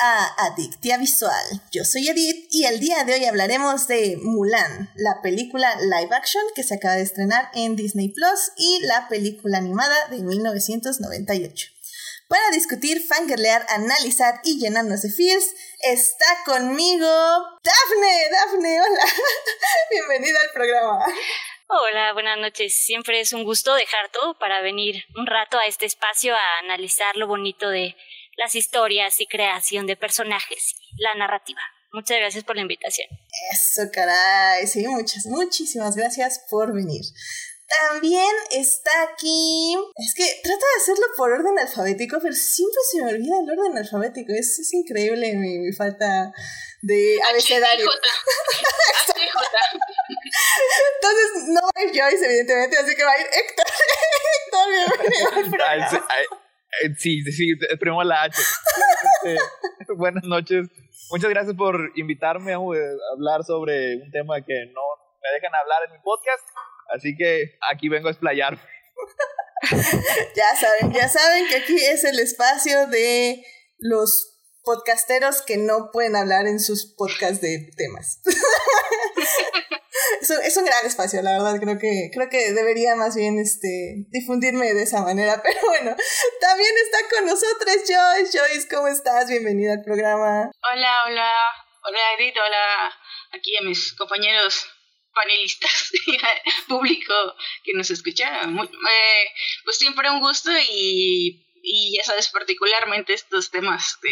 A Adictia Visual. Yo soy Edith y el día de hoy hablaremos de Mulan, la película live action que se acaba de estrenar en Disney Plus y la película animada de 1998. Para discutir, fangirlear, analizar y llenarnos de fears, está conmigo Dafne. Dafne, hola. Bienvenida al programa. Hola, buenas noches. Siempre es un gusto dejar todo para venir un rato a este espacio a analizar lo bonito de las historias y creación de personajes, la narrativa. Muchas gracias por la invitación. Eso, caray. Sí, muchas, muchísimas gracias por venir. También está aquí. Es que trato de hacerlo por orden alfabético, pero siempre se me olvida el orden alfabético. Es, es increíble mi, falta de abecedario. Entonces, no es Joyce, evidentemente, así que va a ir Héctor. Héctor, bienvenido. sí, sí, primero la H. Este, buenas noches. Muchas gracias por invitarme a hablar sobre un tema que no me dejan hablar en mi podcast. Así que aquí vengo a explayar. ya saben, ya saben que aquí es el espacio de los podcasteros que no pueden hablar en sus podcasts de temas. es, un, es, un, gran espacio, la verdad, creo que, creo que debería más bien este, difundirme de esa manera, pero bueno, también está con nosotros Joyce. Joyce, ¿cómo estás? Bienvenida al programa. Hola, hola, hola Edith, hola aquí a mis compañeros panelistas y público que nos escucha. Eh, pues siempre un gusto y, y ya sabes, particularmente estos temas de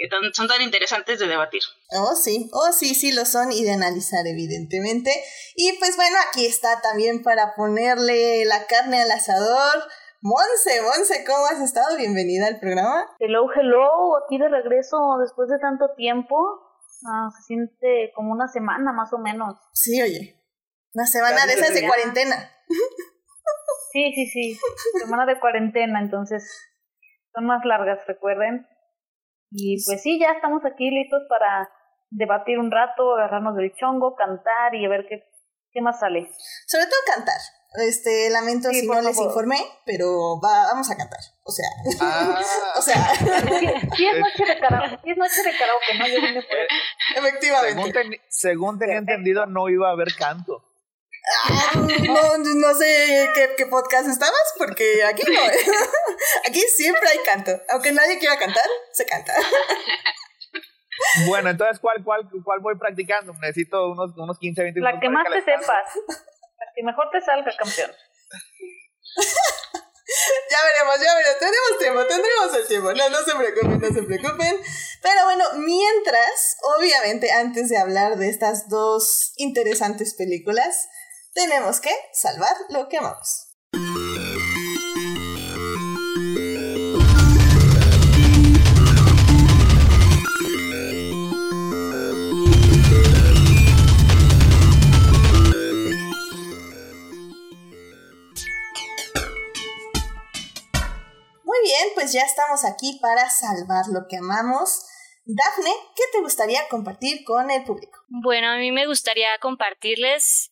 que son tan interesantes de debatir. Oh, sí, oh, sí, sí lo son y de analizar, evidentemente. Y pues bueno, aquí está también para ponerle la carne al asador. Monse, Monse, ¿cómo has estado? Bienvenida al programa. Hello, hello, aquí de regreso después de tanto tiempo. Ah, se siente como una semana más o menos. Sí, oye. Una semana de esas de cuarentena. Sí, sí, sí. Semana de cuarentena, entonces son más largas, recuerden. Y pues sí, ya estamos aquí listos para debatir un rato, agarrarnos del chongo, cantar y a ver qué, qué más sale. Sobre todo cantar. Este, lamento si no les informé, pero vamos a cantar. O sea, ah. o sea. Sí, es noche de karaoke, sí es noche de karaoke, ¿no? Yo vine por eso. Efectivamente. Según, tenía entendido, no iba a haber canto. Ah, no, no sé qué, qué, podcast estabas, porque aquí no. Aquí siempre hay canto. Aunque nadie quiera cantar, se canta. Bueno, entonces, ¿cuál, cuál, cuál voy practicando? Necesito unos, unos 15, 20 minutos. La que más te sepas. La que mejor te salga, campeón. ya veremos, ya veremos. Tenemos tiempo, tendremos el tiempo. No, no se preocupen, no se preocupen. Pero bueno, mientras, obviamente, antes de hablar de estas dos interesantes películas, tenemos que salvar lo que amamos. Muy bien, pues ya estamos aquí para salvar lo que amamos. Dafne, ¿qué te gustaría compartir con el público? Bueno, a mí me gustaría compartirles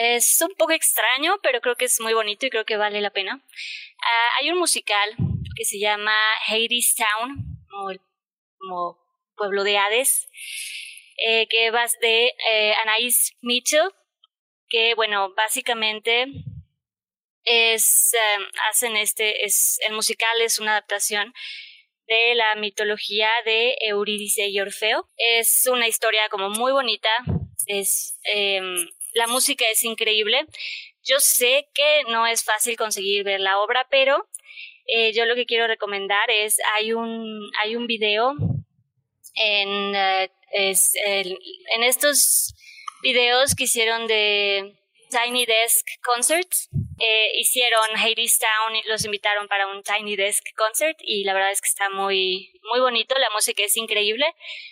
es un poco extraño, pero creo que es muy bonito y creo que vale la pena. Ah, hay un musical que se llama Hades Town, como, pueblo de Hades, eh, que va de eh, Anais Mitchell, que bueno, básicamente es, em, hacen este, es, el musical es una adaptación de la mitología de Eurídice y Orfeo. Es una historia como muy bonita, es em, la música es increíble. Yo sé que no es fácil conseguir ver la obra, pero eh, yo lo que quiero recomendar es, hay un, hay un video en, eh, en estos videos que hicieron de Tiny Desk Concerts. Eh, hicieron Hades Town y los invitaron para un Tiny Desk Concert y la verdad es que está muy, muy bonito, la música es increíble.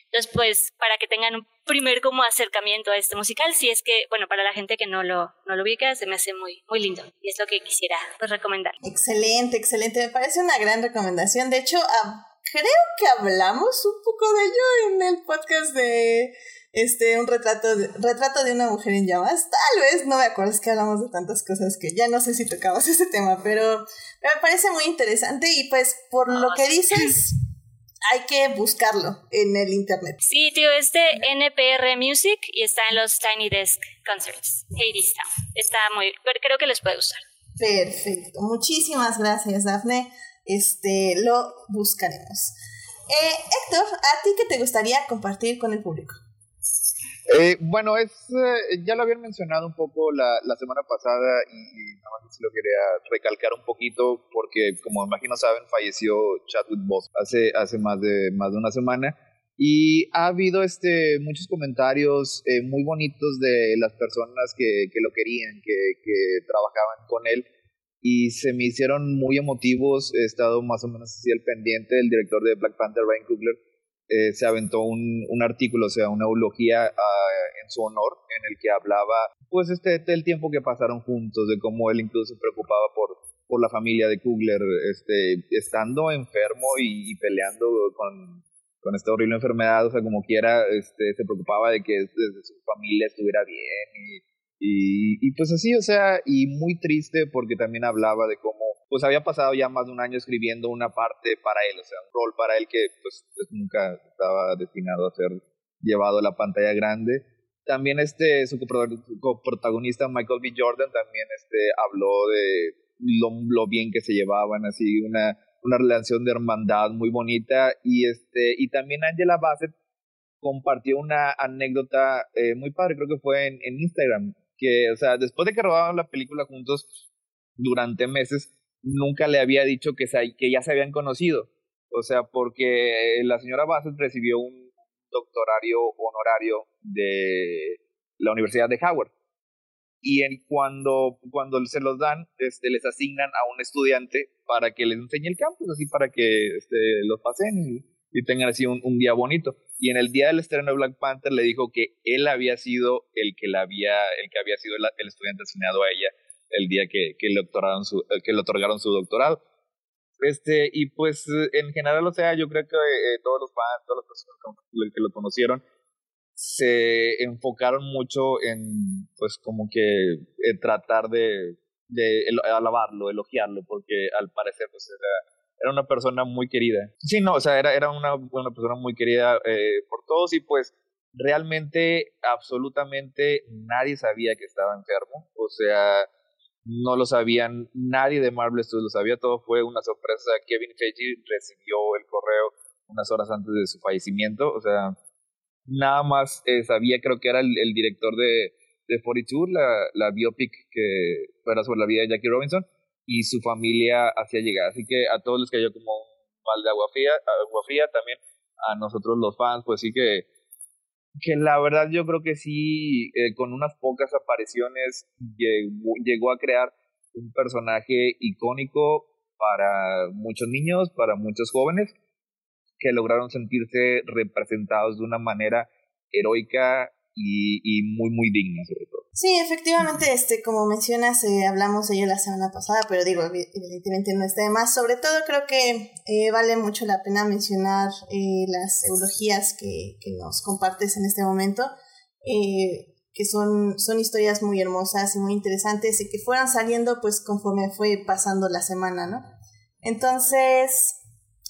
Entonces, pues, para que tengan un primer como acercamiento a este musical, si es que, bueno, para la gente que no lo, no lo ubica, se me hace muy, muy lindo y es lo que quisiera pues, recomendar. Excelente, excelente, me parece una gran recomendación. De hecho, creo que hablamos un poco de ello en el podcast de este, un retrato de, retrato de una mujer en llamas. Tal vez, no me acuerdo, es que hablamos de tantas cosas que ya no sé si tocabas ese tema, pero me parece muy interesante y pues por lo que dices, hay que buscarlo en el internet. Sí, tío, es de NPR Music y está en los Tiny Desk Concerts. Hades Town. Está muy, creo que les puede gustar. Perfecto. Muchísimas gracias, Dafne. Este, lo buscaremos. Eh, Héctor, ¿a ti qué te gustaría compartir con el público? Eh, bueno, es eh, ya lo habían mencionado un poco la, semana pasada y, nada más lo quería recalcar un poquito porque como imagino saben falleció Chadwick Boseman hace hace más de más de una semana y ha habido este muchos comentarios eh, muy bonitos de las personas que, que lo querían, que, que trabajaban con él y se me hicieron muy emotivos. He estado más o menos así al pendiente del director de Black Panther, Ryan Coogler. Eh, se aventó un, un, artículo, o sea, una eulogía uh, en su honor, en el que hablaba, pues, este, del tiempo que pasaron juntos, de cómo él incluso se preocupaba por, por la familia de Kugler, este, estando enfermo y, peleando con, con, esta horrible enfermedad, o sea, como quiera, este, se preocupaba de que su familia estuviera bien y y, y, pues así, o sea, y muy triste porque también hablaba de cómo, pues había pasado ya más de un año escribiendo una parte para él, o sea, un rol para él que pues, pues nunca estaba destinado a ser llevado a la pantalla grande. También este, su coprotagonista Michael B. Jordan también este, habló de lo, bien que se llevaban, así, una, una relación de hermandad muy bonita. Y, este, y también Angela Bassett compartió una anécdota eh, muy padre, creo que fue en, en Instagram, que, o sea, después de que rodaban la película juntos durante meses, nunca le había dicho que, se, que ya se habían conocido. O sea, porque la señora Bassett recibió un doctorario honorario de la Universidad de Howard. Y cuando, cuando se los dan, este, les asignan a un estudiante para que les enseñe el campus, así para que este, los pasen y, tengan así un, día bonito. Y en el día del estreno de Black Panther le dijo que él había sido el que la había, el que había sido el estudiante asignado a ella el día que, que, le otorgaron su, que le otorgaron su doctorado. Este, y pues en general, o sea, yo creo que eh, todos los fans, todas las personas que lo conocieron, se enfocaron mucho en, pues como que en tratar de, de alabarlo, elogiarlo, porque al parecer, pues era era una persona muy querida. Sí, no, o sea, era, era una, una persona muy querida eh, por todos y pues realmente absolutamente nadie sabía que estaba enfermo. O sea, no lo sabían, nadie de Marvel Studios lo sabía, todo fue una sorpresa. Kevin Feige recibió el correo unas horas antes de su fallecimiento, o sea, nada más eh, sabía, creo que era el, director de, de 42, la, la biopic que fuera sobre la vida de Jackie Robinson, y su familia hacía llegar. Así que a todos les cayó como un mal de agua fría, agua fría también a nosotros los fans, pues sí que, que la verdad yo creo que sí, eh, con unas pocas apariciones llegó, llegó a crear un personaje icónico para muchos niños, para muchos jóvenes, que lograron sentirse representados de una manera heroica y, y muy, muy digna sobre todo. Sí, efectivamente, este, como mencionas, eh, hablamos de ello la semana pasada, pero digo, evidentemente no está de más. Sobre todo creo que eh, vale mucho la pena mencionar eh, las eulogías que, que, nos compartes en este momento, eh, que son, son historias muy hermosas y muy interesantes y que fueron saliendo pues conforme fue pasando la semana, ¿no? Entonces,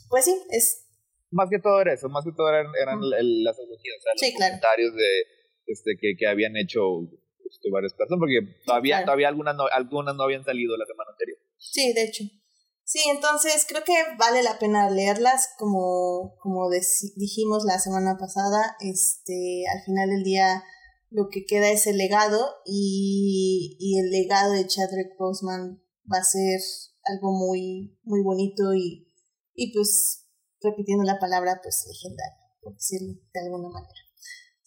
pues sí, es... Más que todo era eso, más que todo eran, eran mm. las eulogías, o sea, los sí, claro. comentarios de, este, que, que habían hecho varias personas, porque todavía, claro. todavía algunas, no, algunas no habían salido la semana anterior. Sí, de hecho. Sí, entonces creo que vale la pena leerlas, como, como dijimos la semana pasada, este, al final del día lo que queda es el legado y, y el legado de Chadwick Boseman va a ser algo muy, muy bonito y, y pues repitiendo la palabra, pues legendario, por decirlo de alguna manera.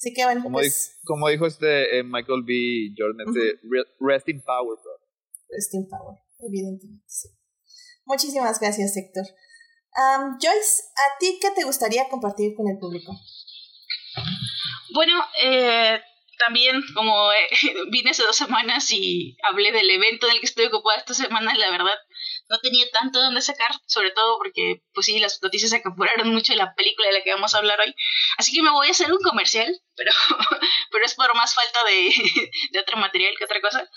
Así que bueno. Como, pues, dijo, como dijo este eh, Michael B. Jordan, uh -huh. rest in power, bro. Rest in power, evidentemente, sí. Muchísimas gracias, Héctor. Um, Joyce, ¿a ti qué te gustaría compartir con el público? Bueno, eh, también como eh, vine hace dos semanas y hablé del evento del que estoy ocupada esta semana, la verdad no tenía tanto donde sacar, sobre todo porque, pues sí, las noticias se acapuraron mucho de la película de la que vamos a hablar hoy. Así que me voy a hacer un comercial, pero, pero es por más falta de, de otro material que otra cosa.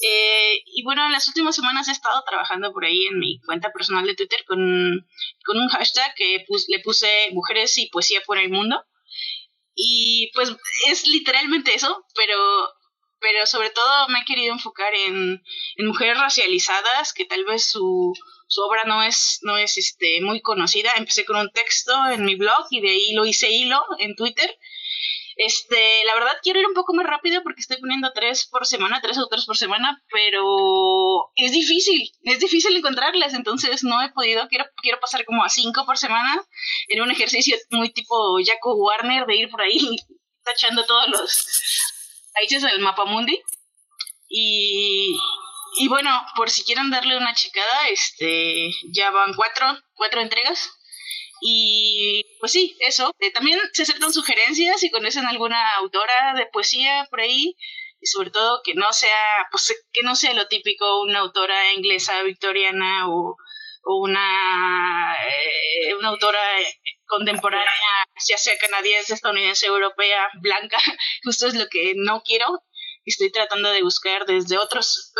Eh, y bueno, en las últimas semanas he estado trabajando por ahí en mi cuenta personal de Twitter con, con un hashtag que le puse mujeres y poesía por el mundo. Y pues es literalmente eso, pero, pero sobre todo me he querido enfocar en, mujeres racializadas que tal vez su, su obra no es, no es este, muy conocida. Empecé con un texto en mi blog y de ahí lo hice hilo en Twitter este, la verdad quiero ir un poco más rápido porque estoy poniendo tres por semana, tres autores por semana, pero es difícil, es difícil encontrarlas, entonces no he podido, quiero, quiero pasar como a cinco por semana en un ejercicio muy tipo Jaco Warner de ir por ahí tachando todos los países del mapa mundi. Y, y bueno, por si quieren darle una checada, este, ya van cuatro, cuatro entregas. Y pues sí, eso. También se aceptan sugerencias si conocen alguna autora de poesía por ahí. Y sobre todo que no sea, pues que no sea lo típico una autora inglesa victoriana o, o una, eh, una autora contemporánea, ya sea canadiense, estadounidense, europea, blanca. Justo es lo que no quiero estoy tratando de buscar desde otros,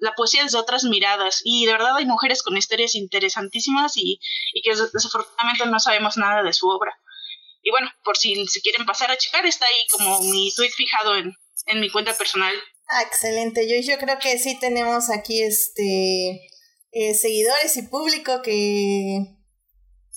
la poesía desde otras miradas. Y de verdad hay mujeres con historias interesantísimas y, y que desafortunadamente no sabemos nada de su obra. Y bueno, por si se quieren pasar a checar, está ahí como mi tweet fijado en, en mi cuenta personal. Ah, excelente. Yo, yo creo que sí tenemos aquí este eh, seguidores y público que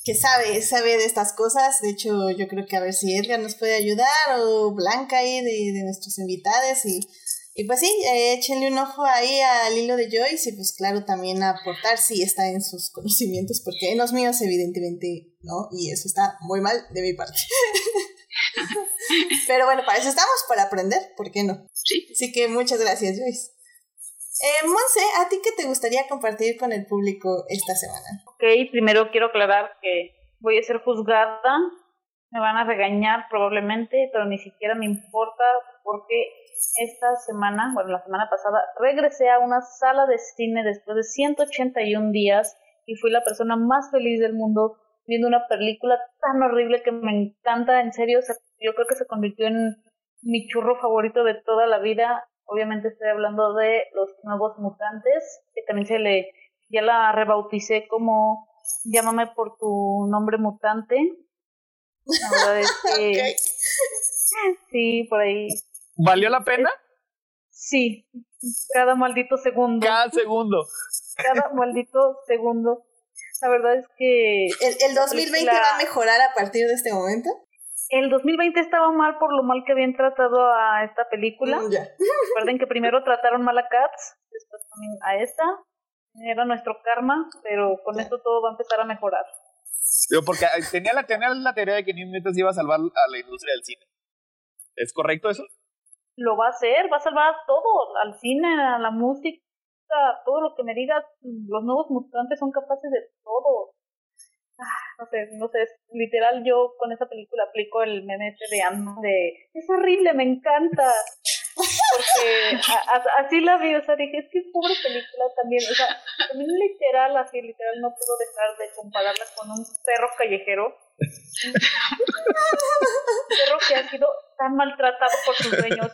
que sabe, sabe de estas cosas. De hecho, yo creo que a ver si Edgar nos puede ayudar o Blanca ahí de, de nuestros invitados y, y pues sí, eh, échenle un ojo ahí al hilo de Joyce y pues claro, también aportar si está en sus conocimientos, porque en los míos evidentemente no, y eso está muy mal de mi parte. Pero bueno, para eso estamos, para aprender, ¿por qué no? Sí. Así que muchas gracias, Joyce. Eh, Monse, ¿a ti qué te gustaría compartir con el público esta semana? Ok, primero quiero aclarar que voy a ser juzgada, me van a regañar probablemente, pero ni siquiera me importa porque esta semana, bueno, la semana pasada, regresé a una sala de cine después de 181 días y fui la persona más feliz del mundo viendo una película tan horrible que me encanta, en serio, yo creo que se convirtió en mi churro favorito de toda la vida Obviamente estoy hablando de los nuevos mutantes, que también se le, ya la rebauticé como llámame por tu nombre mutante. La verdad es que sí, por ahí. ¿Valió la pena? Sí, cada maldito segundo. Cada segundo. Cada maldito segundo. La verdad es que... ¿El, el 2020 va a mejorar a partir de este momento? El 2020 estaba mal por lo mal que habían tratado a esta película. Mm, ya. Recuerden que primero trataron mal a Cats, después también a esta. Era nuestro karma, pero con esto todo va a empezar a mejorar. Digo, porque tenía la, tenía la teoría de que New Mutants iba a salvar a la industria del cine. ¿Es correcto eso? Lo va a hacer, va a salvar todo, al cine, a la música, todo lo que me digas. Los nuevos mutantes son capaces de todo no sé, no sé, literal yo con esa película aplico el meme este de Ant de es horrible, me encanta. Porque así la vi, o sea, dije, es que pobre película también, o sea, también literal, así literal no puedo dejar de compararla con un perro callejero. un perro que ha sido tan maltratado por sus dueños,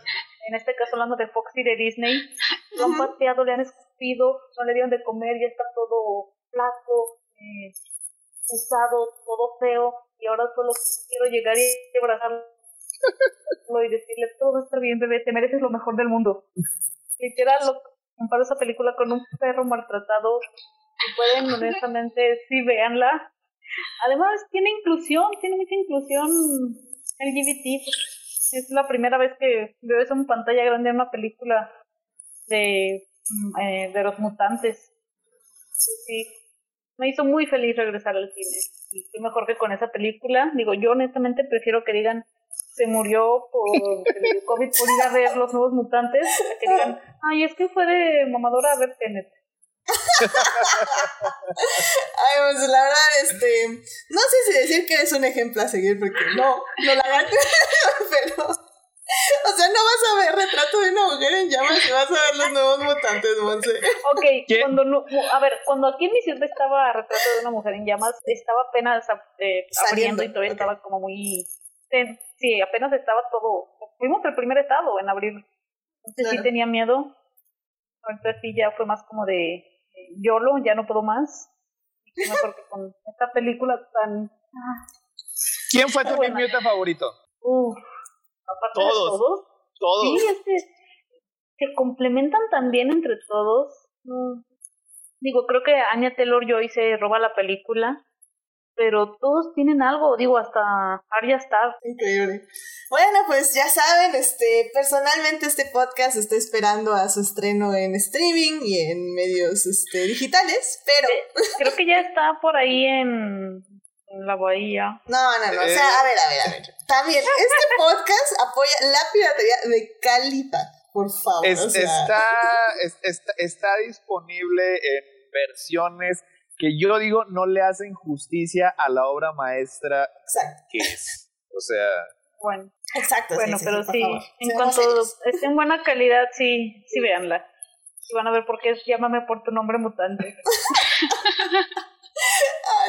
en este caso hablando de Fox y de Disney, lo han pateado, le han escupido, no le dieron de comer, ya está todo flaco, eh, usado, todo feo, y ahora solo quiero llegar y abrazarlo y decirle, todo está bien, bebé, te mereces lo mejor del mundo. Literal, lo comparo esa película con un perro maltratado. Si pueden, honestamente, sí, véanla. Además, tiene inclusión, tiene mucha inclusión LGBT. Es la primera vez que veo eso en pantalla grande en una película de, mm, eh, de los mutantes. Sí, me hizo muy feliz regresar al cine. Y qué mejor que con esa película. Digo, yo honestamente prefiero que digan se murió por el COVID por ir a ver los nuevos mutantes, que digan, ay, es que fue de mamadora a ver Tenet. Ay, pues la verdad, este, no sé si decir que eres un ejemplo a seguir, porque no, no la hagan, pero o sea, no vas a ver retrato de una mujer en llamas y vas a ver los nuevos mutantes, Monse. Ok, cuando no, a ver, cuando aquí en mi ciudad estaba retrato de una mujer en llamas, estaba apenas eh, abriendo y todavía estaba como muy... Sí, apenas estaba todo... Fuimos el primer estado en abrir. Entonces sí tenía miedo. Ahorita sí ya fue más como de YOLO, ya no puedo más. Y mejor que con esta película tan... ah, ¿Quién fue tu Newton favorito? Uf, aparte Todos. de todos. Todos. Sí, es que se complementan tan bien entre todos. Mm. Digo, creo que Anya Taylor Joy se roba la película, pero todos tienen algo, digo, hasta Arya Stark. Increíble. Bueno, pues ya saben, este, personalmente este podcast está esperando a su estreno en streaming y en medios este, digitales, pero Creo que ya está por ahí en la bahía. no, no, no, o sea, a ver, a ver, a ver. También, este podcast apoya la piratería de calidad, por favor. Es- o sea, está, es- está, está disponible en versiones que yo digo no le hacen justicia a la obra maestra Exacto, que es. O sea, Bueno, exacto. bueno, sí, pero sí, en cuanto esté en buena calidad, sí, sí, véanla. Y van a ver por qué es Llámame por tu nombre mutante.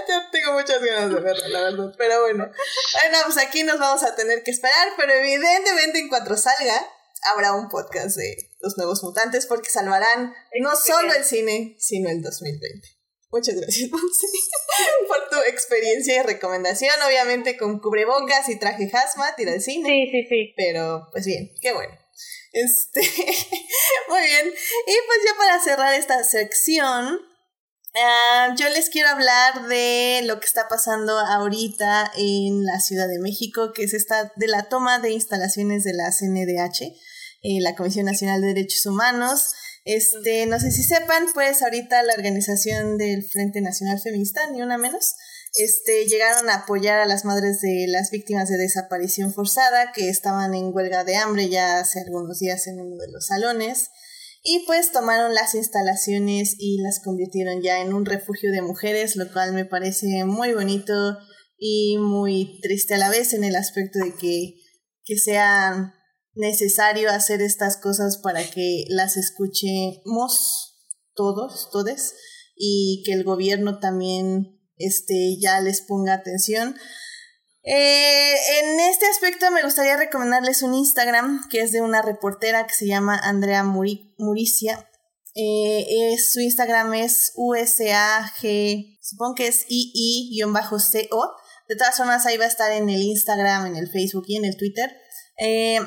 Ya tengo muchas ganas de verla, la verdad. Pero bueno. Bueno, pues aquí nos vamos a tener que esperar, pero evidentemente en cuanto salga, habrá un podcast de los nuevos mutantes porque salvarán no solo el cine, sino el 2020. Muchas gracias, Monse, por tu experiencia y recomendación. Obviamente con cubrebocas y traje hazmat ir al cine. Sí, sí, sí. Pero, pues bien, qué bueno. Este, muy bien. Y pues ya para cerrar esta sección, ah, yo les quiero hablar de lo que está pasando ahorita en la Ciudad de México, que es esta de la toma de instalaciones de la CNDH, eh, la Comisión Nacional de Derechos Humanos. Este, no sé si sepan, pues ahorita la organización del Frente Nacional Feminista, ni una menos, este, llegaron a apoyar a las madres de las víctimas de desaparición forzada que estaban en huelga de hambre ya hace algunos días en uno de los salones y pues tomaron las instalaciones y las convirtieron ya en un refugio de mujeres, lo cual me parece muy bonito y muy triste a la vez en el aspecto de que, que sea necesario hacer estas cosas para que las escuchemos todos, todes, y que el gobierno también este, ya les ponga atención. Eh, en este aspecto me gustaría recomendarles un Instagram que es de una reportera que se llama Andrea Muri- Muricia. Eh, es- su Instagram es USAG, supongo que es II-CO. De todas formas, ahí va a estar en el Instagram, en el Facebook y en el Twitter. Eh,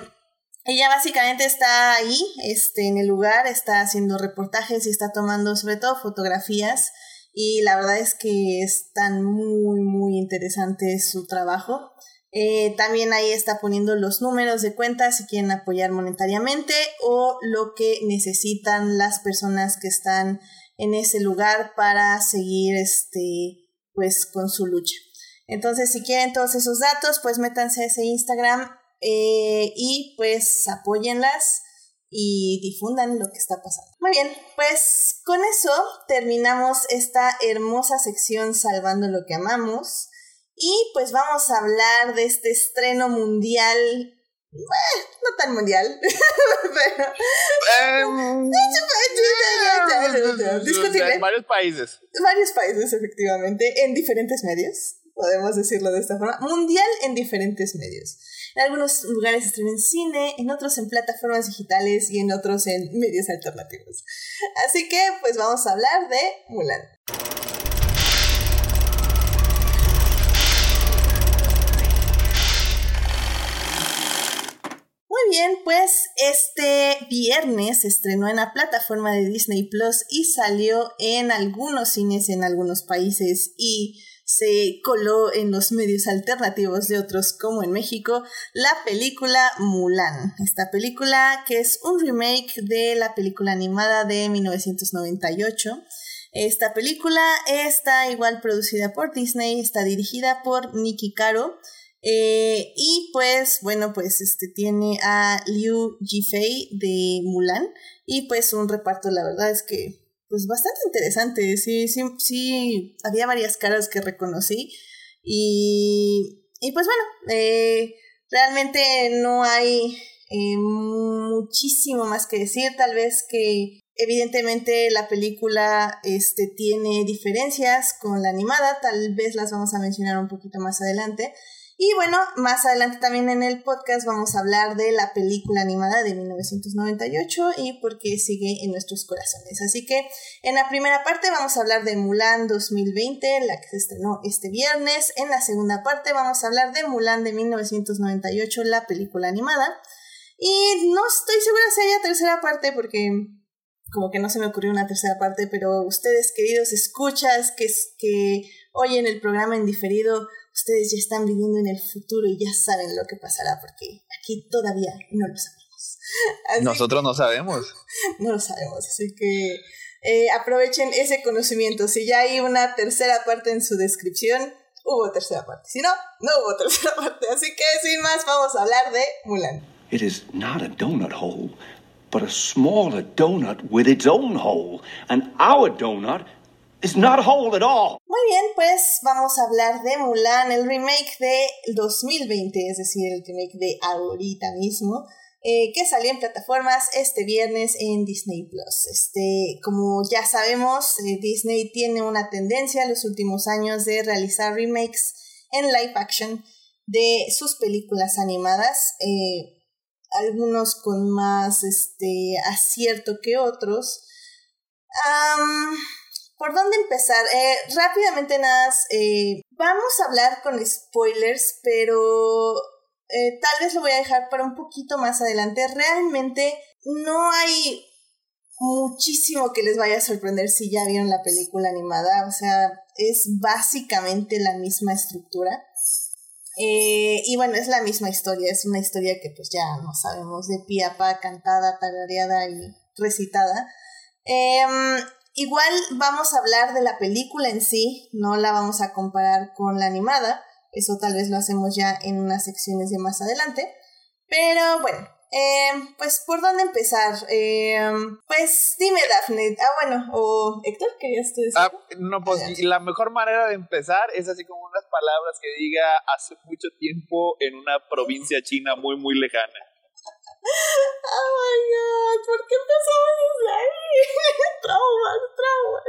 ella básicamente está ahí, este, en el lugar, está haciendo reportajes y está tomando sobre todo fotografías y la verdad es que están muy, muy interesante su trabajo. Eh, también ahí está poniendo los números de cuenta si quieren apoyar monetariamente o lo que necesitan las personas que están en ese lugar para seguir este pues con su lucha. Entonces, si quieren todos esos datos, pues métanse a ese Instagram eh, y pues apóyenlas y difundan lo que está pasando. Muy bien, pues con eso terminamos esta hermosa sección Salvando lo que amamos. Y pues vamos a hablar de este estreno mundial. no tan mundial, pero discutible. varios países. Varios países, efectivamente, en diferentes medios. Podemos decirlo de esta forma. Mundial en diferentes medios. En algunos lugares se estrena en cine, en otros en plataformas digitales y en otros en medios alternativos. Así que, pues vamos a hablar de Mulan. Muy bien, pues este viernes estrenó en la plataforma de Disney Plus y salió en algunos cines en algunos países y se coló en los medios alternativos de otros como en México la película Mulan. Esta película que es un remake de la película animada de 1998. Esta película está igual producida por Disney, está dirigida por Nicky Caro. Eh, y pues, bueno, pues este tiene a Liu Jifei de Mulan. Y pues un reparto, la verdad es que, pues bastante interesante. Sí, sí, sí, había varias caras que reconocí. Y, y pues bueno, eh, realmente no hay eh, muchísimo más que decir. Tal vez que evidentemente la película este, tiene diferencias con la animada. Tal vez las vamos a mencionar un poquito más adelante. Y bueno, más adelante también en el podcast vamos a hablar de la película animada de 1998 y por qué sigue en nuestros corazones. Así que en la primera parte vamos a hablar de Mulan 2020, la que se estrenó este viernes. En la segunda parte vamos a hablar de Mulan de 1998, la película animada. Y no estoy segura si haya tercera parte porque como que no se me ocurrió una tercera parte, pero ustedes queridos escuchas que, que oyen el programa en diferido, ustedes ya están viviendo en el futuro y ya saben lo que pasará, porque aquí todavía no lo sabemos. Nosotros no sabemos. No lo sabemos, así que eh, aprovechen ese conocimiento. Si ya hay una tercera parte en su descripción, hubo tercera parte. Si no, no hubo tercera parte. Así que sin más, vamos a hablar de Mulan. It is not a donut hole, but a smaller donut with its own hole. And our donut is not at all. Muy bien, pues vamos a hablar de Mulan, el remake de 2020, es decir, el remake de ahorita mismo, eh, que salió en plataformas este viernes en Disney Plus. Este, como ya sabemos, eh, Disney tiene una tendencia en los últimos años de realizar remakes en live action de sus películas animadas. Eh, algunos con más este, acierto que otros. ¿Por dónde empezar? Eh, rápidamente nada, eh, vamos a hablar con spoilers, pero eh, tal vez lo voy a dejar para un poquito más adelante. Realmente no hay muchísimo que les vaya a sorprender si ya vieron la película animada. O sea, es básicamente la misma estructura. y bueno, es la misma historia, es una historia que pues ya no sabemos de pie a pa, cantada, tarareada y recitada. Em, Igual vamos a hablar de la película en sí, no la vamos a comparar con la animada, eso tal vez lo hacemos ya en unas secciones de más adelante. Pero bueno, em, pues por dónde empezar. Em, pues dime, Daphne. Ah, bueno, o Héctor, ¿querías tú decir? Ah, no, pues la mejor manera de empezar es así como unas palabras que diga hace mucho tiempo en una provincia china muy, muy lejana. Oh my god, ¿por qué empezamos desde ahí? traumas, traumas.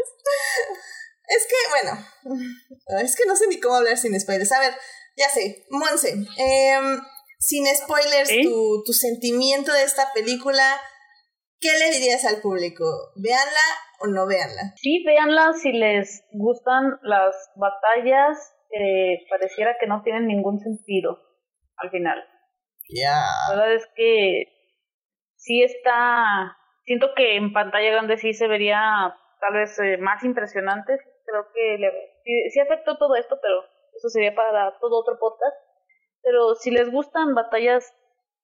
Es que, bueno, es que no sé ni cómo hablar sin spoilers. A ver, ya sé, Monse, em, sin spoilers, tu, tu sentimiento de esta película, ¿qué le dirías al público? ¿Veanla o no veanla? Sí, véanla si les gustan las batallas que pareciera que no tienen ningún sentido al final. La verdad es que sí está, siento que en pantalla grande sí se vería tal vez eh, más impresionante. Creo que le, sí, afectó todo esto, pero eso sería para todo otro podcast. Pero si les gustan batallas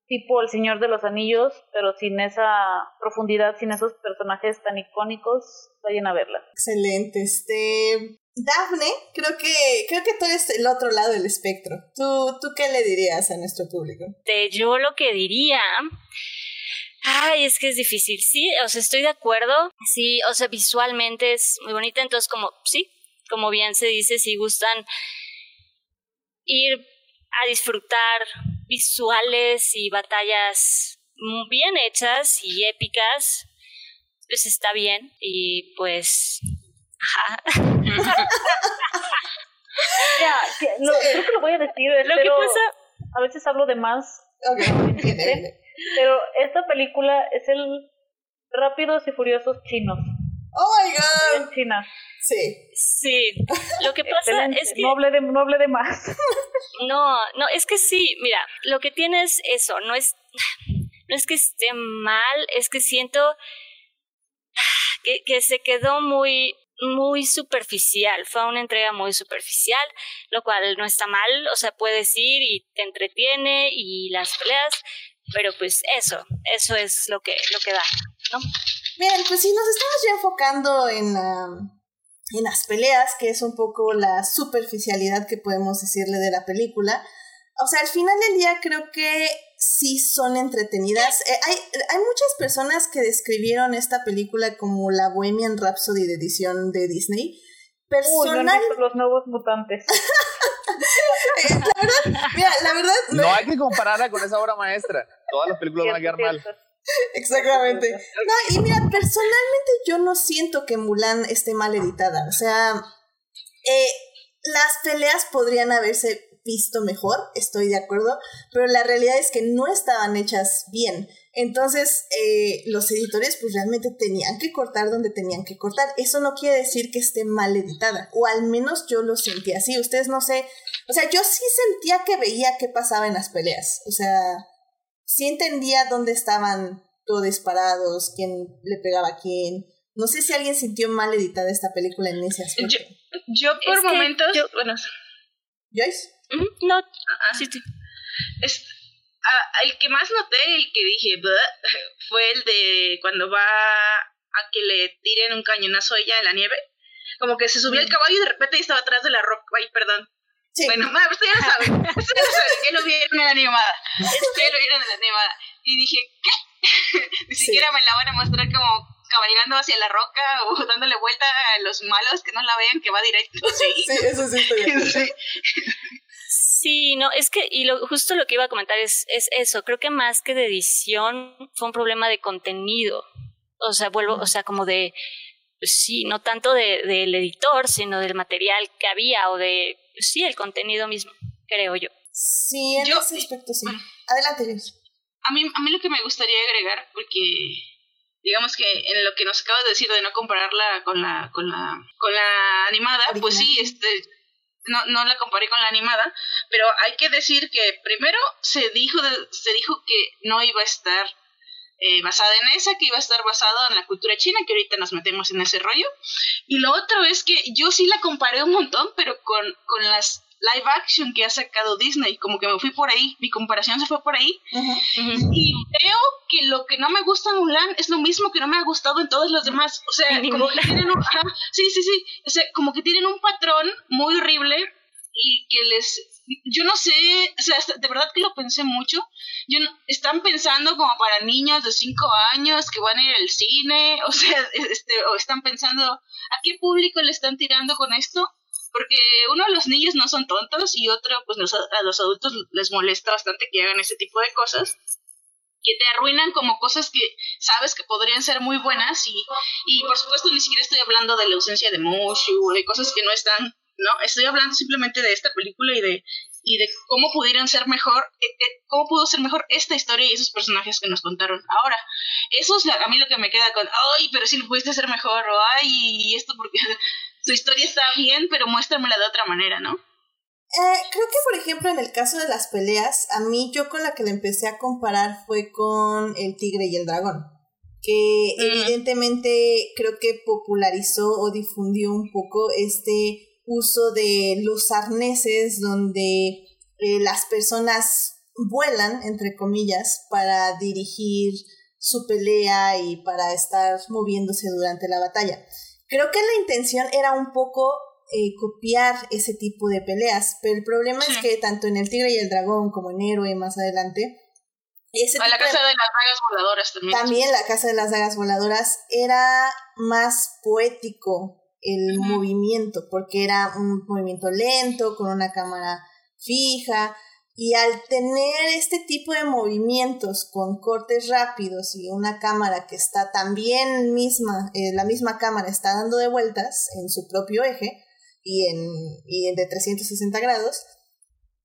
tipo El Señor de los Anillos, pero sin esa profundidad, sin esos personajes tan icónicos, vayan a verla. Excelente. Este, Dafne, creo que, creo que tú eres el otro lado del espectro. ¿Tú, ¿Tú qué le dirías a nuestro público? Yo lo que diría. Ay, es que es difícil. Sí, o sea, estoy de acuerdo. Sí, o sea, visualmente es muy bonita. Entonces, como, sí, como bien se dice, si gustan ir a disfrutar visuales y batallas bien hechas y épicas, pues está bien. Y pues ya, lo, creo que lo voy a decir, lo que pasa, a veces hablo de más, pero esta película es el Rápidos y Furiosos chinos. Oh my god. En China. Sí. Sí. Lo que pasa es que. No hable, de, no hable de más. No, no, es que sí, mira, lo que tiene es eso, no es. No es que esté mal, es que siento que, que se quedó muy muy superficial, fue una entrega muy superficial, lo cual no está mal, o sea, puedes ir y te entretiene y las peleas, pero pues eso, eso es lo que, lo que da, ¿no? Bien, pues si nos estamos ya enfocando en, en las peleas, que es un poco la superficialidad que podemos decirle de la película, o sea, al final del día creo que sí son entretenidas. Eh, hay, hay muchas personas que describieron esta película como la Bohemian Rhapsody de edición de Disney. Personal... los nuevos mutantes. Eh, la verdad, mira, la verdad... No hay que compararla con esa obra maestra. Todas las películas van a quedar mal. Exactamente. No, y mira, personalmente yo no siento que Mulan esté mal editada. O sea, eh, las peleas podrían haberse visto mejor, estoy de acuerdo, pero la realidad es que no estaban hechas bien. Entonces, eh, los editores pues realmente tenían que cortar donde tenían que cortar. Eso no quiere decir que esté mal editada, o al menos yo lo sentí así. Ustedes no sé, o sea, yo sí sentía que veía qué pasaba en las peleas. O sea, sí entendía dónde estaban todos parados, quién le pegaba a quién. No sé si alguien sintió mal editada esta película en ese aspecto. Yo, por momentos, bueno, ¿Joyce? No, sí, sí. Es, el que más noté, el que dije, fue el de cuando va a que le tiren un cañonazo a ella en la nieve. Como que se subió el caballo y de repente estaba atrás de la roca. Ay, perdón. Bueno, ma, usted ya sabe. Usted ya sabe. que lo vieron en la animada. Lo vieron en la animada. Y dije, ¿qué? Ni siquiera me la van a mostrar como cabalgando hacia la roca o dándole vuelta a los malos que no la vean que va directo. Sí, sí eso sí estoy sí. Sí, no, es que, y lo, justo lo que iba a comentar es, es eso, creo que más que de edición fue un problema de contenido, o sea, vuelvo, o sea, como de, pues sí, no tanto de, del editor, sino del material que había o de, pues sí, el contenido mismo, creo yo. Sí, en ese aspecto sí. Adelante, A mí, a mí lo que me gustaría agregar, porque digamos que en lo que nos acabas de decir de no compararla con la, con la, con la animada, pues sí, este no, no la comparé con la animada, pero hay que decir que primero se dijo, se dijo que no iba a estar eh, basada en esa, que iba a estar basada en la cultura china, que ahorita nos metemos en ese rollo. Y lo otro es que yo sí la comparé un montón, pero con, con las live action que ha sacado Disney, como que me fui por ahí, mi comparación se fue por ahí. Y creo que lo que no me gusta en Mulan es lo mismo que no me ha gustado en todos los demás. O sea, como que tienen un, sí, sí, sí, o sea, como que tienen un patrón muy horrible y que les yo no sé, o sea, de verdad que lo pensé mucho. Yo están pensando como para niños de 5 años que van a ir al cine, o sea, este, o están pensando a qué público le están tirando con esto porque uno, los niños no son tontos y otro, pues a los adultos les molesta bastante que hagan ese tipo de cosas que te arruinan como cosas que sabes que podrían ser muy buenas y, y por supuesto ni siquiera estoy hablando de la ausencia de Mushu o de cosas que no están, no, estoy hablando simplemente de esta película y de y de cómo pudieran ser mejor, eh, eh, cómo pudo ser mejor esta historia y esos personajes que nos contaron ahora. Eso es a mí lo que me queda con, ay, pero si lo pudiste hacer mejor, o ay, esto tu historia está bien, pero muéstramela de otra manera, ¿no? Eh, creo que, por ejemplo, en el caso de las peleas, a mí yo con la que le empecé a comparar fue con el tigre y el dragón, que evidentemente creo que popularizó o difundió un poco este uso de los arneses donde eh, las personas vuelan, entre comillas, para dirigir su pelea y para estar moviéndose durante la batalla. Creo que la intención era un poco eh, copiar ese tipo de peleas, pero el problema es que tanto en El Tigre y el Dragón como en Héroe más adelante, ese la Casa de... las Dagas Voladoras también. También la Casa de las Dagas Voladoras era más poético el movimiento, porque era un movimiento lento, con una cámara fija, y al tener este tipo de movimientos con cortes rápidos y una cámara que está también misma, eh, la misma cámara está dando de vueltas en su propio eje y en, y de 360 grados,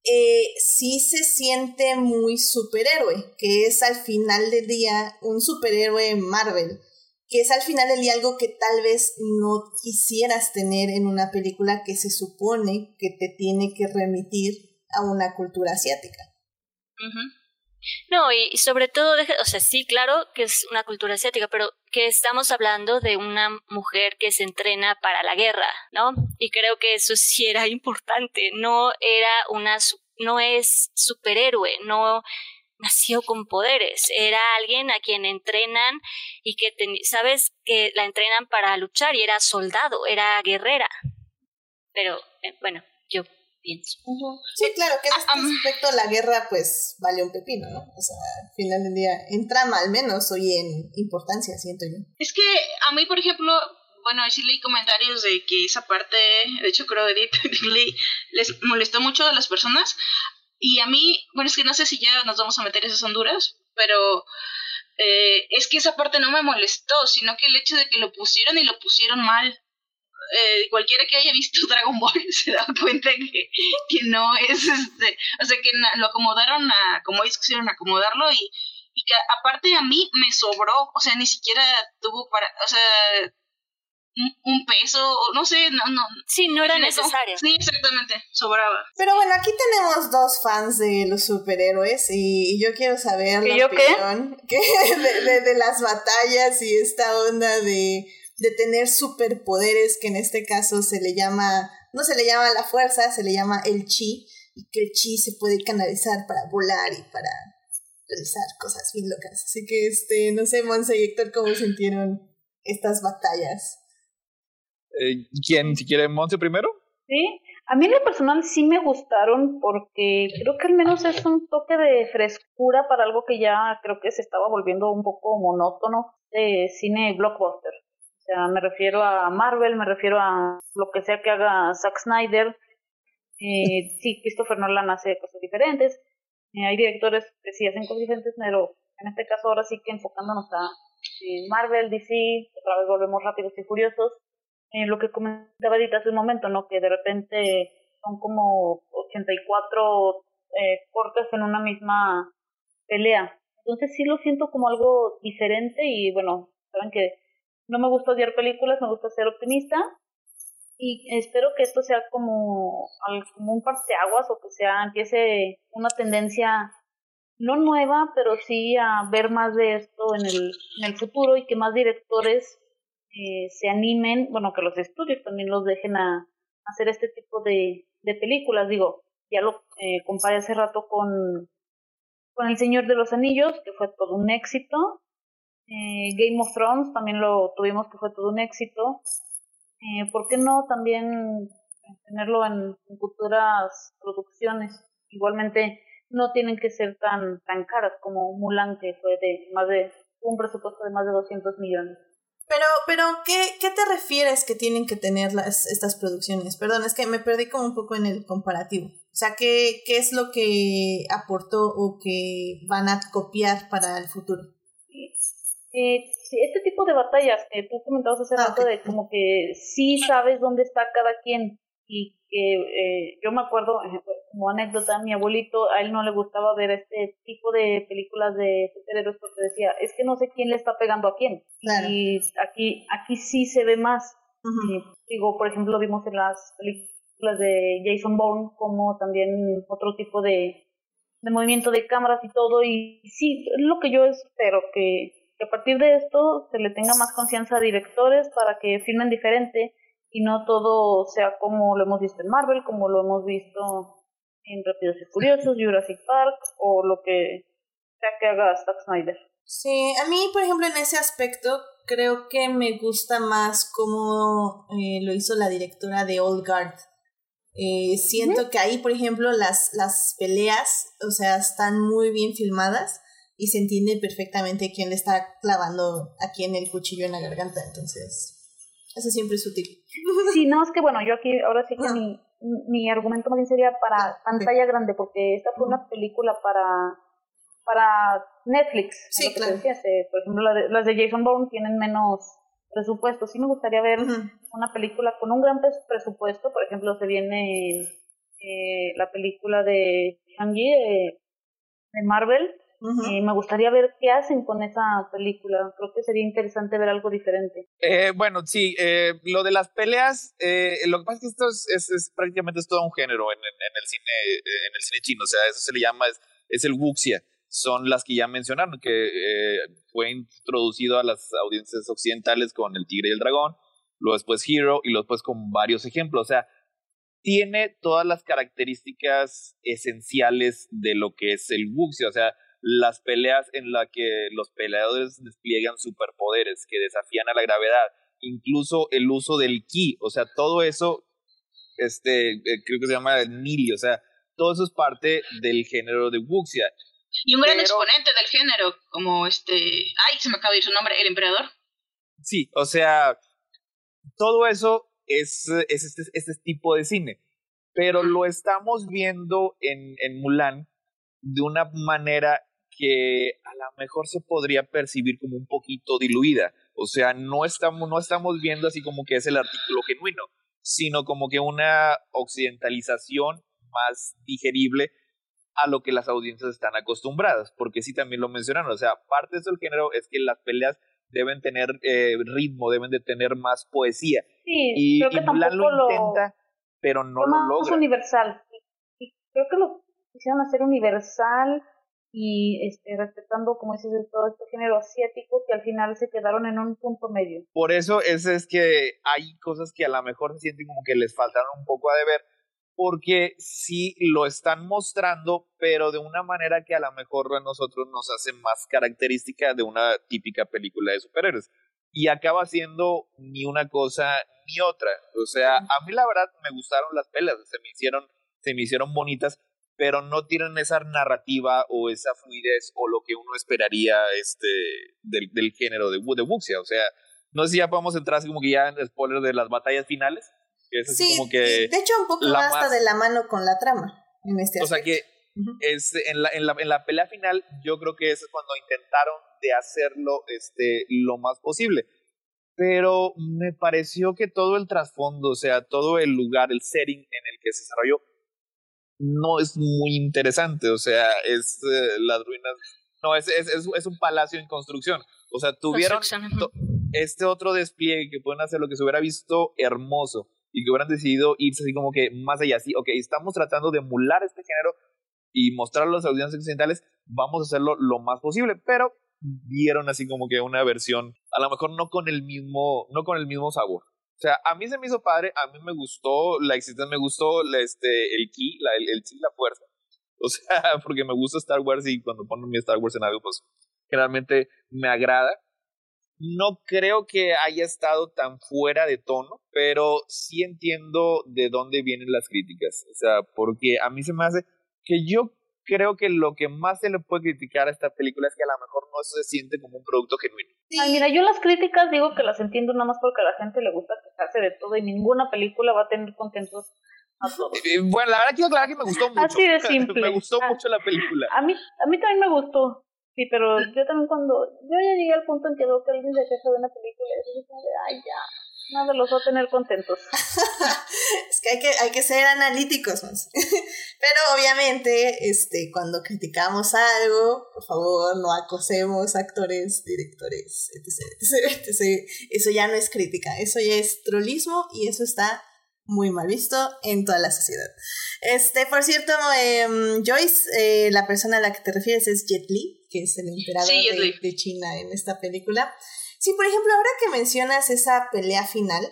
eh, sí se siente muy superhéroe, que es al final del día un superhéroe Marvel, que es al final del día algo que tal vez no quisieras tener en una película que se supone que te tiene que remitir a una cultura asiática. No, y, sobre todo, o sea, sí, claro que es una cultura asiática, pero que estamos hablando de una mujer que se entrena para la guerra, ¿no? Y creo que eso sí era importante, no era una, no es superhéroe, no nació con poderes, era alguien a quien entrenan y que, sabes, que la entrenan para luchar y era soldado, era guerrera. Pero, eh, bueno, yo pienso. Sí, claro, que en este aspecto la guerra pues vale un pepino, ¿no? O sea, al final del día, en trama al menos, hoy en importancia, siento yo. Es que a mí, por ejemplo, bueno, sí leí comentarios de que esa parte, de hecho creo que Edith les molestó mucho a las personas. Y a mí, bueno, es que no sé si ya nos vamos a meter esas Honduras, pero eh, es que esa parte no me molestó, sino que el hecho de que lo pusieron y lo pusieron mal eh, cualquiera que haya visto Dragon Ball se da cuenta que, que no es este, o sea que lo acomodaron a, como ellos quisieron acomodarlo y, y que aparte a mí me sobró, o sea, ni siquiera tuvo para, o sea, un, peso, no sé, no, no. Sí, no era necesario. Sí, exactamente, sobraba. Pero bueno, aquí tenemos dos fans de los superhéroes y yo quiero saber la opinión de, de, las batallas y esta onda de, de tener superpoderes que en este caso se le llama, no se le llama la fuerza, se le llama el chi y que el chi se puede canalizar para volar y para realizar cosas bien locas. Así que, este, no sé, Monse y Héctor, ¿cómo sintieron estas batallas? Eh, ¿Quién, si quiere, Monse primero? Sí, a mí en lo personal sí me gustaron porque creo que al menos es un toque de frescura para algo que ya creo que se estaba volviendo un poco monótono de cine blockbuster. O sea, me refiero a Marvel, me refiero a lo que sea que haga Zack Snyder. Eh, sí, Christopher Nolan hace cosas diferentes. Eh, hay directores que sí hacen cosas diferentes, pero en este caso ahora sí que enfocándonos a Marvel, DC, otra vez volvemos rápidos y furiosos eh, lo que comentaba ahorita hace un momento, ¿no? Que de repente son como 84 eh, cortes en una misma pelea. Entonces sí lo siento como algo diferente y bueno, saben que no me gusta odiar películas, me gusta ser optimista y espero que esto sea como, como un parteaguas o que sea, empiece una tendencia no nueva, pero sí a ver más de esto en el, en el futuro y que más directores eh, se animen, bueno, que los estudios también los dejen a, hacer este tipo de, de películas. Digo, ya lo eh, comparé hace rato con, con El Señor de los Anillos, que fue todo un éxito. Eh, Game of Thrones también lo tuvimos, que fue todo un éxito. Eh, ¿Por qué no también tenerlo en, futuras producciones? Igualmente, no tienen que ser tan, tan caras como Mulan, que fue de más de un presupuesto de más de 200 millones. Pero, pero ¿qué, ¿qué te refieres que tienen que tener las, estas producciones? Perdón, es que me perdí como un poco en el comparativo. O sea, ¿qué, ¿qué es lo que aportó o que van a copiar para el futuro? Eh, este tipo de batallas que tú comentabas hace ah, rato de como que sí sabes dónde está cada quien y que eh, yo me acuerdo, como anécdota, mi abuelito, a él no le gustaba ver este tipo de películas de superhéroes porque decía, es que no sé quién le está pegando a quién. Y aquí, aquí sí se ve más. digo, por ejemplo, vimos en las películas de Jason Bourne como también otro tipo de, de movimiento de cámaras y todo. Y sí, es lo que yo espero, que, que a partir de esto se le tenga más confianza a directores para que filmen diferente y no todo sea como lo hemos visto en Marvel, como lo hemos visto en Rápidos y Furiosos, Jurassic Park o lo que sea que haga Zack Snyder. Sí, a mí, por ejemplo, en ese aspecto creo que me gusta más como eh, lo hizo la directora de Old Guard. Eh, siento que ahí, por ejemplo, las, las peleas, o sea, están muy bien filmadas y se entiende perfectamente quién le está clavando aquí en el cuchillo en la garganta. Entonces, eso siempre es útil. Sí, no, es que bueno, yo aquí ahora sí que mi, mi argumento más bien sería para pantalla grande, porque esta fue una película para para Netflix. Sí, claro. Eh, por ejemplo, las de Jason Bourne tienen menos presupuesto. Sí me gustaría ver una película con un gran presupuesto. Por ejemplo, se viene eh, la película de Shang-Chi de Marvel, y me gustaría ver qué hacen con esa película. Creo que sería interesante ver algo diferente. Eh, bueno, sí, eh, lo de las peleas, eh, lo que pasa es que esto es, es, prácticamente es todo un género en, en, el cine, en el cine chino. O sea, eso se le llama, es, es el wuxia. Son las que ya mencionaron, que fue introducido a las audiencias occidentales con El Tigre y el Dragón, luego después Hero y luego después con varios ejemplos. O sea, tiene todas las características esenciales de lo que es el wuxia. O sea, las peleas en las que los peleadores despliegan superpoderes que desafían a la gravedad, incluso el uso del ki, o sea, todo eso, este, eh, creo que se llama el nili, o sea, todo eso es parte del género de wuxia. Y un gran exponente del género, como este, ay, se me acaba de ir su nombre, el emperador. Sí, o sea, todo eso es, es este, este tipo de cine, pero lo estamos viendo en, en Mulan de una manera que a lo mejor se podría percibir como un poquito diluida. O sea, no estamos, no estamos viendo así como que es el artículo genuino, sino como que una occidentalización más digerible a lo que las audiencias están acostumbradas, porque sí también lo mencionaron, o sea, parte de eso del género es que las peleas deben tener eh, ritmo, deben de tener más poesía. Sí, y, creo que y Mulan lo intenta, pero no lo logra. universal. Y, y creo que lo quisieron hacer universal y este, respetando, como dices, de todo este género asiático que al final se quedaron en un punto medio. Por eso es, es que hay cosas que a lo mejor se sienten como que les faltaron un poco a deber, porque sí lo están mostrando, pero de una manera que a lo mejor a nosotros nos hace más característica de una típica película de superhéroes. Y acaba siendo ni una cosa ni otra. O sea, a mí la verdad me gustaron las pelas, se me hicieron, se me hicieron bonitas, pero no tienen esa narrativa o esa fluidez o lo que uno esperaría este del, del género de, de Wuxia. O sea, no sé si ya podemos entrar así como que ya en spoilers de las batallas finales. Que es así Sí, como que. de hecho un poco va hasta de la mano con la trama en este O sea que es en la, en la, en la pelea final, yo creo que es cuando intentaron de hacerlo este, lo más posible. Pero me pareció que todo el trasfondo, o sea, todo el lugar, el setting en el que se desarrolló, no es muy interesante. O sea, es eh, las ruinas. No, es, es, es, es un palacio en construcción. O sea, tuvieron este otro despliegue que pueden hacer lo que se hubiera visto hermoso y que hubieran decidido irse así como que más allá. Así, ok, estamos tratando de emular este género y mostrarlo a las audiencias occidentales, vamos a hacerlo lo más posible, pero vieron así como que una versión, a lo mejor no con el mismo, no con el mismo sabor. O sea, a mí se me hizo padre, a mí me gustó la existencia, me gustó la, este, el ki, la, el, el chi, la fuerza. O sea, porque me gusta Star Wars y cuando ponen mi Star Wars en algo, pues generalmente me agrada. No creo que haya estado tan fuera de tono, pero sí entiendo de dónde vienen las críticas. O sea, porque a mí se me hace que yo creo que lo que más se le puede criticar a esta película es que a lo mejor no se siente como un producto genuino. Ay, mira, yo las críticas digo que las entiendo nada más porque a la gente le gusta quejarse de todo y ninguna película va a tener contentos a todos. Eh, Bueno, la verdad quiero aclarar que me gustó mucho. Así de simple. me gustó Ah. mucho la película. A mí, a mí también me gustó, sí, pero yo también cuando, yo ya llegué al punto en que veo que alguien se queja de una película y yo como de, ay ya, nada los va a tener contentos. es que hay que, hay que ser analíticos más. Pero obviamente, este, cuando criticamos algo, por favor, no acosemos actores, directores, etc, etc, etc. Eso ya no es crítica, eso ya es trollismo y eso está muy mal visto en toda la sociedad. Este, por cierto, em, Joyce, eh, la persona a la que te refieres es Jet Li, que es el emperador Sí, de, de China en esta película. Sí, por ejemplo, ahora que mencionas esa pelea final,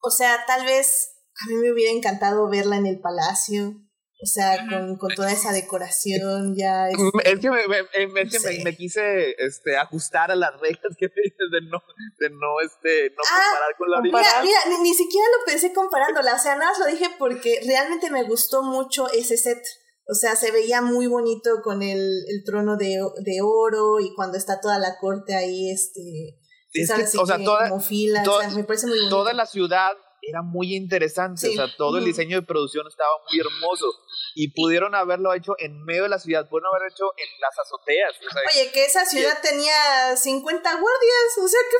o sea, tal vez a mí me hubiera encantado verla en el palacio, o sea, con, con toda esa decoración ya. este, Es que me, me- es que me- quise este, ajustar a las reglas que me dices de no, de no, este, no Ah, comparar con la original. Mira, mira, ni, ni siquiera lo pensé comparándola, o sea, nada más lo dije porque realmente me gustó mucho ese set. O sea, se veía muy bonito con el, el trono de, de oro y cuando está toda la corte ahí, este... Es Así o sea, toda- como fila, toda- o sea, me parece muy bonito. Toda la ciudad era muy interesante, Sí. o sea, todo el diseño de producción estaba muy hermoso y pudieron haberlo hecho en medio de la ciudad, pudieron haberlo hecho en las azoteas, o sea, Oye, que esa ciudad tenía 50 guardias, o sea, qué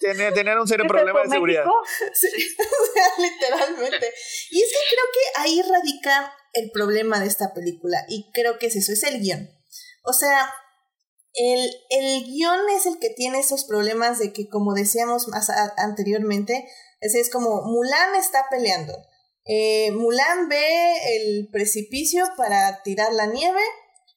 fregados. tener un serio ¿Qué es problema de seguridad. Sí, o sea, literalmente. Y es que creo que ahí radica el problema de esta película. Y creo que es eso, es el guion. O sea, el, el guion es el que tiene esos problemas de que, como decíamos más a- anteriormente, es, es como Mulan está peleando. Eh, Mulan ve el precipicio para tirar la nieve,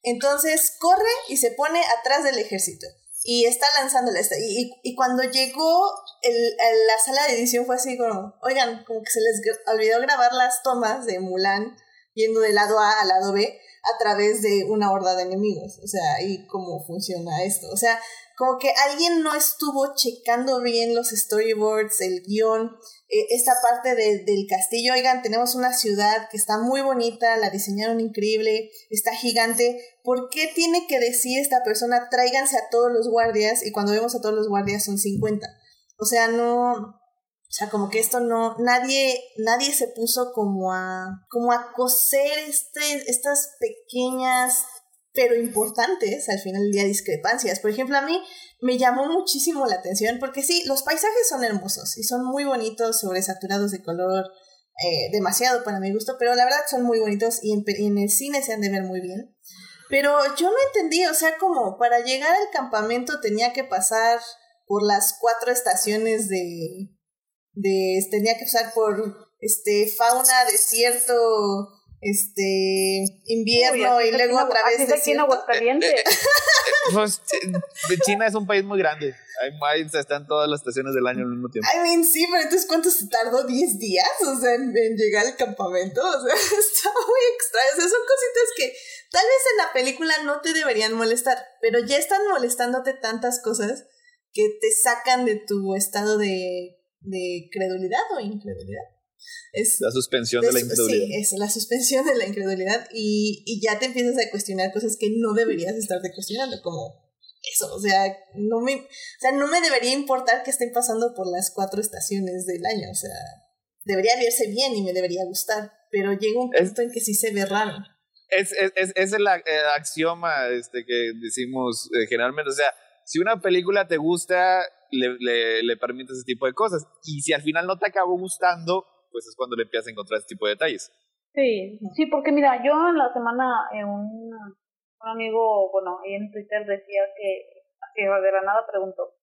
entonces corre y se pone atrás del ejército. Y está lanzándola. esta- Y, y, cuando llegó el, la sala de edición fue así como, oigan, como que se les olvidó grabar las tomas de Mulan yendo del lado A al lado B a través de una horda de enemigos. O sea, y cómo funciona esto. O sea, como que alguien no estuvo checando bien los storyboards, el guion, eh, esta parte de- del castillo. Oigan, tenemos una ciudad que está muy bonita, la diseñaron increíble, está gigante. ¿Por qué tiene que decir esta persona, tráiganse a todos los guardias? Y cuando vemos a todos los guardias son 50. O sea, no, o sea, como que esto no, nadie, nadie se puso como a, como a coser este, estas pequeñas, pero importantes, al final del día, discrepancias. Por ejemplo, a mí me llamó muchísimo la atención porque sí, los paisajes son hermosos y son muy bonitos, sobresaturados de color, eh, demasiado para mi gusto, pero la verdad son muy bonitos y en, en, el cine se han de ver muy bien. Pero yo no entendí, o sea, como para llegar al campamento tenía que pasar por las cuatro estaciones de, de tenía que pasar por este fauna, desierto, este invierno y luego otra vez aquí en Aguascalientes. pues, China es un país muy grande. Ahí están todas las estaciones del año al mismo tiempo. I mean, sí, pero entonces ¿cuánto se tardó? ¿10 días? O sea, en, llegar al campamento. O sea, está muy extraño. O sea, son cositas que tal vez en la película no te deberían molestar, pero ya están molestándote tantas cosas que te sacan de tu estado de, de credulidad o incredulidad. Es, la suspensión de, la incredulidad. Sí, es la suspensión de la incredulidad y, y ya te empiezas a cuestionar cosas que no deberías estarte cuestionando, como eso, o sea, no me, o sea, no me debería importar que estén pasando por las cuatro estaciones del año, o sea, debería verse bien y me debería gustar, pero llega un punto en que sí se ve raro. Es, es, es, es el, axioma este, que decimos eh, generalmente, o sea, si una película te gusta, le, le, le permite ese tipo de cosas, y si al final no te acabó gustando, pues es cuando le empiezas a encontrar ese tipo de detalles. Sí, sí, porque mira, yo en la semana en un, un amigo, bueno, ahí en Twitter decía que, que de la nada preguntó,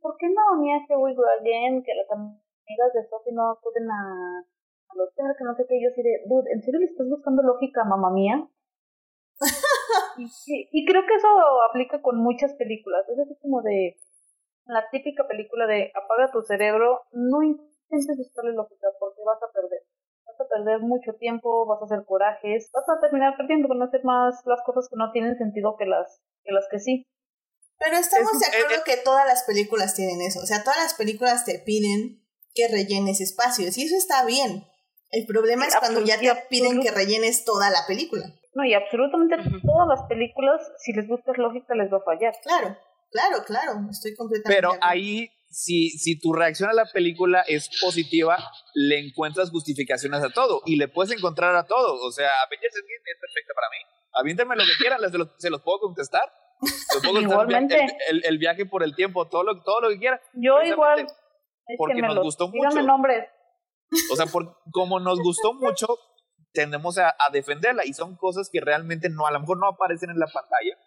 ¿por qué no ni hace We Go Again, que las amigas de Sophie no acuden a, a los temas, que no sé qué, yo así de, dude, ¿en serio le estás buscando lógica, mamá mía? y, y, creo que eso aplica con muchas películas, es así como de la típica película de apaga tu cerebro, no intentes buscarle lógica porque vas a perder. Vas a perder mucho tiempo, vas a hacer corajes, vas a terminar perdiendo, con hacer más las cosas que no tienen sentido que las que, las que sí. Pero estamos de acuerdo que todas las películas tienen eso. O sea, todas las películas te piden que rellenes espacios y eso está bien. El problema es cuando ya te piden que rellenes toda la película. No, y absolutamente todas las películas, si les buscas lógica, les va a fallar. Claro, claro, claro, estoy completamente. Pero ahí si, si tu reacción a la película es positiva, le encuentras justificaciones a todo y le puedes encontrar a todo. O sea, Avengers Endgame es perfecta para mí. Aviéntenme lo que quieran, se los, se los puedo contestar. Igualmente. El, el, viaje por el tiempo, todo lo, todo lo que quieran. Yo igual. Porque nos gustó mucho. nombres. O sea, por, como nos gustó mucho, tendemos a, a defenderla y son cosas que realmente no, a lo mejor no aparecen en la pantalla,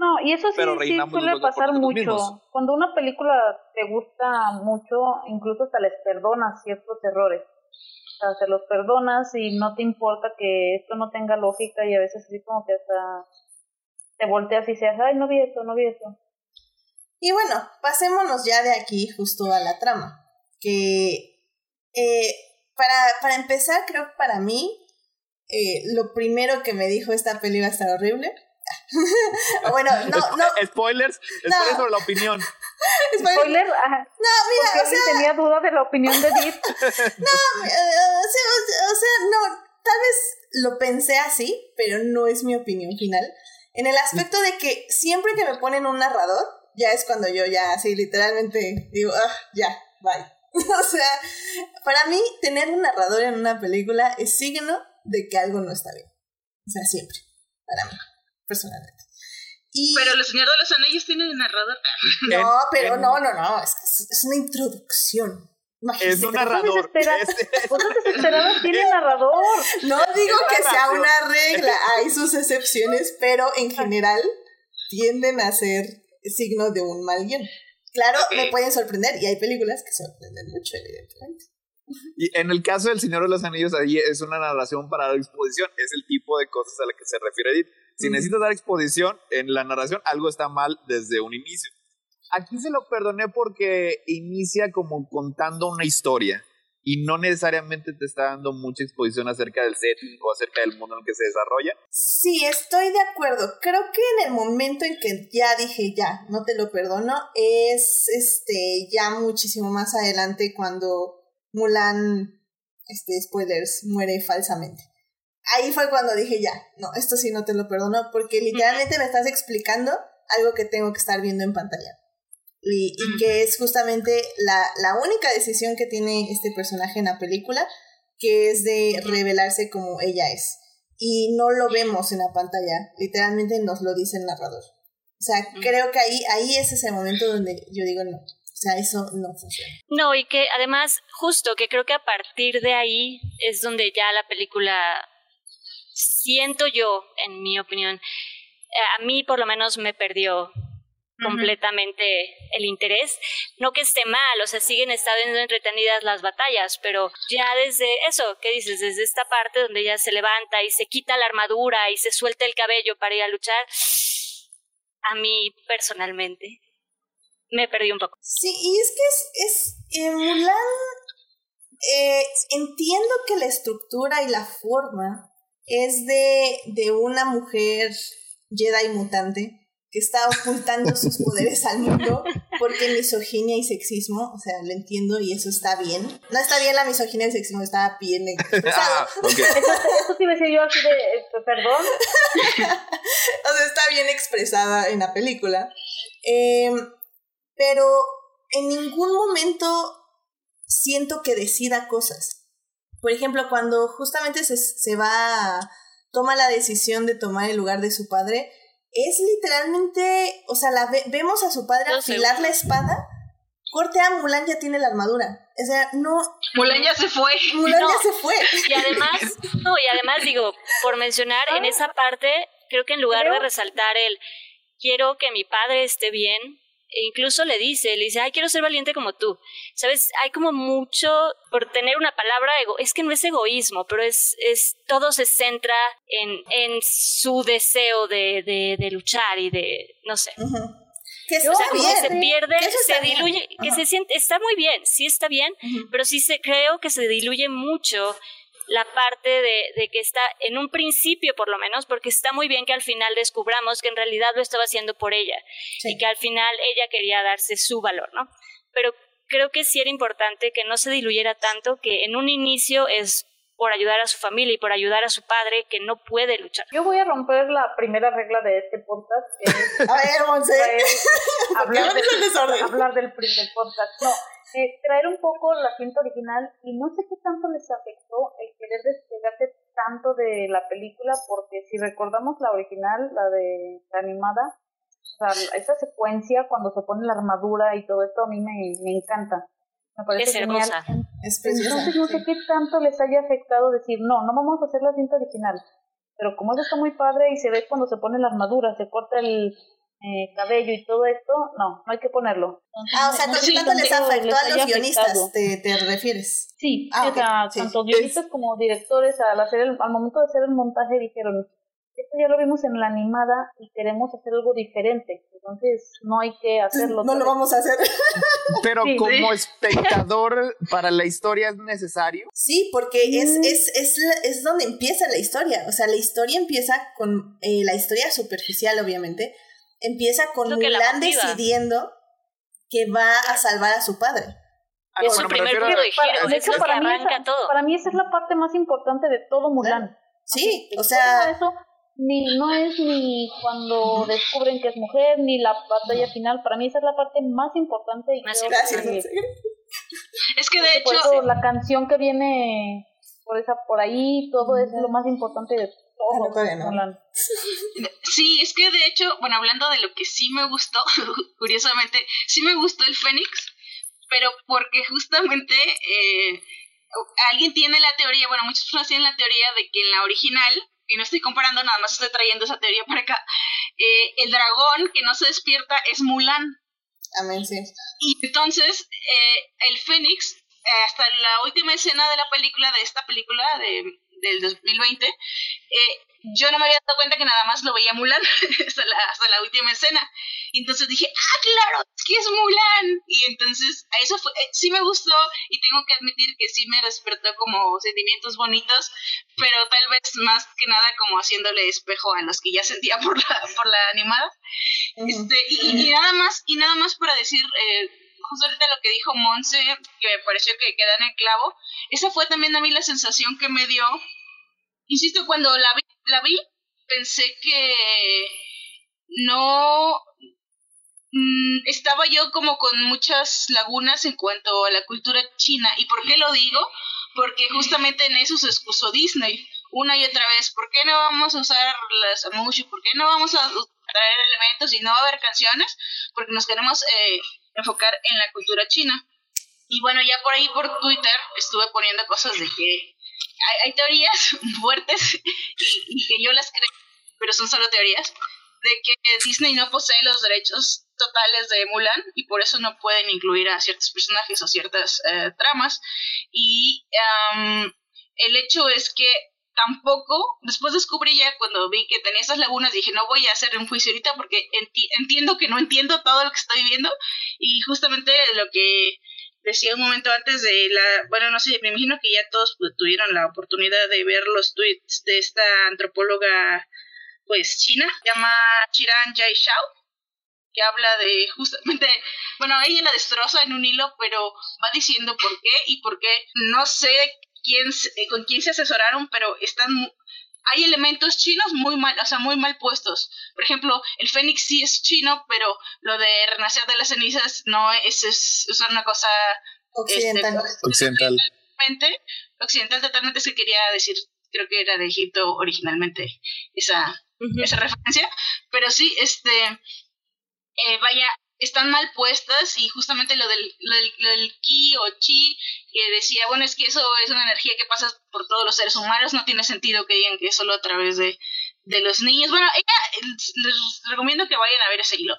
no, y eso sí, sí suele pasar mucho. Cuando una película te gusta mucho, incluso hasta les perdonas ciertos errores. O sea, se los perdonas y no te importa que esto no tenga lógica y a veces así como que hasta te volteas y dices, ay, no vi eso, no vi eso. Y bueno, pasémonos ya de aquí justo a la trama. Que eh, para, para empezar, creo que para mí, eh, lo primero que me dijo esta peli iba a estar horrible bueno, no, no. Spoilers, spoilers sobre la opinión. Spoiler, No, mira, o sea. tenía duda de la opinión de Deep. no, o, sea, o sea, no, tal vez lo pensé así, pero no es mi opinión final. En el aspecto de que siempre que me ponen un narrador, ya es cuando yo ya así literalmente digo, ah, ya, bye. o sea, para mí tener un narrador en una película es signo de que algo no está bien. O sea, siempre, para mí personalmente. Pero los señores de los anillos tienen narrador. No, pero no, no, no, es, es una introducción. Es un narrador. Cosas desesperadas tiene narrador. No digo que sea una regla, hay sus excepciones, pero en general tienden a ser signo de un mal guion. Claro, me pueden sorprender y hay películas que sorprenden mucho, evidentemente. Y en el caso del Señor de los Anillos, ahí es una narración para la exposición, es el tipo de cosas a la que se refiere Edith. Si necesitas dar exposición en la narración, algo está mal desde un inicio. Aquí se lo perdoné porque inicia como contando una historia y no necesariamente te está dando mucha exposición acerca del setting o acerca del mundo en el que se desarrolla. Sí, estoy de acuerdo. Creo que en el momento en que ya dije ya, no te lo perdono, es este ya muchísimo más adelante cuando Mulan, este, spoilers, muere falsamente. Ahí fue cuando dije, ya, no, esto sí no te lo perdono, porque literalmente me estás explicando algo que tengo que estar viendo en pantalla. Y, que es justamente la, la única decisión que tiene este personaje en la película, que es de revelarse como ella es. Y no lo vemos en la pantalla, literalmente nos lo dice el narrador. O sea, creo que ahí, ahí ese es el momento donde yo digo no. O sea, eso no funciona. No, y que además, justo que creo que a partir de ahí es donde ya la película, siento yo, en mi opinión, eh, a mí por lo menos me perdió completamente el interés. No que esté mal, o sea, siguen estando entretenidas las batallas, pero ya desde eso, ¿qué dices? Desde esta parte donde ella se levanta y se quita la armadura y se suelta el cabello para ir a luchar, a mí personalmente me perdí un poco. Sí, y es que es, es eh, Mulan, eh, entiendo que la estructura y la forma es de, de una mujer Jedi mutante que está ocultando sus poderes al mundo porque misoginia y sexismo, o sea, lo entiendo y eso está bien. No está bien la misoginia y el sexismo, está bien. Ah, eso, sí me yo así de, este, perdón. o sea, está bien expresada en la película. Em, pero en ningún momento siento que decida cosas. Por ejemplo, cuando justamente se, se va, toma la decisión de tomar el lugar de su padre, es literalmente, o sea, la vemos a su padre afilar la espada, corte a Mulan ya tiene la armadura. O sea, no. Mulan ya se fue. Mulan ya se fue. Y además, no, y además digo, por mencionar, en esa parte, creo que en lugar de resaltar el quiero que mi padre esté bien, e incluso le dice, le dice, ay, quiero ser valiente como tú. ¿Sabes? Hay como mucho, por tener una palabra, ego, es que no es egoísmo, pero es, es todo se centra en, en su deseo de, de, de luchar y de, no sé. Que o sea, como se pierde, se diluye, que se siente, está muy bien, sí está bien, pero sí se, creo que se diluye mucho la parte de, de, que está, en un principio por lo menos, porque está muy bien que al final descubramos que en realidad lo estaba haciendo por ella y que al final ella quería darse su valor, ¿no? Pero creo que sí era importante que no se diluyera tanto, que en un inicio es por ayudar a su familia y por ayudar a su padre que no puede luchar. Yo voy a romper la primera regla de este podcast. Que es, a ver, Monse. hablar, del, hablar del, del podcast. No, eh, traer un poco la cinta original y no sé qué tanto les afectó el querer despegarse tanto de la película porque si recordamos la original, la de la animada, o sea, esa secuencia cuando se pone la armadura y todo esto a mí me, me encanta. Me parece es genial. Es Entonces no sé qué tanto les haya afectado decir, no, no vamos a hacer la cinta original. Pero como eso está muy padre y se ve cuando se pone la armadura, se corta el, eh, cabello y todo esto, no, no hay que ponerlo. ah, o sea, ¿cuánto les afectó a los guionistas, te, te, refieres? Sí, ah, o sea, tanto guionistas como directores al, hacer el, al momento de hacer el montaje dijeron, esto ya lo vimos en la animada y queremos hacer algo diferente, entonces no hay que hacerlo. No lo vamos a hacer. Pero como espectador para la historia es necesario. Sí, porque es, mm. es, es, es donde empieza la historia, o sea, la historia empieza con eh, la historia superficial, obviamente, empieza con Mulan decidiendo que va a salvar a su padre. Ah, es su primer punto de giro, para, mí esa, todo. para mí esa es la parte más importante de todo Mulan. Sí, o sea... Eso, ni, no es ni cuando descubren que es mujer, ni la batalla final. Para mí esa es la parte más importante. Y más Gracias. es que de hecho... Por la canción que viene por esa por ahí, todo es lo más importante de Sí, es que de hecho, bueno, hablando de lo que sí me gustó, curiosamente, sí me gustó el Fénix, pero porque justamente eh, alguien tiene la teoría, bueno, muchas personas tienen la teoría de que en la original, y no estoy comparando, nada más estoy trayendo esa teoría para acá, eh, el dragón que no se despierta es Mulan. Amén, sí. Y entonces, eh, el Fénix, hasta la última escena de la película, de esta película, de del 2020, eh, yo no me había dado cuenta que nada más lo veía Mulan hasta, la, hasta la última escena. Y entonces dije, ah, claro, es que es Mulan. Y entonces, a eso fue, eh, sí me gustó y tengo que admitir que sí me despertó como sentimientos bonitos, pero tal vez más que nada como haciéndole espejo a los que ya sentía por la, por la animada. este, y, nada más, y nada más para decir, eh, justo ahorita lo que dijo Monse, que me pareció que queda en el clavo, esa fue también a mí la sensación que me dio. Insisto, cuando la vi, la vi pensé que no mm, estaba yo como con muchas lagunas en cuanto a la cultura china. ¿Y por qué lo digo? Porque justamente en eso se excusó Disney una y otra vez. ¿Por qué no vamos a usar las amushis? ¿Por qué no vamos a traer elementos y no va a haber canciones porque nos queremos eh, enfocar en la cultura china. Y bueno, ya por ahí por Twitter estuve poniendo cosas de que hay, teorías fuertes y, que yo las creo, pero son solo teorías, de que Disney no posee los derechos totales de Mulan y por eso no pueden incluir a ciertos personajes o ciertas eh, tramas. Y el hecho es que tampoco, después descubrí ya cuando vi que tenía esas lagunas, dije, no voy a hacer un juicio ahorita porque entiendo que no entiendo todo lo que estoy viendo y justamente lo que decía un momento antes de la, bueno, no sé, me imagino que ya todos tuvieron la oportunidad de ver los tweets de esta antropóloga, pues china, se llama Chiran Jai Shao, que habla de justamente, bueno, ella la destroza en un hilo, pero va diciendo por qué y por qué, no sé quién, con quién se asesoraron, pero están hay elementos chinos muy mal, o sea, muy mal puestos. Por ejemplo, el Fénix sí es chino, pero lo de renacer de las cenizas no es, es, una cosa occidental. Este, occidental. Occidental totalmente es que quería decir, creo que era de Egipto originalmente esa, esa referencia, pero sí, este, eh, vaya, están mal puestas y justamente lo del, lo del, ki o chi que decía, bueno, es que eso es una energía que pasa por todos los seres humanos, no tiene sentido que digan que es solo a través de, de los niños. Bueno, ella, les recomiendo que vayan a ver ese hilo.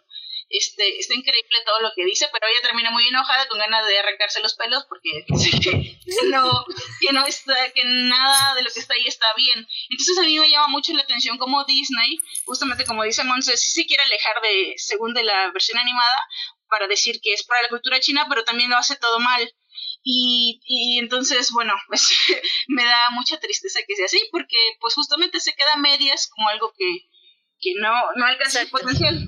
Este, está increíble todo lo que dice, pero ella termina muy enojada con ganas de arrancarse los pelos porque que no, que no está, que nada de lo que está ahí está bien. Entonces a mí me llama mucho la atención como Disney, justamente como dice Monse, sí se quiere alejar de, según de la versión animada, para decir que es para la cultura china, pero también lo hace todo mal. Y, y entonces, bueno, pues me da mucha tristeza que sea así, porque pues justamente se queda a medias como algo que, que no, no alcanza el potencial.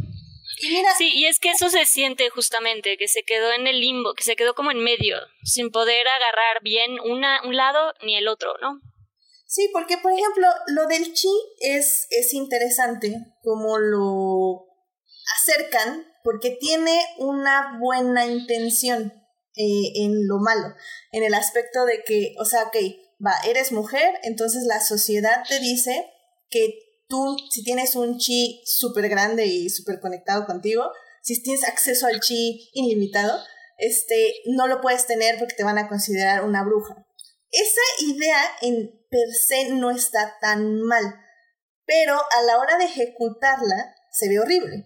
Sí, y es que eso se siente justamente, que se quedó en el limbo, que se quedó como en medio, sin poder agarrar bien una, un lado ni el otro, ¿no? Sí, porque por ejemplo, lo del chi es, es interesante como lo acercan, porque tiene una buena intención eh, en lo malo, en el aspecto de que, o sea, ok, va, eres mujer, entonces la sociedad te dice que tú, si tienes un chi súper grande y súper conectado contigo, si tienes acceso al chi ilimitado, este, no lo puedes tener porque te van a considerar una bruja. Esa idea en per se no está tan mal, pero a la hora de ejecutarla se ve horrible.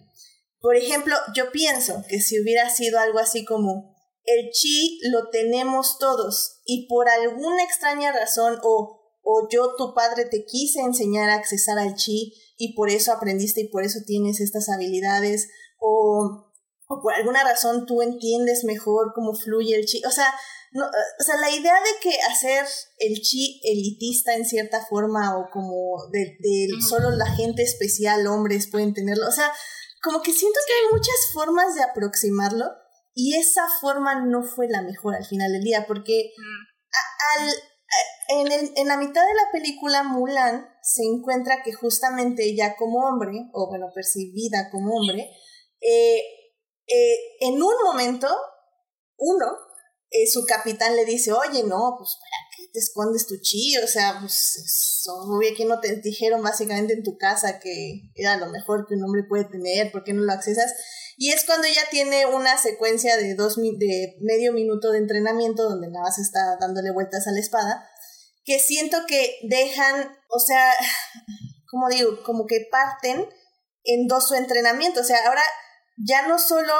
Por ejemplo, yo pienso que si hubiera sido algo así como el chi lo tenemos todos y por alguna extraña razón o o yo, tu padre, te quise enseñar a accesar al chi y por eso aprendiste y por eso tienes estas habilidades, o, o por alguna razón tú entiendes mejor cómo fluye el chi. O sea, no, o sea, la idea de que hacer el chi elitista en cierta forma o como de, de solo la gente especial, hombres pueden tenerlo, o sea, como que siento que hay muchas formas de aproximarlo y esa forma no fue la mejor al final del día porque al, en, el, en, la mitad de la película, Mulan se encuentra que justamente ella como hombre, o bueno, percibida como hombre, eh, eh, en un momento, uno, eh, su capitán le dice, oye, no, pues ¿para qué te escondes tu chi? O sea, pues obvio que no te dijeron básicamente en tu casa que era lo mejor que un hombre puede tener, ¿por qué no lo accesas? Y es cuando ella tiene una secuencia de, dos, de medio minuto de entrenamiento donde nada más está dándole vueltas a la espada que siento que dejan, o sea, como digo, como que parten en dos su entrenamiento. O sea, ahora ya no solo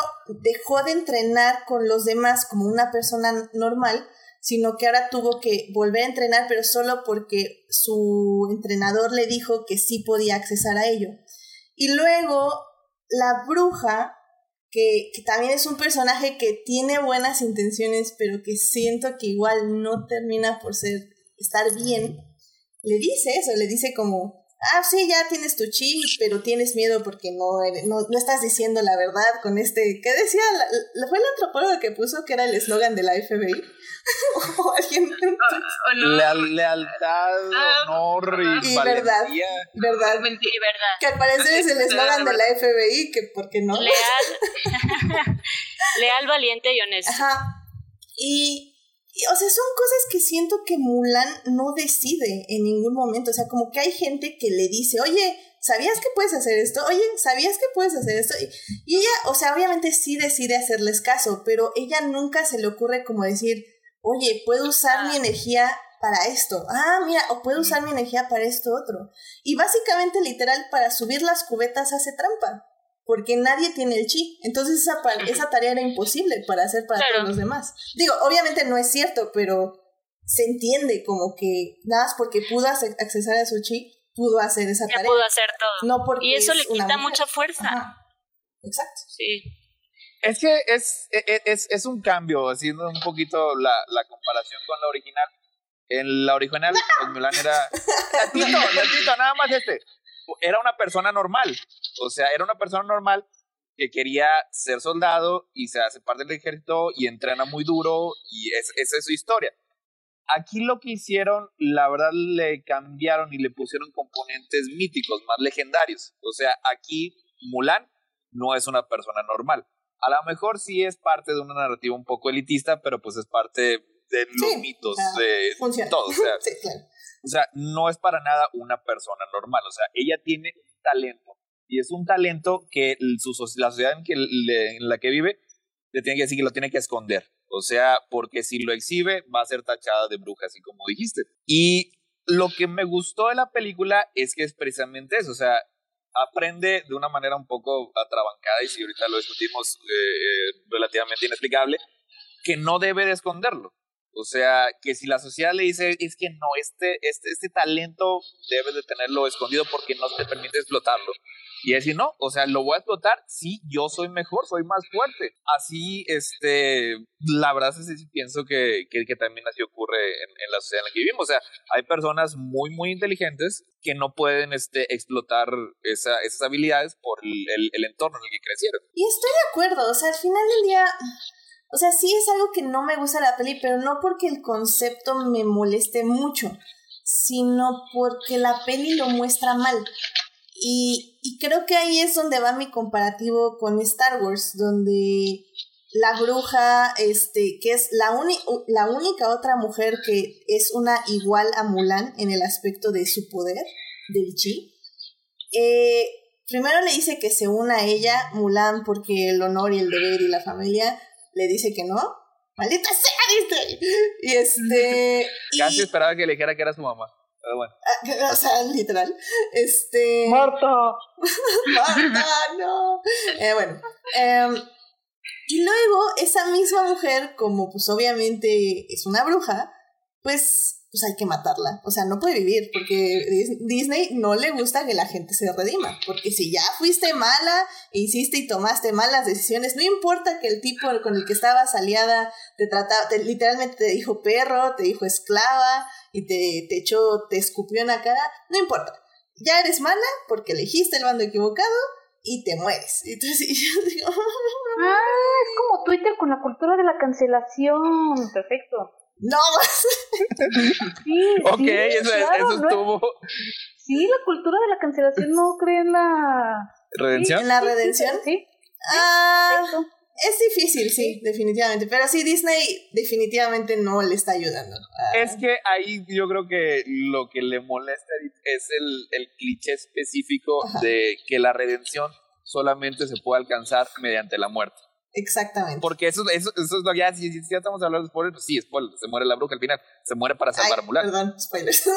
dejó de entrenar con los demás como una persona normal, sino que ahora tuvo que volver a entrenar, pero solo porque su entrenador le dijo que sí podía accesar a ello. Y luego la bruja, que, que, también es un personaje que tiene buenas intenciones, pero que siento que igual no termina por ser estar bien, le dice eso, le dice como, ah, sí, ya tienes tu chi, pero tienes miedo porque no, no, no estás diciendo la verdad con este, ¿qué decía? La, ¿Fue el antropólogo que puso que era el eslogan de la FBI? o alguien... lealtad, honor y, y verdad, verdad. Y verdad. Que al parecer es el eslogan de la FBI, que porque no. Leal, leal, valiente y honesto. Ajá. Y o sea, son cosas que siento que Mulan no decide en ningún momento. O sea, como que hay gente que le dice, oye, ¿sabías que puedes hacer esto? Oye, ¿sabías que puedes hacer esto? Y, ella, o sea, obviamente sí decide hacerles caso, pero ella nunca se le ocurre como decir, oye, puedo usar mi energía para esto. Ah, mira, o puedo usar mi energía para esto otro. Y básicamente, literal, para subir las cubetas hace trampa. Porque nadie tiene el chi. Entonces esa, esa tarea era imposible para hacer para todos los demás. Digo, obviamente no es cierto, pero se entiende como que nada más porque pudo accesar a su chi, pudo hacer esa ya tarea. pudo hacer todo. No porque y eso le quita mucha fuerza. Exacto. Sí. Es que es, e, e, es, es, un cambio, haciendo un poquito la, la comparación con la original. En la original, pues Mulan era. Latito, latito, nada más este. Era una persona normal. O sea, era una persona normal que quería ser soldado y se hace parte del ejército y entrena muy duro y es, esa es su historia. Aquí lo que hicieron, la verdad, le cambiaron y le pusieron componentes míticos, más legendarios. O sea, aquí Mulan no es una persona normal. A lo mejor sí es parte de una narrativa un poco elitista, pero pues es parte de los mitos de todo. O sea, o sea, no es para nada una persona normal. O sea, ella tiene talento. Y es un talento que su, la sociedad en, que en la que vive le tiene que decir que lo tiene que esconder. O sea, porque si lo exhibe va a ser tachada de bruja, así como dijiste. Y lo que me gustó de la película es que es precisamente eso. O sea, aprende de una manera un poco atrabancada, y si ahorita lo discutimos, eh, eh, relativamente inexplicable, que no debe de esconderlo. O sea, que si la sociedad le dice, es que no, este, este, este talento debe de tenerlo escondido porque no te permite explotarlo. Y decir, no, o sea, lo voy a explotar, sí, yo soy mejor, soy más fuerte. Así, este, la verdad es que pienso que, que, también así ocurre en, en, la sociedad en la que vivimos. O sea, hay personas muy, muy inteligentes que no pueden este, explotar esa, esas habilidades por el, el, el entorno en el que crecieron. Y estoy de acuerdo, o sea, al final del día o sea, sí es algo que no me gusta la peli, pero no porque el concepto me moleste mucho, sino porque la peli lo muestra mal. Y, y creo que ahí es donde va mi comparativo con Star Wars, donde la bruja, este, que es la, la única otra mujer que es una igual a Mulan en el aspecto de su poder, del chi. Eh, primero le dice que se una a ella, Mulan, porque el honor y el deber y la familia, le dice que no. ¡Maldita sea, Disney! Y este. Casi esperaba que le dijera que era su mamá. Pero bueno. Ah, o sea, literal. Este. ¡Marta! ¡Marta, no! Eh, bueno. Em, y luego, esa misma mujer, como pues obviamente es una bruja, pues pues hay que matarla. O sea, no puede vivir porque Disney no le gusta que la gente se redima. Porque si ya fuiste mala, hiciste y tomaste malas decisiones, no importa que el tipo con el que estabas aliada te trataba, literalmente te dijo perro, te dijo esclava y te, te echó, te escupió en la cara, no importa. Ya eres mala porque elegiste el bando equivocado y te mueres. Y entonces yo digo... ah, es como Twitter con la cultura de la cancelación. Perfecto. No. sí, ok, eso, estuvo. Sí, la cultura de la cancelación no cree en la. ¿Redención? ¿En la redención? Sí. Ah, es difícil, sí, definitivamente. Pero sí, Disney definitivamente no le está ayudando. Es que ahí yo creo que lo que le molesta es el, el cliché específico de que la redención solamente se puede alcanzar mediante la muerte. Exactamente. Porque eso, eso, eso es lo que ya, si, si, ya estamos hablando de spoilers, pues sí, spoiler, se muere la bruja al final, se muere para salvar Ay, a Mulan. Perdón, spoilers.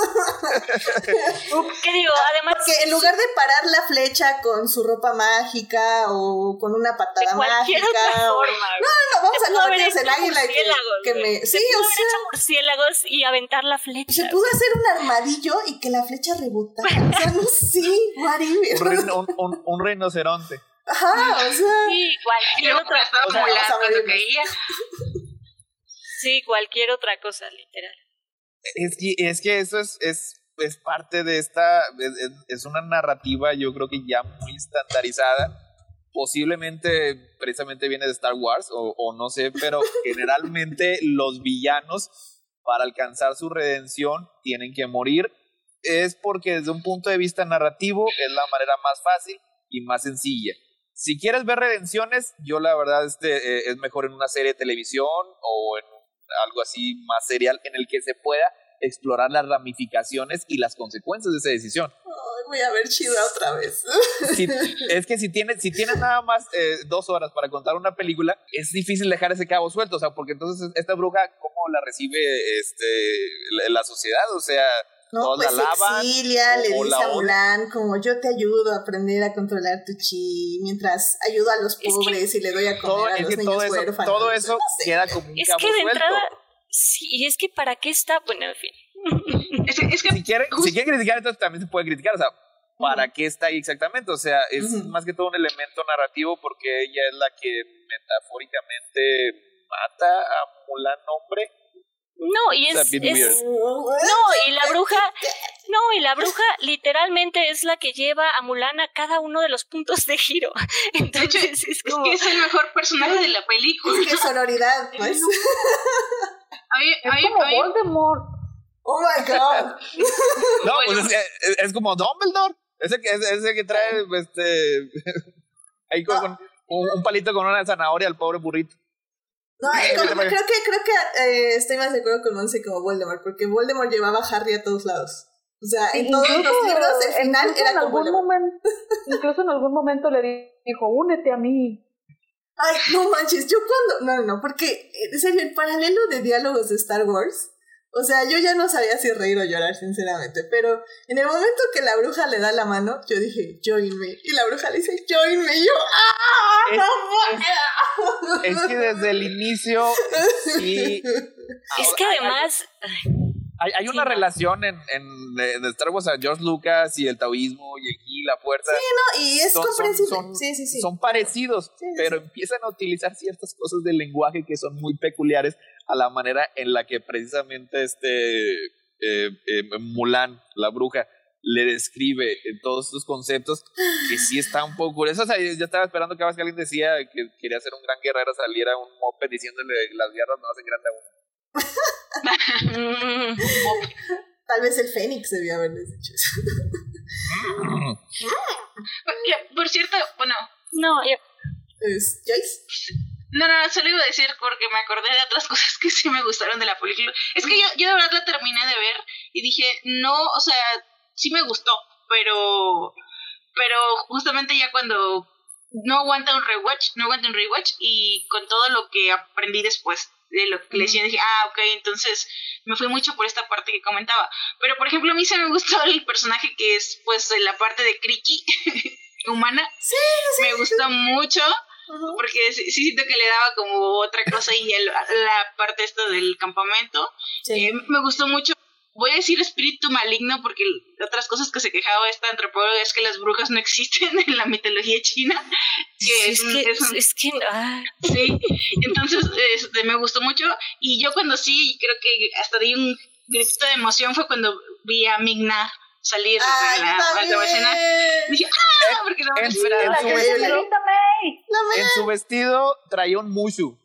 ¿Qué digo? Además. Porque en lugar de parar la flecha con su ropa mágica o con una patada de cualquier mágica. Otra o... forma, no, no, no, vamos se a convertirnos en águila que, que me. Se sí, pudo o haber sea. hecho murciélagos y aventar la flecha. Se pudo hacer un armadillo y que la flecha rebotara. o sea, no sé, whatever. Un, reino, un, un, un rinoceronte. Ajá, o sea. Sí, cualquier otra estaba o sea, volando vamos a cuando morirnos. caía. Sí, cualquier otra cosa, literal. Es que, es que eso es, es, es parte de esta, es, es una narrativa yo creo que ya muy estandarizada. Posiblemente precisamente viene de Star Wars o, o no sé, pero generalmente los villanos para alcanzar su redención tienen que morir. Es porque desde un punto de vista narrativo es la manera más fácil y más sencilla. Si quieres ver redenciones, yo la verdad este, eh, es mejor en una serie de televisión o en algo así más serial en el que se pueda explorar las ramificaciones y las consecuencias de esa decisión. voy a ver Chida otra vez. es que si tienes, si tienes nada más eh, dos horas para contar una película, es difícil dejar ese cabo suelto, o sea, porque entonces esta bruja, ¿cómo la recibe este, la sociedad? O sea, no, pues la exilia, le dice a Mulan como yo te ayudo a aprender a controlar tu chi, mientras ayudo a los pobres y le doy a comer a los niños todo eso, Todo eso queda como un Es que de entrada, sí, y es que para qué está, bueno, en fin. es, que, si, quiere, si quiere criticar, entonces también se puede criticar, o sea, ¿para qué está ahí exactamente? O sea, es más que todo un elemento narrativo porque ella es la que metafóricamente mata a Mulan hombre no, y es, no, y la bruja, no, y la bruja literalmente es la que lleva a Mulan a cada uno de los puntos de giro. Entonces es como es que es el mejor personaje de la película. Es que sonoridad, pues. es como Voldemort. Oh my god. no, pues es, como Dumbledore. Ese que, ese que trae este ahí con, un palito con una zanahoria al pobre burrito. No, creo que, creo que eh, estoy más de acuerdo con Monse como Voldemort, porque Voldemort llevaba a Harry a todos lados. O sea, en todos los libros el final era como momento, Incluso en algún momento le dijo, únete a mí. Ay, no manches, yo cuando... No, no, no, porque, en serio, el paralelo de diálogos de Star Wars o sea, yo ya no sabía si reír o llorar, sinceramente. Pero en el momento que la bruja le da la mano, yo dije, join me. Y la bruja le dice, join me. Y yo, ¡ah! Es, es, que desde el inicio, sí. Es que además. Hay, hay una relación en, en, Star Wars a George Lucas y el taoísmo y aquí la fuerza. Sí, no, y es comprensible. Son, sí, sí, sí. son parecidos, pero empiezan a utilizar ciertas cosas del lenguaje que son muy peculiares a la manera en la que precisamente este eh, eh, Mulan, la bruja, le describe todos estos conceptos que sí está un poco curioso. O sea, yo estaba esperando que alguien decía que quería ser un gran guerrero, saliera un mope diciéndole las guerras no hacen grande a uno. Tal vez el Fénix debía haberles dicho eso. Por cierto, bueno. No, yo. ¿Es Joyce? No, no, solo iba a decir porque me acordé de otras cosas que sí me gustaron de la película. Es que yo, yo de verdad la terminé de ver y dije, no, o sea, sí me gustó, pero, pero justamente ya cuando no aguanta un rewatch, no aguanta un rewatch y con todo lo que aprendí después de lo que le decía, dije, ah, ok, entonces me fui mucho por esta parte que comentaba. Pero, por ejemplo, a mí se me gustó el personaje que es, pues, la parte de Kriki humana. Sí, sí, me gustó mucho porque sí, siento que le daba como otra cosa y la parte esta del campamento. Eh, me gustó mucho. Voy a decir espíritu maligno porque otras cosas que se quejaba esta antropóloga es que las brujas no existen en la mitología china. Que es, es, que, ah. Sí, entonces este, me gustó mucho y yo cuando sí, creo que hasta di un grito de emoción fue cuando vi a Migna salir de la alta. Dije, ¡ah! Porque no me esperaba. En su vestido traía un mushu.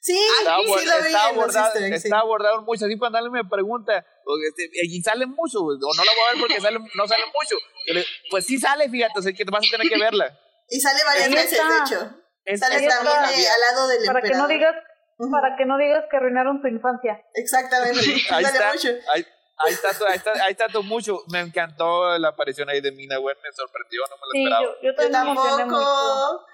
Sí, estaba, sí, lo estaba, bordado, estaba bordado un mushu. Así cuando alguien me pregunta, este, y sale mucho, o no la voy a ver porque sale, no sale mucho. Pues sí sale, fíjate, así que vas a tener que verla. Y sale varias veces, de hecho. sale también al lado del para emperador. Que no digas, Para que no digas que arruinaron tu infancia. Exactamente. ahí, está, ahí, está, ahí, está, ahí está todo mucho. Me encantó la aparición ahí de Mina Wen, me sorprendió, no me lo esperaba. yo, yo tampoco.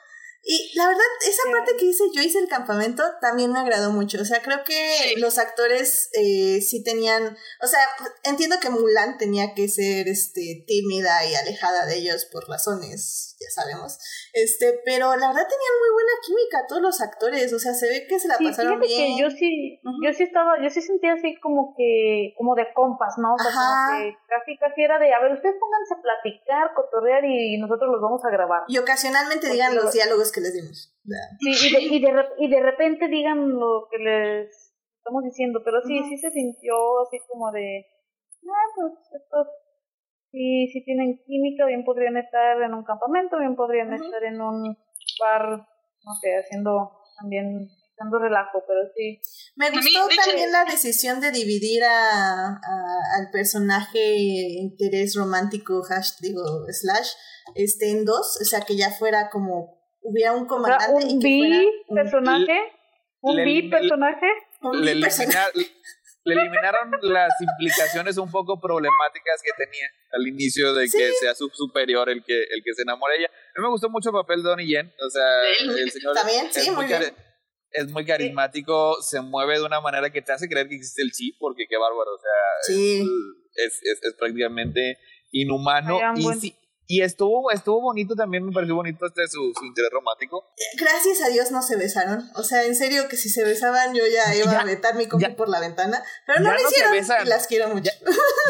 Y la verdad, esa parte que dice yo hice el campamento también me agradó mucho. O sea, creo que los actores eh, sí tenían. O sea, entiendo que Mulan tenía que ser este, tímida y alejada de ellos por razones, ya sabemos. Este, pero la verdad tenían muy buena química todos los actores. O sea, se ve que se la pasaron bien. Que yo sí, yo sí estaba, yo sí sentía así como que, como de compas, ¿no? O sea, como que casi casi era de, a ver, ustedes pónganse a platicar, cotorrear y nosotros los vamos a grabar. Y ocasionalmente digan los diálogos que les dimos. Sí, y de, y, de, y de repente digan lo que les estamos diciendo, pero sí, sí se sintió así como de, ah, pues estos sí, sí tienen química, bien podrían estar en un campamento, bien podrían estar en un bar, no sé, haciendo también dando relajo, pero sí. Me gustó también la decisión de dividir a, al personaje interés romántico, hash, digo, slash, este, en dos, o sea, que ya fuera como hubiera un comandante un y que personaje un bi personaje. Le, le eliminaron las implicaciones un poco problemáticas que tenía al inicio de que sea su superior el que, el que se enamore de ella. A mí me gustó mucho el papel de Donnie Yen, o sea, el señor También, sí, muy bien. Es muy carismático, se mueve de una manera que te hace creer que existe el sí, porque qué bárbaro, o sea, es, es, es, prácticamente inhumano. Y sí, y estuvo, estuvo bonito también, me pareció bonito este su, su, interés romántico. Gracias a Dios no se besaron. O sea, en serio que si se besaban yo ya iba a vetar mi por la ventana. Pero no lo hicieron y las quiero mucho.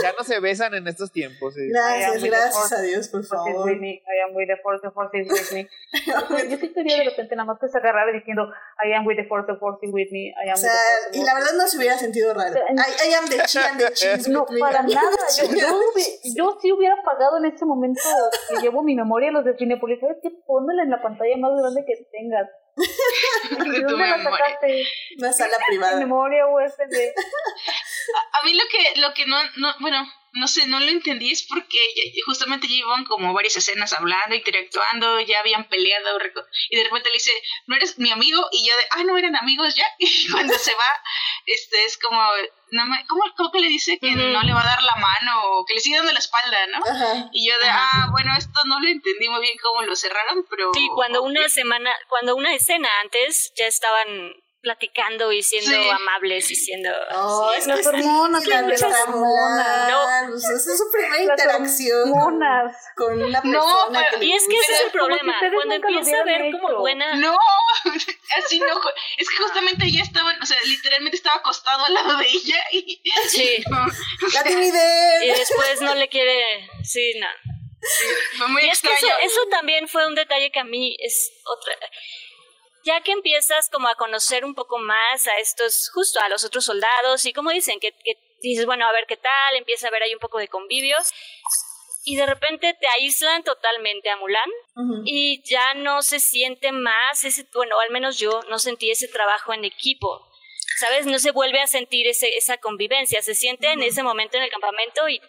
Ya, no se besan en estos tiempos. Gracias, gracias a Dios, por favor. I am with the force, the force is with me. yo sí quería de repente nada más que se agarrara diciendo I am with the force, the force is with me. I am o sea, y la verdad no se hubiera sentido raro. I, I am the chi and the cheese No, para nada. Yo, yo, yo sí hubiera pagado en ese momento que llevo mi memoria los de Cinepolis, ¿sabes qué? Pónmela en la pantalla más grande que tengas. ¿De dónde la sacaste? Una sala privada. memoria USB. A, a mí lo que, lo que no, no, bueno, no sé, no lo entendí, es porque justamente llevan como varias escenas hablando, interactuando, ya habían peleado, y de repente le dice, no eres mi amigo, y yo de, ah, no eran amigos ya, y cuando se va, este es como, no me, ¿cómo, cómo que le dice que no le va a dar la mano, o que le sigue dando la espalda, ¿no? Y yo de, ah, bueno, esto no lo entendí muy bien cómo lo cerraron, pero... Sí, cuando una semana, cuando una escena antes ya estaban platicando y siendo amables y siendo oh, es las hormonas las hormonas. no pues, es su primera interacción hormonas. con una persona no, y es que ese es el problema cuando empieza a ver como buena no así no es que justamente ella estaba o sea literalmente estaba acostado al lado de ella y sí. la timidez. Y después no le quiere sí no. fue muy y extraño. es que eso, eso también fue un detalle que a mí es otra ya que empiezas como a conocer un poco más a estos, justo a los otros soldados y como dicen, que, que dices, bueno, a ver qué tal, empieza a ver ahí un poco de convivios y de repente te aíslan totalmente a Mulan y ya no se siente más ese, bueno, al menos yo no sentí ese trabajo en equipo. ¿Sabes? No se vuelve a sentir ese, esa convivencia, se siente en ese momento en el campamento y,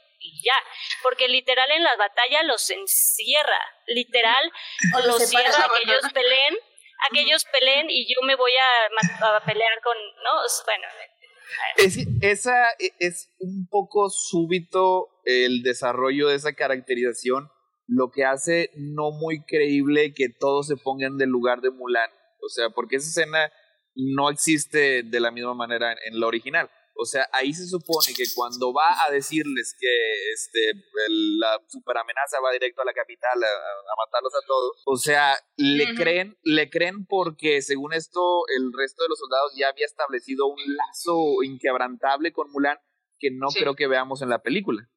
ya, porque literal en la batalla los encierra, literal, o los cierra que ellos peleen aquellos peleen y yo me voy a, pelear con, ¿no? Bueno. Es, esa e, es un poco súbito el desarrollo de esa caracterización, lo que hace no muy creíble que todos se pongan del lugar de Mulan. O sea, porque esa escena no existe de la misma manera en la original. O sea, ahí se supone que cuando va a decirles que este, la super amenaza va directo a la capital a, matarlos a todos, o sea, le creen, le creen porque según esto el resto de los soldados ya había establecido un lazo inquebrantable con Mulan que no creo que veamos en la película.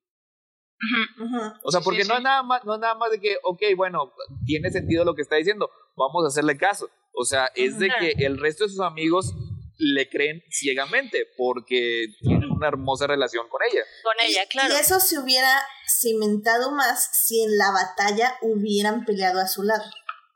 O sea, porque no es nada más, no es nada más de que, ok, bueno, tiene sentido lo que está diciendo, vamos a hacerle caso. O sea, es de que el resto de sus amigos le creen ciegamente porque tienen una hermosa relación con ella. Con ella, claro. Y eso se hubiera cimentado más si en la batalla hubieran peleado a su lado.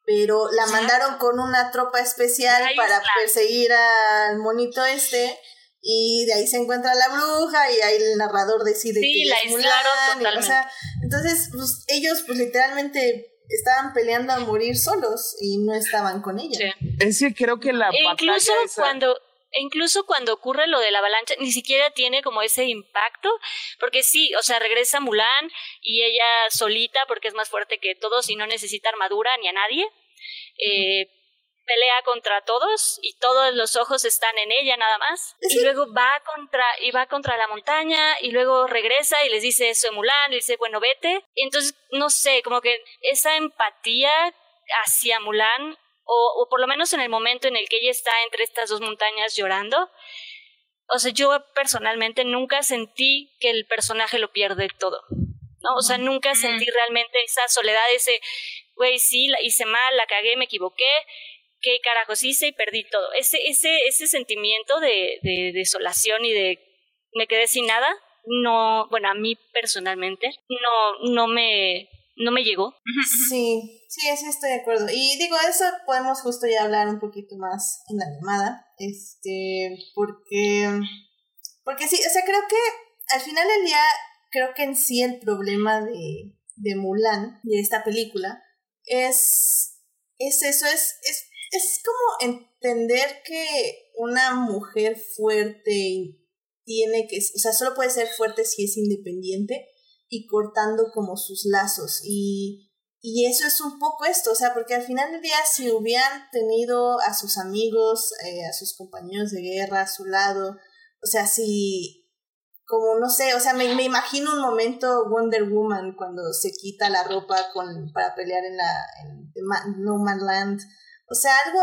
Pero la mandaron con una tropa especial para perseguir al monito este y de ahí se encuentra la bruja y ahí el narrador decide sí, que la es Mulan, o sea, entonces pues, ellos pues literalmente estaban peleando a morir solos y no estaban con ella. Sí. Es que creo que la e incluso cuando e incluso cuando ocurre lo de la avalancha, ni siquiera tiene como ese impacto, porque sí, o sea, regresa Mulan y ella solita, porque es más fuerte que todos y no necesita armadura ni a nadie, eh, pelea contra todos y todos los ojos están en ella nada más, y luego va contra, y va contra la montaña, y luego regresa y les dice eso de Mulan, y dice, bueno, vete, y entonces, no sé, como que esa empatía hacia Mulan o, por lo menos en el momento en el que ella está entre estas dos montañas llorando. O sea, yo personalmente nunca sentí que el personaje lo pierde todo. ¿no? O sea, nunca sentí realmente esa soledad, ese, güey, sí, la hice mal, la cagué, me equivoqué, qué carajos hice y perdí todo. Ese, ese, ese sentimiento de, de desolación y de me quedé sin nada, no, bueno, a mí personalmente, no, no me, no me llegó. Sí, sí, sí estoy de acuerdo. Y digo, eso podemos justo ya hablar un poquito más en la llamada, este, porque, porque sí, o sea, creo que al final del día, creo que en sí el problema de, de Mulan, de esta película, es, es eso, es, es, es como entender que una mujer fuerte tiene que, o sea, solo puede ser fuerte si es independiente y cortando como sus lazos. Y, y eso es un poco esto, o sea, porque al final del día si hubieran tenido a sus amigos, eh, a sus compañeros de guerra a su lado, o sea, si, como no sé, o sea, me, me imagino un momento Wonder Woman cuando se quita la ropa con, para pelear en la en No Man Land, o sea, algo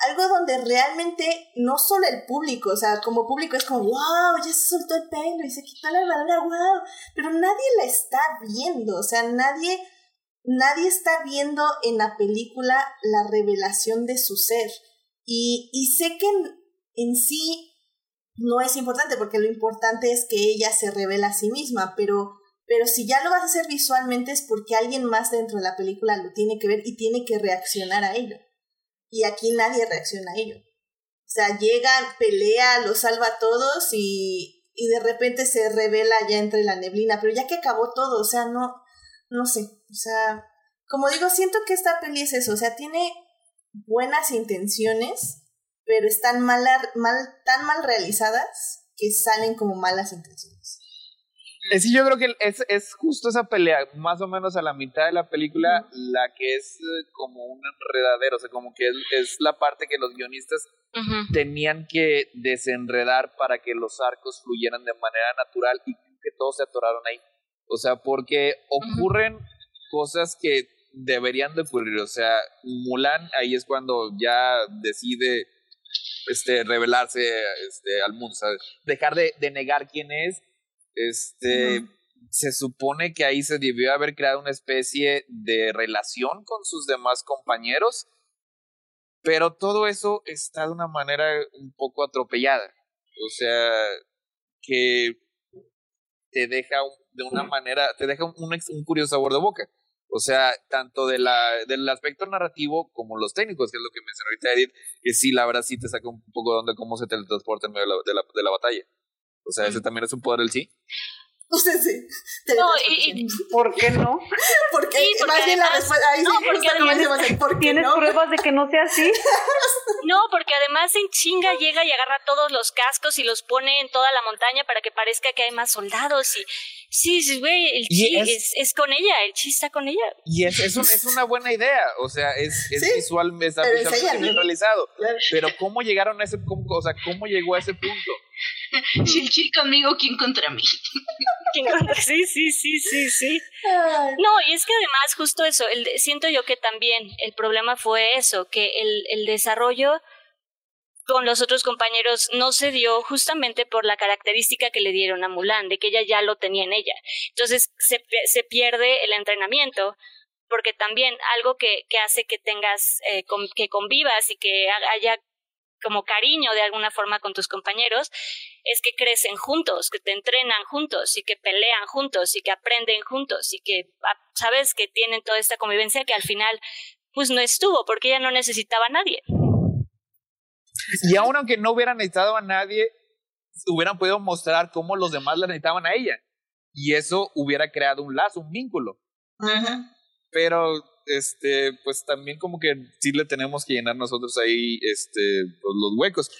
algo donde realmente no solo el público, o sea, como público es como, wow, ya se soltó el pelo y se quitó la armadura, wow, pero nadie la está viendo, o sea, nadie, nadie está viendo en la película la revelación de su ser. Y, y sé que en, en sí no es importante, porque lo importante es que ella se revela a sí misma, pero pero si ya lo vas a hacer visualmente es porque alguien más dentro de la película lo tiene que ver y tiene que reaccionar a ello y aquí nadie reacciona a ello. O sea, llega, pelea, lo salva a todos y, y de repente se revela ya entre la neblina, pero ya que acabó todo, o sea, no, no sé, o sea, como digo, siento que esta peli es eso, o sea, tiene buenas intenciones, pero están mal, mal, tan mal realizadas que salen como malas intenciones. Eh, sí, yo creo que es, es justo esa pelea, más o menos a la mitad de la película, la que es eh, como un enredadero, o sea, como que es, es la parte que los guionistas tenían que desenredar para que los arcos fluyeran de manera natural y que todos se atoraron ahí. O sea, porque ocurren cosas que deberían de ocurrir, o sea, Mulan ahí es cuando ya decide este revelarse este al mundo, ¿sabes? Dejar de, de negar quién es este, se supone que ahí se debió haber creado una especie de relación con sus demás compañeros, pero todo eso está de una manera un poco atropellada. O sea, que te deja de una manera, te deja un, un, curioso sabor de boca. O sea, tanto de la, del aspecto narrativo como los técnicos, que es lo que mencionó ahorita Edith, que sí, la verdad sí te saca un poco de onda cómo se teletransporta en medio de la, de la batalla. O sea, ese también es un poder del sí. O sea, sí. No, y, ¿Por qué no? Porque, sí, porque más bien la respuesta. Ahí no, sí, porque además, ¿por qué ¿Tienes pruebas de que no sea así? no, porque además en chinga llega y agarra todos los cascos y los pone en toda la montaña para que parezca que hay más soldados. Y sí, sí, güey, el chi es, es, con ella, el chi está con ella. Y es, es, un, es una buena idea. O sea, es, es visual, está bien realizado. Pero ¿cómo llegaron a ese punto? O sea, ¿cómo llegó a ese punto? Si el chi conmigo, ¿quién contra mí? Sí, sí, sí, sí, sí. No, y es que además justo eso, el, siento yo que también el problema fue eso, que el, el desarrollo con los otros compañeros no se dio justamente por la característica que le dieron a Mulan, de que ella ya lo tenía en ella. Entonces se, se pierde el entrenamiento, porque también algo que, que hace que tengas, eh, que convivas y que haya como cariño de alguna forma con tus compañeros, es que crecen juntos, que te entrenan juntos y que pelean juntos y que aprenden juntos y que ah, sabes que tienen toda esta convivencia que al final pues no estuvo porque ella no necesitaba a nadie. Y aún aunque no hubieran necesitado a nadie, hubieran podido mostrar cómo los demás la necesitaban a ella. Y eso hubiera creado un lazo, un vínculo. Pero este, pues también como que sí le tenemos que llenar nosotros ahí este, pues, los huecos.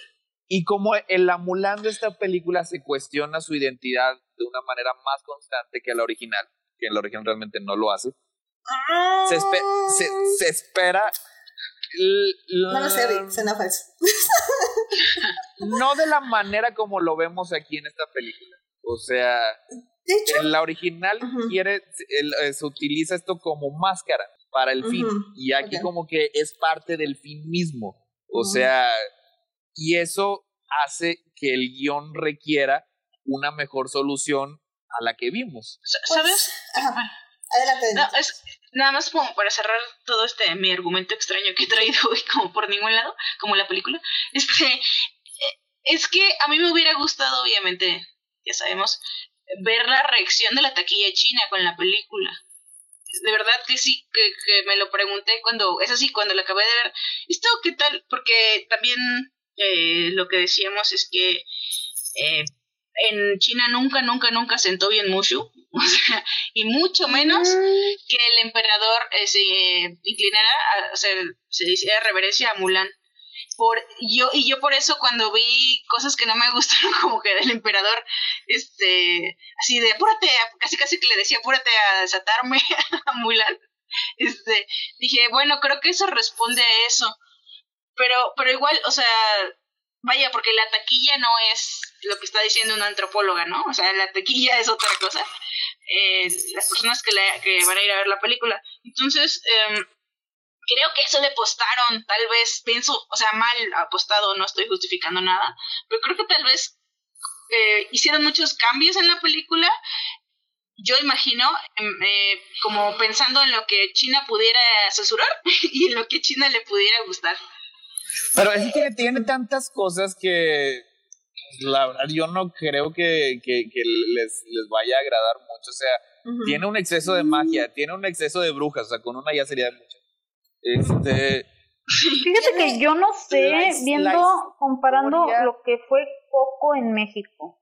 Y como el amulando esta película se cuestiona su identidad de una manera más constante que la original, que en la original realmente no lo hace, se, se, se, espera... No lo sé, suena falso. no de la manera como lo vemos aquí en esta película. O sea, en la original quiere, eh, se utiliza esto como máscara para el fin. Y aquí como que es parte del fin mismo. O sea, y eso hace que el guion requiera una mejor solución a la que vimos. ¿Sabes? Pues, Adelante. No, es, nada más como para cerrar todo este mi argumento extraño que he traído hoy como por ningún lado, como la película. Este, eh, es que a mí me hubiera gustado, obviamente, ya sabemos, ver la reacción de la taquilla china con la película de verdad que sí, que, me lo pregunté cuando, es así, cuando lo acabé de ver, ¿esto qué tal? Porque también eh, lo que decíamos es que eh, en China nunca, nunca, nunca sentó bien Mushu, o sea, y mucho menos que el emperador eh, se inclinara a hacer, se hiciera reverencia a Mulan. Por yo y yo por eso cuando vi cosas que no me gustaron como que del emperador este así de apúrate casi casi que le decía apúrate a desatarme a Mulan este dije bueno creo que eso responde a eso pero pero igual o sea vaya porque la taquilla no es lo que está diciendo una antropóloga no o sea la taquilla es otra cosa eh, las personas que, que van a ir a ver la película. Entonces eh, creo que eso le apostaron, tal vez, pienso, o sea, mal apostado, no estoy justificando nada, pero creo que tal vez eh, hicieron muchos cambios en la película. Yo imagino, em, eh, como pensando en lo que China pudiera censurar y en lo que China le pudiera gustar. Pero es que tiene tantas cosas que la verdad yo no creo que, que, que les, les vaya a agradar mucho. O sea, tiene un exceso de magia, tiene un exceso de brujas, o sea, con una ya sería mucho. Este. Fíjate que yo no sé, viendo, comparando lo que fue Coco en México.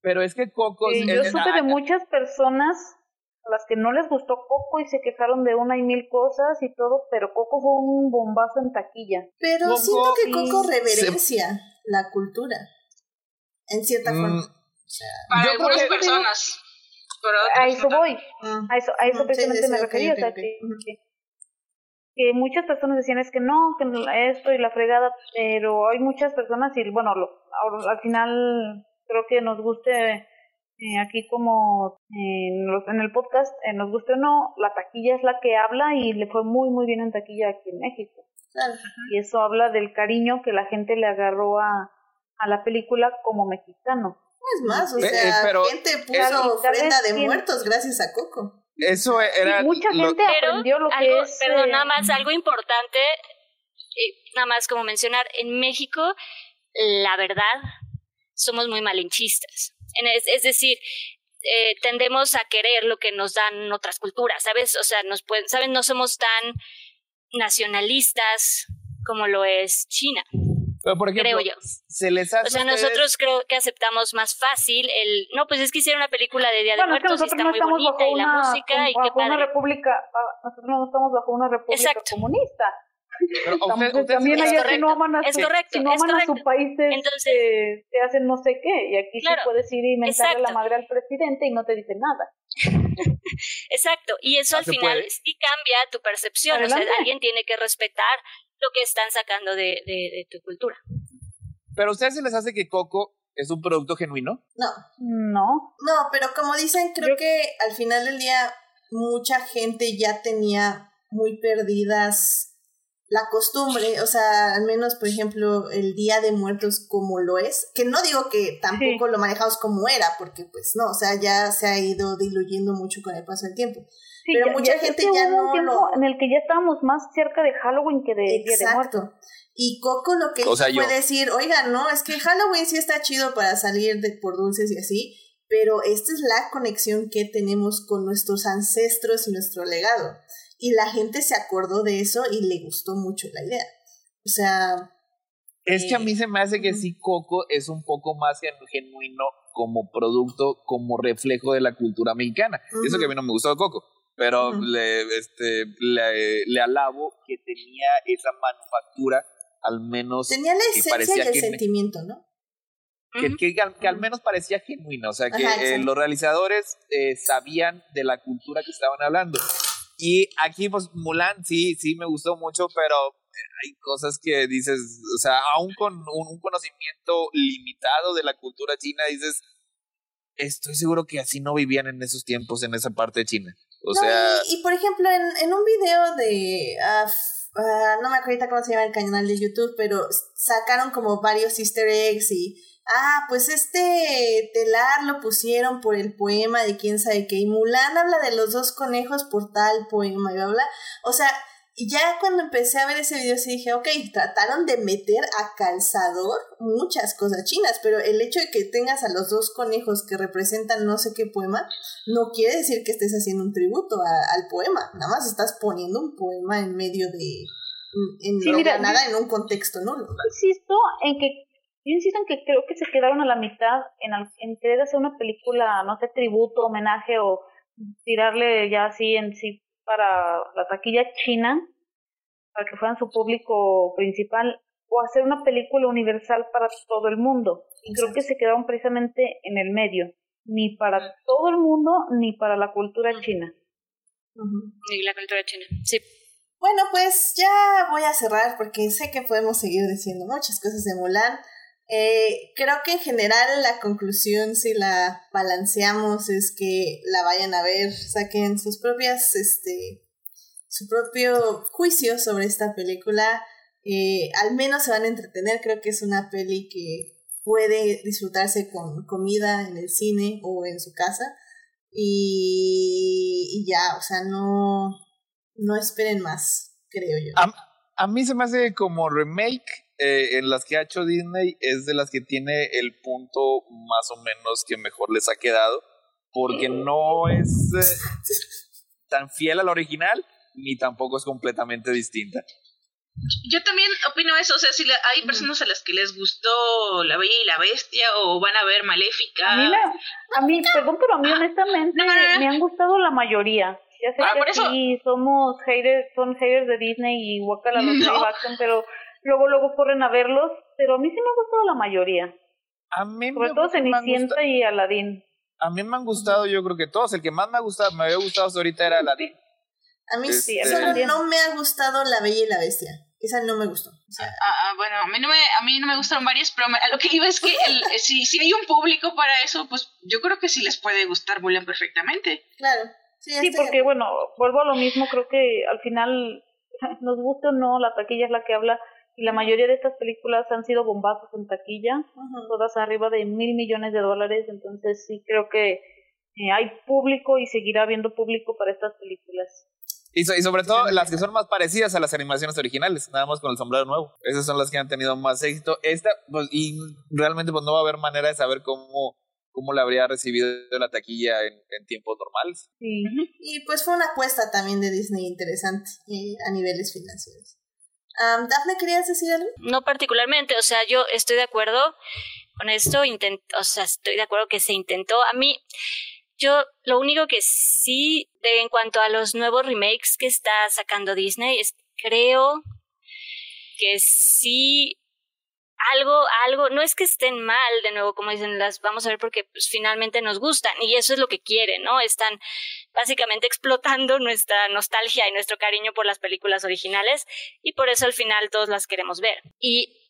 Pero es que Coco. Eh, yo supe de muchas personas a las que no les gustó Coco y se quejaron de una y mil cosas y todo, pero Coco fue un bombazo en taquilla. Pero siento que Coco reverencia la cultura, en cierta mm, forma. para algunas personas. a eso voy, a eso, a eso precisamente me refería, o sea, que, que muchas personas decían es que no, que esto y la fregada, pero hay muchas personas y bueno, al final creo que nos guste eh, aquí como en, los, en el podcast, eh, nos guste o no, la taquilla es la que habla y le fue muy muy bien en taquilla aquí en México. Y eso habla del cariño que la gente le agarró a, a la película como mexicano. Es más, o sea, la gente puso ofrenda de muertos gracias a Coco. Eso era. mucha gente aprendió lo que es. Perdón, nada más, algo importante, nada más como mencionar, en México, la verdad, somos muy malinchistas. Es, decir, eh, tendemos a querer lo que nos dan otras culturas, ¿sabes? O sea, nos pueden, ¿sabes? No somos tan nacionalistas como lo es China por ejemplo, creo yo. Se les hace o sea, nosotros creo que aceptamos más fácil el. No, pues es que hicieron una película de Día de Muertos y está muy bonita y la música y qué padre. Una república, ah, nosotros no estamos bajo una república Exacto. comunista. Pero usted, también es correcto, si no aman a su, es correcto, si no aman a su país Entonces, te, te, hacen no sé qué y aquí claro, sí puedes ir y mentarle la madre al presidente y no te dicen nada exacto y eso no al final puede. sí cambia tu percepción o sea alguien tiene que respetar lo que están sacando de, de, de tu cultura pero a ustedes se les hace que Coco es un producto genuino? No. No. No, pero como dicen, creo Yo... que al final del día mucha gente ya tenía muy perdidas la costumbre, o sea, al menos por ejemplo el Día de Muertos como lo es, que no digo que tampoco sí. lo manejamos como era, porque pues no, o sea, ya se ha ido diluyendo mucho con el paso del tiempo. Sí, pero ya, mucha ya gente es que ya no lo... en el que ya estábamos más cerca de Halloween que de Día de Muertos. Exacto. Y Coco lo que O yo- fue decir, oiga, no, es que Halloween sí está chido para salir de por dulces y así, pero esta es la conexión que tenemos con nuestros ancestros y nuestro legado. Y la gente se acordó de eso y le gustó mucho la idea. O sea, Es que a mí se me hace que sí Coco es un poco más gen- genuino como producto, como reflejo de la cultura mexicana. Eso Ujú. que a mí no me gustó de Coco. Pero le, este, le, le alabo que tenía esa manufactura, al menos tenía la que esencia y el que, sentimiento, ¿no? que, que al, que al menos parecía genuina. O sea, que Ajá, eh, los realizadores eh, sabían de la cultura que estaban hablando. Y aquí, pues, Mulan sí, sí me gustó mucho, pero hay cosas que dices, o sea, aún con un, un conocimiento limitado de la cultura china, dices, estoy seguro que así no vivían en esos tiempos en esa parte de China. O No, sea, y, y, por ejemplo, en, en un video de. f- ah, no me acuerdo ahorita cómo se llama el canal de YouTube, pero sacaron como varios easter eggs y. Ah, pues este telar lo pusieron por el poema de quién sabe qué. Y Mulan habla de los dos conejos por tal poema y bla, bla. O sea, ya cuando empecé a ver ese video sí dije, ok, trataron de meter a calzador muchas cosas chinas, pero el hecho de que tengas a los dos conejos que representan no sé qué poema, no quiere decir que estés haciendo un tributo a- al poema, nada más estás poniendo un poema en medio de, en Sí, mira, nada en un contexto nulo. insisto en que yo insisto en que creo que se quedaron a la mitad en, al- en querer hacer una película, no sé, tributo, homenaje o tirarle ya así en sí para la taquilla china, para que fueran su público principal. o hacer una película universal para todo el mundo. Y creo que se quedaron precisamente en el medio, ni para todo el mundo ni para la cultura china. Ni la cultura china, sí. Bueno, pues ya voy a cerrar porque sé que podemos seguir diciendo muchas cosas de Mulan. Eh, creo que en general la conclusión, si la balanceamos, es que la vayan a ver, saquen sus propias, este, su propio juicio sobre esta película. Eh, al menos se van a entretener, creo que es una peli que puede disfrutarse con comida en el cine o en su casa. Y, y ya, o sea, no, no esperen más, creo yo. A, a mí se me hace como remake eh, en las que ha hecho Disney, es de las que tiene el punto más o menos que mejor les ha quedado, porque no es eh, tan fiel al original, ni tampoco es completamente distinta. Yo también opino eso, o sea, si la, hay personas a las que les gustó La Bella y la Bestia o van a ver Maléfica. A mí, me, a mí perdón, pero a mí honestamente no, no, no. me han gustado la mayoría. Ya sé Ah, que por eso- sí, somos haters, son haters de Disney y Wakala los No. live action, pero luego luego corren a verlos, pero a mí sí me ha gustado la mayoría. A mí, Sobre me- todo Cenicienta gusta- y Aladdin. a mí me han gustado, yo creo que todos. El que más me ha gustado, me había gustado hasta ahorita era la A mí Este- solo no me ha gustado La Bella y la Bestia. Esa no me gustó. O sea, Ah, ah, bueno, a mí no me, a mí no me gustaron varias, pero me- a lo que iba es que el, eh, si, si hay un público para eso, pues yo creo que sí les puede gustar Mulan perfectamente. claro. Sí, Sí, porque bueno, vuelvo a lo mismo, creo que al final, nos guste o no, la taquilla es la que habla, y la mayoría de estas películas han sido bombazos en taquilla, todas arriba de mil millones de dólares, entonces sí creo que eh, hay público y seguirá habiendo público para estas películas. Y, so- y sobre todo las que son más parecidas a las animaciones originales, nada más con el sombrero nuevo. Esas son las que han tenido más éxito. Esta, pues, y realmente pues no va a haber manera de saber cómo, cómo la habría recibido la taquilla en, en tiempos normales. Sí. Y pues fue una apuesta también de Disney interesante eh, a niveles financieros. Am, Dafne, ¿querías decir algo? No particularmente, o sea, yo estoy de acuerdo con esto, intent o sea, estoy de acuerdo que se intentó. A mí, yo lo único que sí, de, en cuanto a los nuevos remakes que está sacando Disney, es creo que sí algo, algo, no es que estén mal, de nuevo, como dicen, las vamos a ver porque pues, finalmente nos gustan y eso es lo que quieren, ¿no? Están básicamente explotando nuestra nostalgia y nuestro cariño por las películas originales y por eso al final todos las queremos ver. Y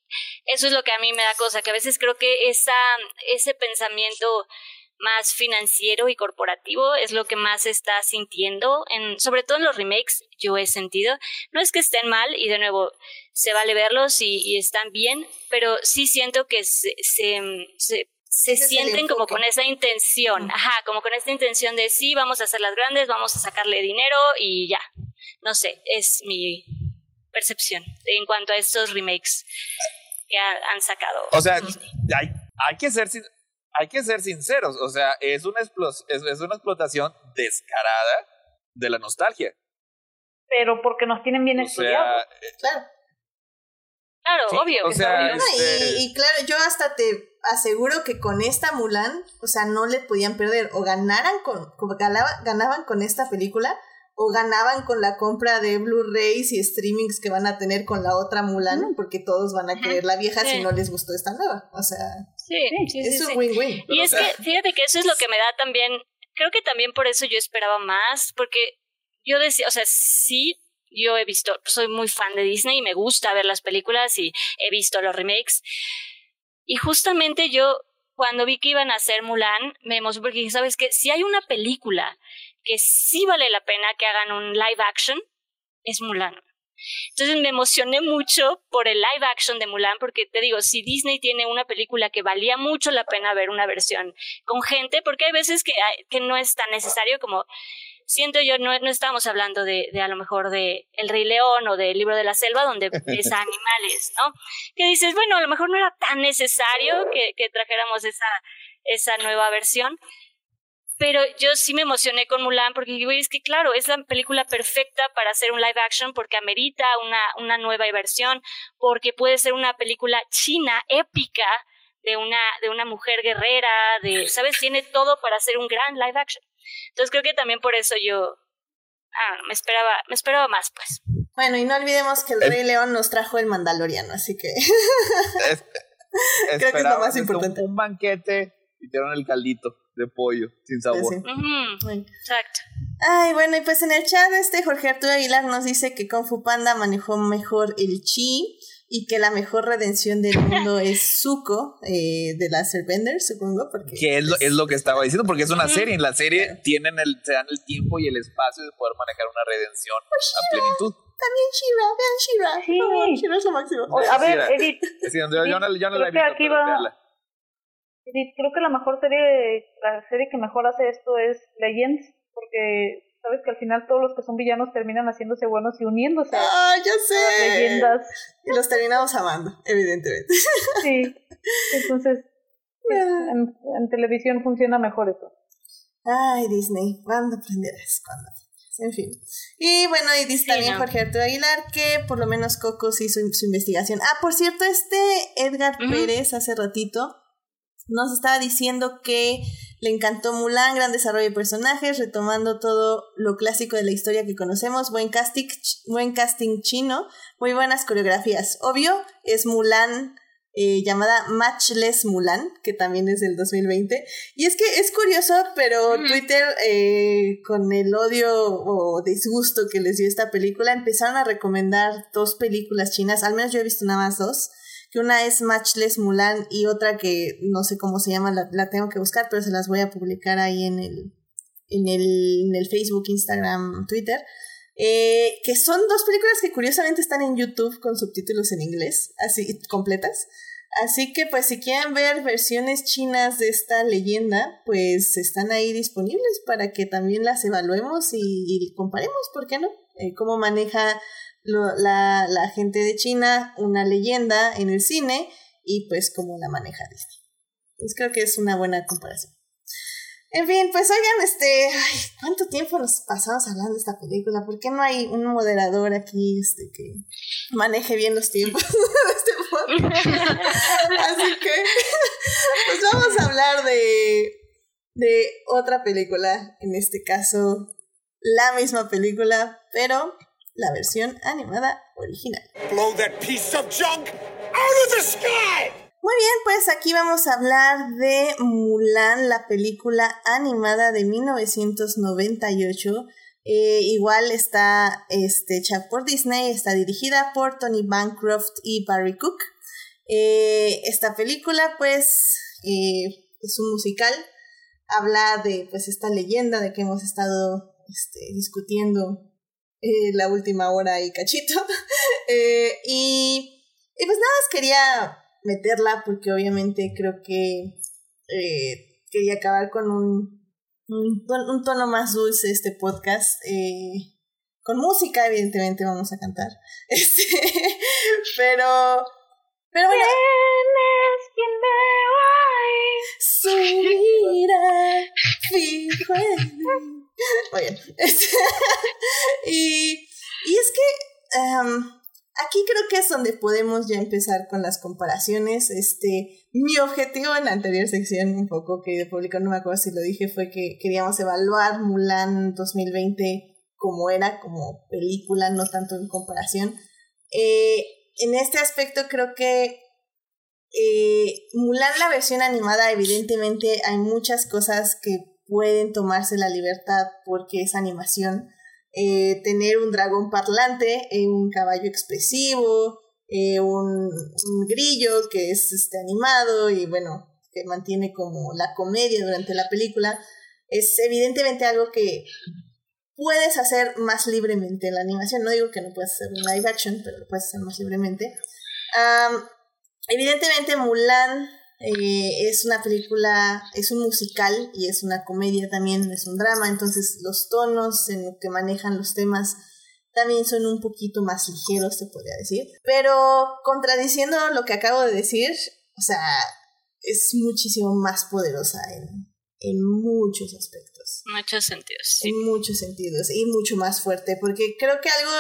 eso es lo que a mí me da cosa, que a veces creo que esa, ese pensamiento más financiero y corporativo es lo que más se está sintiendo, en, sobre todo en los remakes, yo he sentido. No es que estén mal, y de nuevo, se vale verlos y, y están bien, pero sí siento que se, se, se, sienten como con esa intención, ajá, como con esta intención de sí, vamos a hacerlas grandes, vamos a sacarle dinero y ya. No sé, es mi percepción en cuanto a estos remakes que ha- han sacado. O sea, hay, hay que ser hay que ser sinceros, o sea, es una, es, es una explotación descarada de la nostalgia. Pero porque nos tienen bien O estudiados. sea, Claro. Claro, Sí, obvio. o que sea, obvio. Este- y, y claro, yo hasta te aseguro que con esta Mulan, o sea, no le podían perder. O ganaran con, como ganaba- ganaban con esta película, o ganaban con la compra de Blu-rays y streamings que van a tener con la otra Mulan, porque todos van a querer la vieja si no les gustó esta nueva. O sea, Sí, sí, sí, es un sí. win-win. Y o es sea- que, fíjate que eso es lo que me da también, creo que también por eso yo esperaba más, porque yo decía, o sea, sí, yo he visto, soy muy fan de Disney y me gusta ver las películas y he visto los remakes. Y justamente yo, cuando vi que iban a hacer Mulan, me emocioné porque dije, ¿sabes qué? Si hay una película que sí vale la pena que hagan un live action, es Mulan. Entonces me emocioné mucho por el live action de Mulan, porque te digo, si Disney tiene una película que valía mucho la pena ver una versión con gente, porque hay veces que, que no es tan necesario como, siento yo, no, no estamos hablando de, de a lo mejor de El Rey León o del Libro de la Selva, donde ves a animales, ¿no? Que dices, bueno, a lo mejor no era tan necesario que, que trajéramos esa, esa nueva versión, pero yo sí me emocioné con Mulan porque digo, es que claro, es la película perfecta para hacer un live action porque amerita una, una nueva versión, porque puede ser una película china épica de una, de una mujer guerrera, de, ¿sabes? Tiene todo para hacer un gran live action. Entonces creo que también por eso yo ah, me esperaba, me esperaba más, pues. Bueno, y no olvidemos que el Rey León nos trajo el Mandaloriano, así que creo que es lo más importante. Un, banquete y dieron el caldito de pollo sin sabor. Exacto. Ay, bueno, y pues en el chat este Jorge Arturo Aguilar nos dice que Kung Fu Panda manejó mejor el chi y que la mejor redención del mundo es Zuko eh, de la Bender, supongo. Porque que es lo, es lo que estaba diciendo, porque es una serie. En la serie tienen el, se dan el tiempo y el espacio de poder manejar una redención a plenitud. También Shira, vean Shira. Sí. Oh, Shira es lo máximo. a ver, Edith. Sí, yo, yo, no, yo no la he visto, aquí va, Edith, creo que la mejor serie, la serie que mejor hace esto es Legends, porque sabes que al final todos los que son villanos terminan haciéndose buenos y uniéndose ah ya sé. leyendas. Y los terminamos amando evidentemente. Sí. Entonces ah. en, en, televisión funciona mejor eso. Ay Disney ¿cuándo aprenderás? ¿cuándo aprenderás? en fin. Y bueno y dice también Jorge Arturo Aguilar que por lo menos Coco hizo su investigación. Ah por cierto este Edgar Pérez hace ratito nos estaba diciendo que le encantó Mulan, gran desarrollo de personajes, retomando todo lo clásico de la historia que conocemos, buen casting, buen casting chino, muy buenas coreografías. Obvio, es Mulan eh, llamada Matchless Mulan, que también es del 2020. Y es que es curioso, pero Twitter, eh, con el odio o disgusto que les dio esta película, empezaron a recomendar dos películas chinas, al menos yo he visto nada más dos que una es Matchless Mulan y otra que no sé cómo se llama, la, tengo que buscar, pero se las voy a publicar ahí en el, en el, en el Facebook, Instagram, Twitter. Eh, que son dos películas que curiosamente están en YouTube con subtítulos en inglés, así completas. Así que pues si quieren ver versiones chinas de esta leyenda, pues están ahí disponibles para que también las evaluemos y, comparemos, ¿por qué no? Eh, cómo maneja la, la gente de China una leyenda en el cine y pues cómo la maneja Disney. Pues creo que es una buena comparación. En fin, pues oigan, este, ay, ¿cuánto tiempo nos pasamos hablando de esta película? ¿Por qué no hay un moderador aquí este, que maneje bien los tiempos este Así que, pues vamos a hablar de, de otra película, en este caso, la misma película, pero la versión animada original. Muy bien, pues aquí vamos a hablar de Mulan, la película animada de 1998. Eh, igual está este, hecha por Disney, está dirigida por Tony Bancroft y Barry Cook. Eh, esta película, pues, eh, es un musical. Habla de pues esta leyenda de que hemos estado este, discutiendo eh, la última hora y cachito. Eh, y, y, pues nada más quería meterla porque obviamente creo que eh, quería acabar con un, un, tono más dulce este podcast. con música, evidentemente, vamos a cantar. Este, pero. Pero bueno. Su mira fijo este, y, y es que em, aquí creo que es donde podemos ya empezar con las comparaciones. Este, mi objetivo en la anterior sección, un poco que de público no me acuerdo si lo dije, fue que queríamos evaluar Mulan 2020 como era, como película, no tanto en comparación. Eh, en este aspecto creo que eh, Mulan, la versión animada, evidentemente hay muchas cosas que pueden tomarse la libertad porque es animación. Eh, tener un dragón parlante, eh, un caballo expresivo, eh, un, grillo que es este, animado y bueno, que mantiene como la comedia durante la película, es evidentemente algo que puedes hacer más libremente en la animación. No digo que no puedas hacer un live action, pero lo puedes hacer más libremente. evidentemente Mulan eh, es una película, es un musical y es una comedia también, es un drama, entonces los tonos en los que manejan los temas también son un poquito más ligeros, se podría decir. Pero contradiciendo lo que acabo de decir, o sea, es muchísimo más poderosa en, en muchos aspectos. Muchos sentidos. En muchos sentidos y mucho más fuerte, porque creo que algo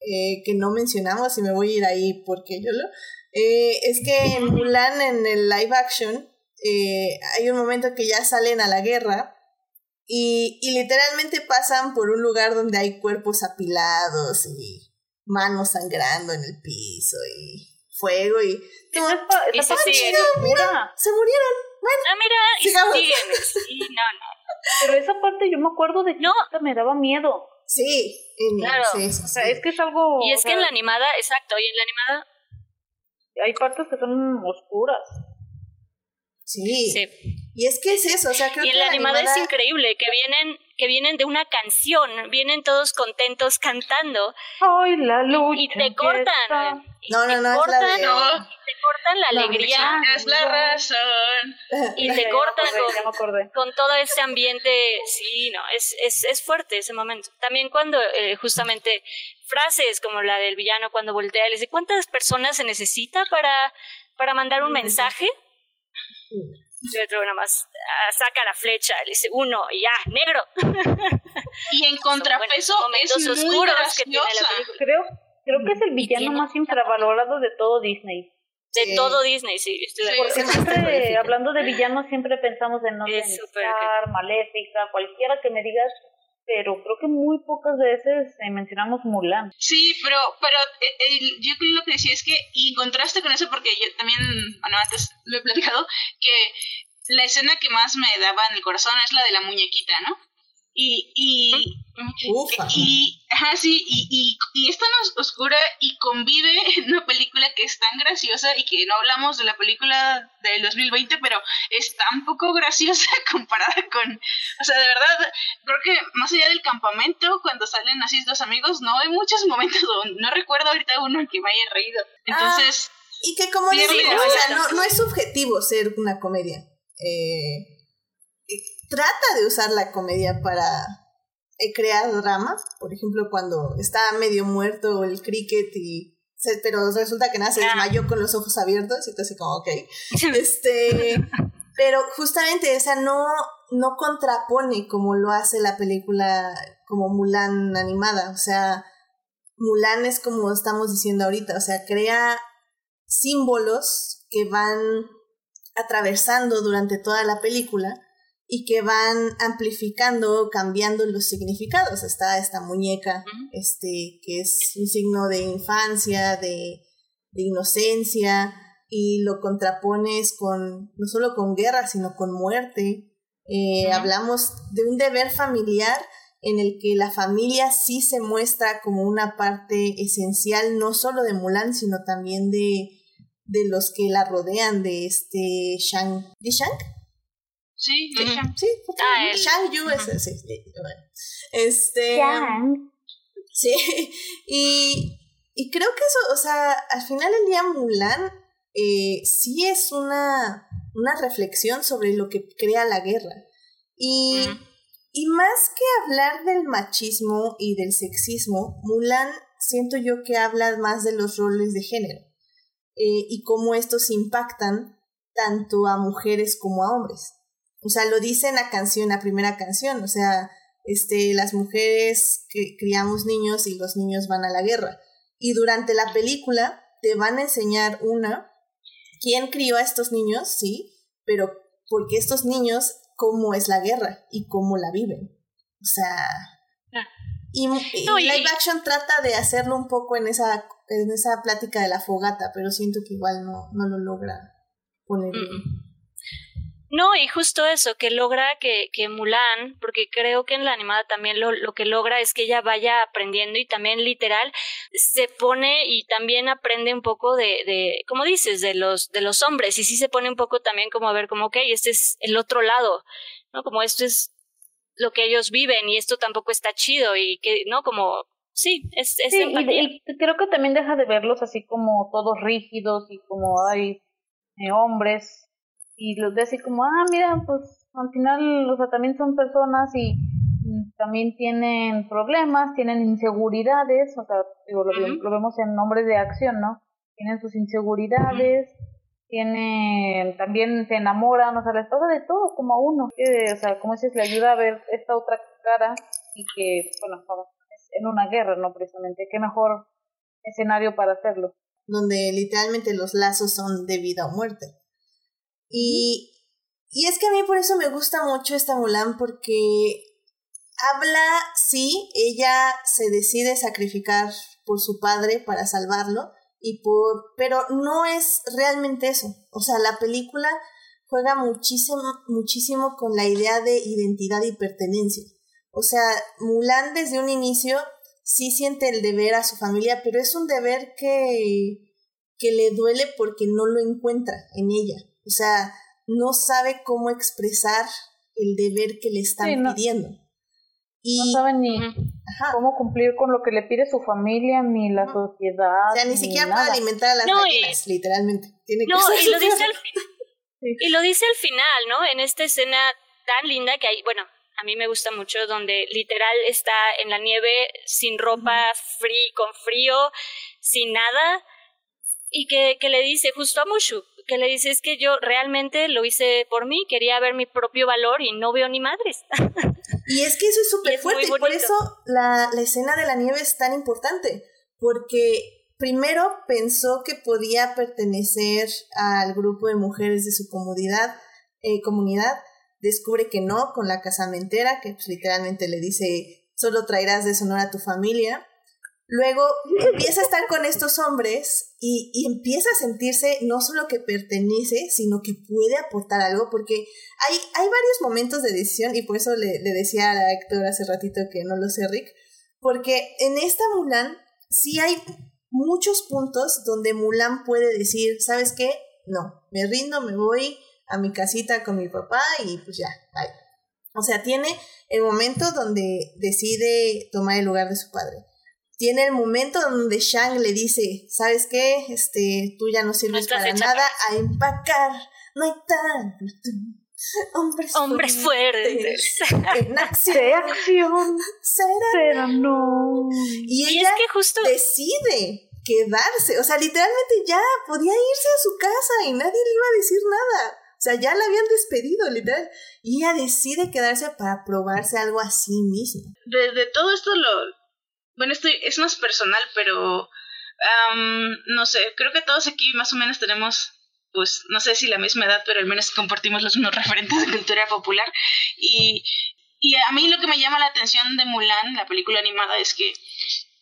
eh, que no mencionamos, y me voy a ir ahí porque yo lo, eh, es que en Mulan, en el live action, eh, hay un momento que ya salen a la guerra Y, y literalmente pasan por un lugar donde hay cuerpos apilados y manos sangrando en el piso y fuego y... "Ah, mira, se murieron. Bueno, Ah, mira, y Sigamos. siguen. Sí, no, no. Pero esa parte yo me acuerdo de que No. me daba miedo. sí, en- Claro. sí, sí, O sea, es que es algo... Y es que sea, en la animada, exacto, y en la animada, Hay partes que son oscuras. Sí. sí. Y es que es eso, o sea, creo Y que la animada es increíble, que vienen, que vienen de una canción, vienen todos contentos cantando Ay, la lucha. y te cortan. y No, te no, no, es la cortan, de- No. te cortan la La alegría Es la razón. y te me cortan acordé, con, me todo ese ambiente, sí, no, es, es, es fuerte ese momento. También cuando eh, justamente frases como la del villano cuando voltea y le dice, ¿cuántas personas se necesita para, para mandar un mensaje? Y nada más ah, saca la flecha, le dice uno y ya, negro. Y en contrapeso Son momentos es muy oscuros que tiene la graciosa. Creo, creo que es el villano más infravalorado de todo Disney. De Sí. todo Disney, sí, estoy de Sí. más Siempre, hablando de villanos, siempre pensamos en no Scar, Maléfica, cualquiera que me digas, pero creo que muy pocas veces eh, mencionamos Mulan. Sí, pero, pero eh, yo creo lo que decía es que, y contraste con eso, porque yo también, bueno, antes lo he platicado, que la escena que más me daba en el corazón es la de la muñequita, ¿no? Y, y, Ufa. y, ajá, sí, y, y, y es tan os- oscura y convive en una película que es tan graciosa y que no hablamos de la película del 2020, pero es tan poco graciosa comparada con, o sea, de verdad, creo que más allá del campamento, cuando salen así dos amigos, no hay muchos momentos donde no recuerdo ahorita uno en que me haya reído. Entonces, Y que como les Sí, digo, sí, o sea, no, no es subjetivo ser una comedia. Eh, trata de usar la comedia para eh, crear drama. Por ejemplo, cuando está medio muerto el cricket y... pero resulta que nada, se Ah. desmayó con los ojos abiertos y tú así como, ok. Este, pero justamente esa no, no contrapone como lo hace la película como Mulan animada. O sea, Mulan es como estamos diciendo ahorita, o sea, crea símbolos que van atravesando durante toda la película y que van amplificando, cambiando los significados. Está esta muñeca, este, que es un signo de infancia, de, de inocencia, y lo contrapones con, no solo con guerra, sino con muerte. Eh. Hablamos de un deber familiar en el que la familia sí se muestra como una parte esencial, no solo de Mulan, sino también de, de los que la rodean, de este Shang. ¿De Shang? Sí, deja. Sí, porque Ah, el- Shang Yu es sí, bueno. Este. Sí, y, y creo que eso, o sea, al final del día Mulan eh, sí es una, una reflexión sobre lo que crea la guerra. Y, y más que hablar del machismo y del sexismo, Mulan siento yo que habla más de los roles de género eh, y cómo estos impactan tanto a mujeres como a hombres. O sea, lo dice en la canción, la primera canción, o sea, este, las mujeres que criamos niños y los niños van a la guerra. Y durante la película te van a enseñar una, quién crió a estos niños, sí, pero porque estos niños, cómo es la guerra y cómo la viven. O sea, Ah. y, y No, y- live action trata de hacerlo un poco en esa, en esa plática de la fogata, pero siento que igual no, no lo logra poner bien. Mm. No, y justo eso, que logra que, que Mulan, porque creo que en la animada también lo, lo que logra es que ella vaya aprendiendo y también literal se pone y también aprende un poco de, de como dices, de los, de los hombres, y sí se pone un poco también como a ver como, ok, este es el otro lado, ¿no? Como esto es lo que ellos viven y esto tampoco está chido y que, ¿no? Como, sí, es, es Sí, y, y creo que también deja de verlos así como todos rígidos y como hay hombres y los ve así como, ah, mira, pues al final, o sea, también son personas y, y también tienen problemas, tienen inseguridades, o sea, digo, lo, vemos en nombres de acción, ¿no? Tienen sus inseguridades, tienen, también se enamoran, o sea, les pasa de todo como a uno, que, o sea, como dices, le ayuda a ver esta otra cara y que, bueno, vamos, es en una guerra, ¿no? Precisamente, qué mejor escenario para hacerlo. donde literalmente los lazos son de vida o muerte. Y, Y es que a mí por eso me gusta mucho esta Mulan, porque habla, sí, ella se decide sacrificar por su padre para salvarlo, y por, pero no es realmente eso. O sea, la película juega muchísimo, muchísimo con la idea de identidad y pertenencia. O sea, Mulan desde un inicio sí siente el deber a su familia, pero es un deber que, que le duele porque no lo encuentra en ella. O sea, no sabe cómo expresar el deber que le están pidiendo. Y, no sabe ni cómo cumplir con lo que le pide su familia ni la sociedad. O sea, ni, siquiera puede alimentar a las no, literalmente. Tiene no, y lo dice al Y lo dice al final, ¿no? En esta escena tan linda que hay, bueno, a mí me gusta mucho, donde literal está en la nieve, sin ropa, con frío, sin nada, y que, que le dice justo a Mushu, que le dice es que yo realmente lo hice por mí, quería ver mi propio valor y no veo ni madres. Y es que eso es súper fuerte, y por eso la, la escena de la nieve es tan importante, porque primero pensó que podía pertenecer al grupo de mujeres de su comunidad, eh, comunidad descubre que no con la casamentera, que pues, literalmente le dice, solo traerás deshonor a tu familia. Luego empieza a estar con estos hombres y, y, empieza a sentirse no solo que pertenece, sino que puede aportar algo, porque hay, hay varios momentos de decisión, y por eso le, le decía a Héctor hace ratito que no lo sé, Rick, porque en esta Mulan sí hay muchos puntos donde Mulan puede decir, ¿sabes qué? No, me rindo, me voy a mi casita con mi papá y pues ya, bye. O sea, tiene el momento donde decide tomar el lugar de su padre. Tiene el momento donde Shang le dice, ¿sabes qué? Este, tú ya no sirves para nada, a empacar. No hay tal Hombres, Hombres fuertes. En acción. Será. no. Y, ella es que justo... decide quedarse. O sea, literalmente ya podía irse a su casa y nadie le iba a decir nada. O sea, ya la habían despedido, literal. Y ella decide quedarse para probarse algo a sí misma. De, todo esto lo... Bueno, esto es más personal, pero... no sé, creo que todos aquí más o menos tenemos pues no sé si la misma edad, pero al menos compartimos los mismos referentes de cultura popular. Y, y a mí lo que me llama la atención de Mulan, la película animada, es que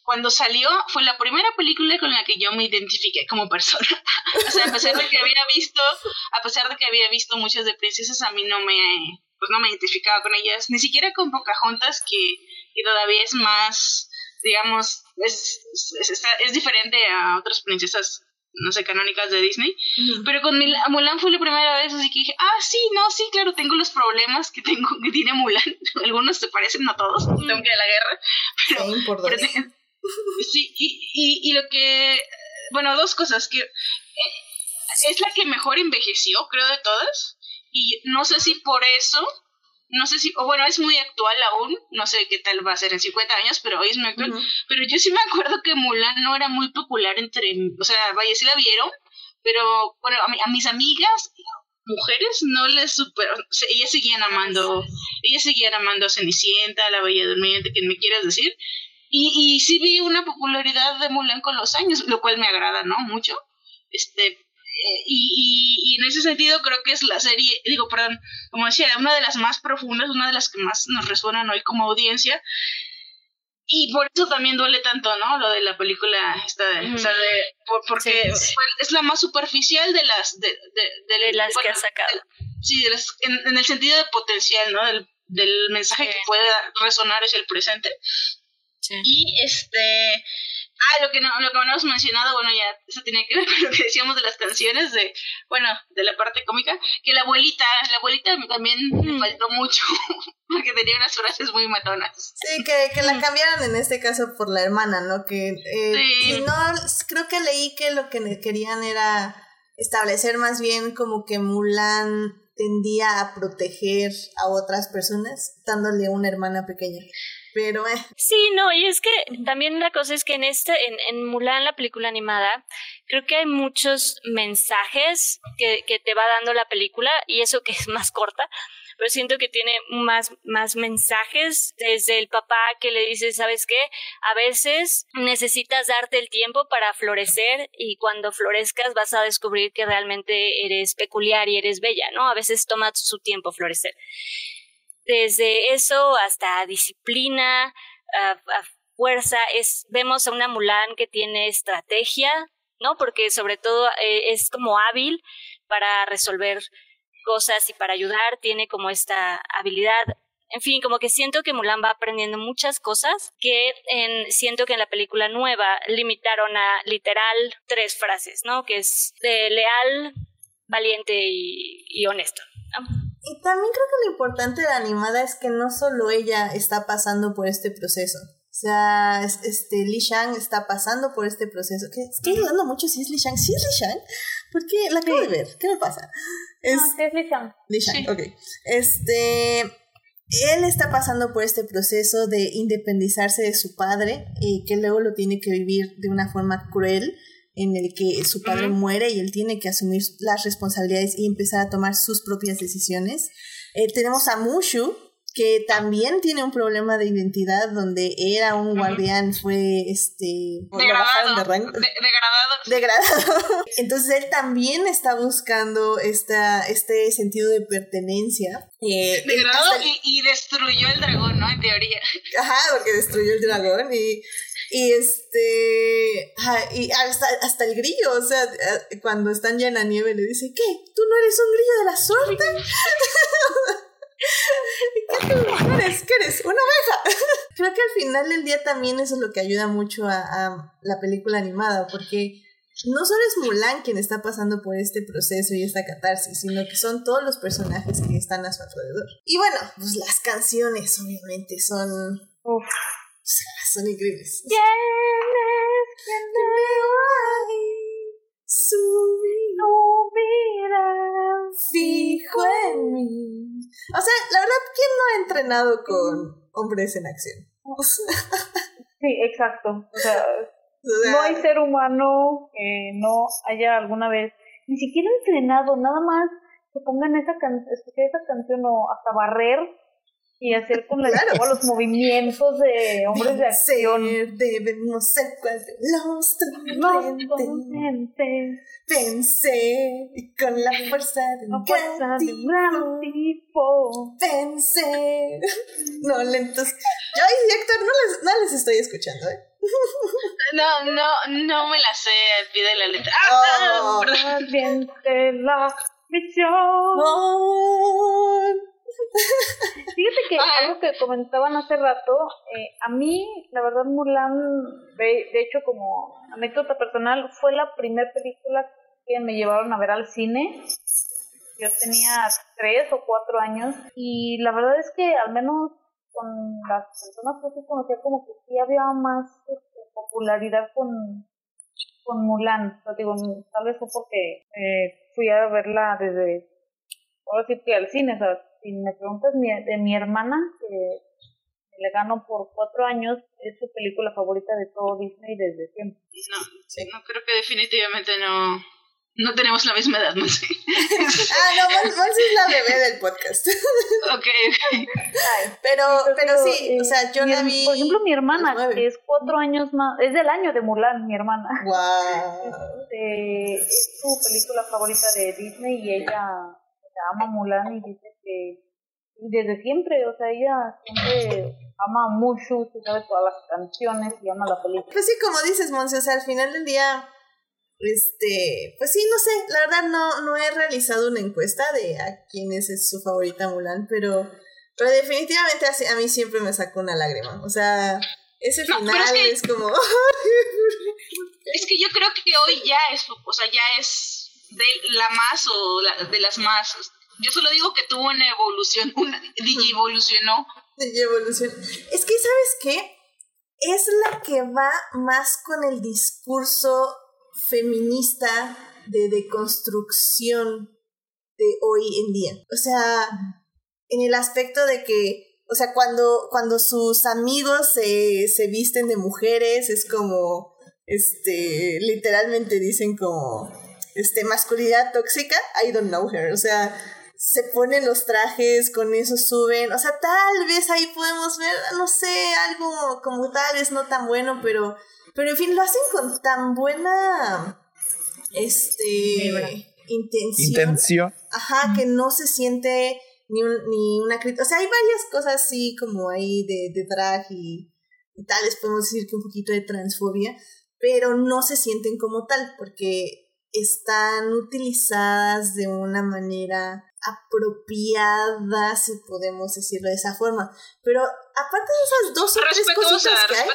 cuando salió fue la primera película con la que yo me identifiqué como persona. o sea, a pesar de que había visto, a pesar de que había visto muchas de princesas, a mí no me, pues no me identificaba con ellas, ni siquiera con Pocahontas, que, que todavía es más, digamos, es, es, es diferente a otras princesas no sé, canónicas de Disney. Pero con Mulan fue la primera vez, así que dije, ah, sí, no, sí, claro, tengo los problemas que tengo que tiene Mulan. Algunos se parecen, no todos, tengo que ir a la guerra. Pero, sí, y, y, y, lo que, bueno, dos cosas, que eh, es la que mejor envejeció, creo, de todas. Y no sé si por eso no sé si, o bueno, es muy actual aún, no sé qué tal va a ser en 50 años, pero hoy es muy actual. Pero yo sí me acuerdo que Mulan no era muy popular entre, o sea, vaya, sí la vieron, pero bueno, a, mis amigas, mujeres, no les superó, ellas seguían amando, ellas seguían amando a Cenicienta, a la Bella Durmiente, quien me quieras decir. Y, y sí vi una popularidad de Mulan con los años, lo cual me agrada, ¿no? Mucho. Este, y, y, en ese sentido creo que es la serie, digo, perdón, como decía, una de las más profundas, una de las que más nos resuenan hoy como audiencia. Y por eso también duele tanto, ¿no? Lo de la película esta de, o sea, de porque es la más superficial de las de, de, las que ha sacado. sí, en, el sentido de potencial, ¿no? Del, del mensaje que puede resonar es el presente. Y este Ah, lo que no, lo que no hemos mencionado, bueno, ya eso tiene que ver con lo que decíamos de las canciones, de, bueno, de la parte cómica, que la abuelita, la abuelita también me mm. faltó mucho, porque tenía unas frases muy matonas. Sí, que, que la mm. cambiaron en este caso por la hermana, ¿no? Que, eh, no, creo que leí que lo que querían era establecer más bien como que Mulan tendía a proteger a otras personas dándole una hermana pequeña. Pero eh. Sí, no, y es que también la cosa es que en este, en, en Mulan, la película animada, creo que hay muchos mensajes que, que te va dando la película, y eso que es más corta, pero siento que tiene más, más mensajes desde el papá que le dice, ¿sabes qué? A veces necesitas darte el tiempo para florecer y cuando florezcas vas a descubrir que realmente eres peculiar y eres bella, ¿no? A veces toma su tiempo florecer. Desde eso hasta disciplina, fuerza, es, vemos a una Mulan que tiene estrategia, ¿no? Porque sobre todo eh, es como hábil para resolver cosas y para ayudar, tiene como esta habilidad. En fin, como que siento que Mulan va aprendiendo muchas cosas que en, siento que en la película nueva limitaron a literal tres frases, ¿no? Que es de leal, valiente y, honesto. Y también creo que lo importante de la animada es que no solo ella está pasando por este proceso, o sea, este, Li Shang está pasando por este proceso. Que estoy dudando mucho si es Li Shang. ¿Sí es Li Shang? Porque la acabo de ver. ¿Qué me pasa? Es, no, sí es Li Shang. Li Shang, ok. Este, él está pasando por este proceso de independizarse de su padre, y que luego lo tiene que vivir de una forma cruel, en el que su padre muere y él tiene que asumir las responsabilidades y empezar a tomar sus propias decisiones. Eh, tenemos a Mushu, que también tiene un problema de identidad donde era un guardián, fue este degradado, de rango. degradado. Degradado. Entonces él también está buscando esta, este sentido de pertenencia. Eh, degradado y, destruyó el dragón, ¿no? En teoría. Ajá, porque destruyó el dragón y, y este y hasta, hasta el grillo, o sea, eh, cuando están ya en la nieve le dice, ¿qué? ¿Tú no eres un grillo de la suerte? ¿Qué eres? ¿Qué eres? ¡Una oveja! Creo que al final del día también eso es lo que ayuda mucho a, la película animada, porque no solo es Mulan quien está pasando por este proceso y esta catarsis, sino que son todos los personajes que están a su alrededor. Y bueno, pues las canciones obviamente son... Uf. Son increíbles. ¿Quién es? ¿Quién su vida fijo en mí. O sea, la verdad, ¿quién no ha entrenado con hombres en acción? sí, exacto. O sea, no hay ser humano que no haya alguna vez ni siquiera entrenado, nada más que pongan esa, can esa canción o hasta barrer y hacer con la claro. los movimientos de hombres de acción. Debemos ser los Pensé con la fuerza de un, gran, tipo. Pensé. No, lentos. Yo y Héctor no les, no les estoy escuchando, ¿eh? No, no, no me la sé al pie de la letra. ¡Ah! Oh. la misión. Fíjate que algo que comentaban hace rato, eh, a mí, la verdad, Mulan, de, hecho, como anécdota personal, fue la primera película que me llevaron a ver al cine. Yo tenía tres o cuatro años y la verdad es que al menos con las personas que sí conocía como que sí había más este, popularidad con, con Mulan. digo, tal vez fue porque eh, fui a verla desde, ahora sí que al cine, ¿sabes? Si me preguntas de mi hermana, que le gano por cuatro años, es su película favorita de todo Disney desde siempre. No, no creo que definitivamente no, no tenemos la misma edad, no sé. ah, no, Monse es la bebé del podcast. ok, Pero, pero sí, o sea, yo la vi. Por ejemplo, mi hermana, que es cuatro años más, es del año de Mulan, mi hermana. Wow. Este, es su película favorita de Disney y ella ama Mulan y dice que desde siempre, o sea, ella siempre ama mucho, se sabe todas las canciones y ama la película. Pues sí, como dices, Monse, o sea, al final del día, este, pues sí, no sé, la verdad no, no he realizado una encuesta de a quién es su favorita Mulan, pero, pero definitivamente a, mí siempre me sacó una lágrima, o sea, ese final es, como... es que yo creo que hoy ya es, o sea, ya es de la más o de las más. Yo solo digo que tuvo una evolución, una digievolucionó. Digievolución. Es que, ¿sabes qué? Es la que va más con el discurso feminista de deconstrucción de hoy en día. O sea, en el aspecto de que, o sea, cuando, cuando sus amigos se, se visten de mujeres, es como, este, literalmente dicen como, este, masculinidad tóxica, I don't know her. O sea, se ponen los trajes, con eso suben. O sea, tal vez ahí podemos ver, no sé, algo como tal vez no tan bueno, pero, pero en fin, lo hacen con tan buena este intención. Intención. Ajá, que no se siente ni, ni una crítica. O sea, hay varias cosas así como ahí de, de drag y, y tal vez podemos decir que un poquito de transfobia, pero no se sienten como tal, porque están utilizadas de una manera apropiada, si podemos decirlo de esa forma. Pero aparte de esas dos o tres cositas que hay,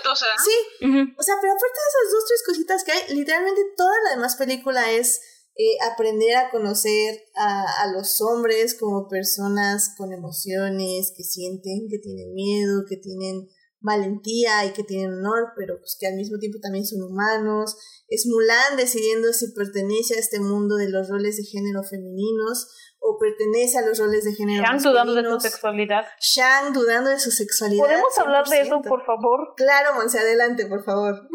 sí, o sea, pero aparte de esas dos o tres cositas que hay, literalmente toda la demás película es eh, aprender a conocer a, a los hombres como personas con emociones, que sienten, que tienen miedo, que tienen valentía y que tienen honor, pero pues que al mismo tiempo también son humanos. Es Mulan decidiendo si pertenece a este mundo de los roles de género femeninos o pertenece a los roles de género Shang dudando de su sexualidad. Shang dudando de su sexualidad. ¿Podemos hablar de eso, por favor? Claro, Monse, adelante, por favor.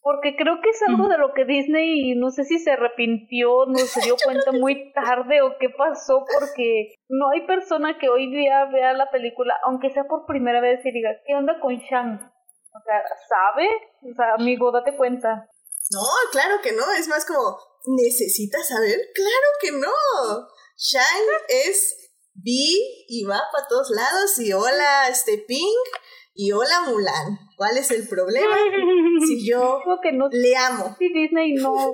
Porque creo que es algo de lo que Disney, no sé si se arrepintió, no se dio cuenta muy tarde o qué pasó, porque no hay persona que hoy día vea la película, aunque sea por primera vez, y diga, ¿qué onda con Shang? O sea, ¿sabe? O sea, amigo, date cuenta. No, claro que no, es más como, ¿necesitas saber? Claro que no. Shang es bi y va para todos lados y hola, este Pink y hola Mulan. ¿Cuál es el problema? Si yo Creo que no, le amo. si Disney no,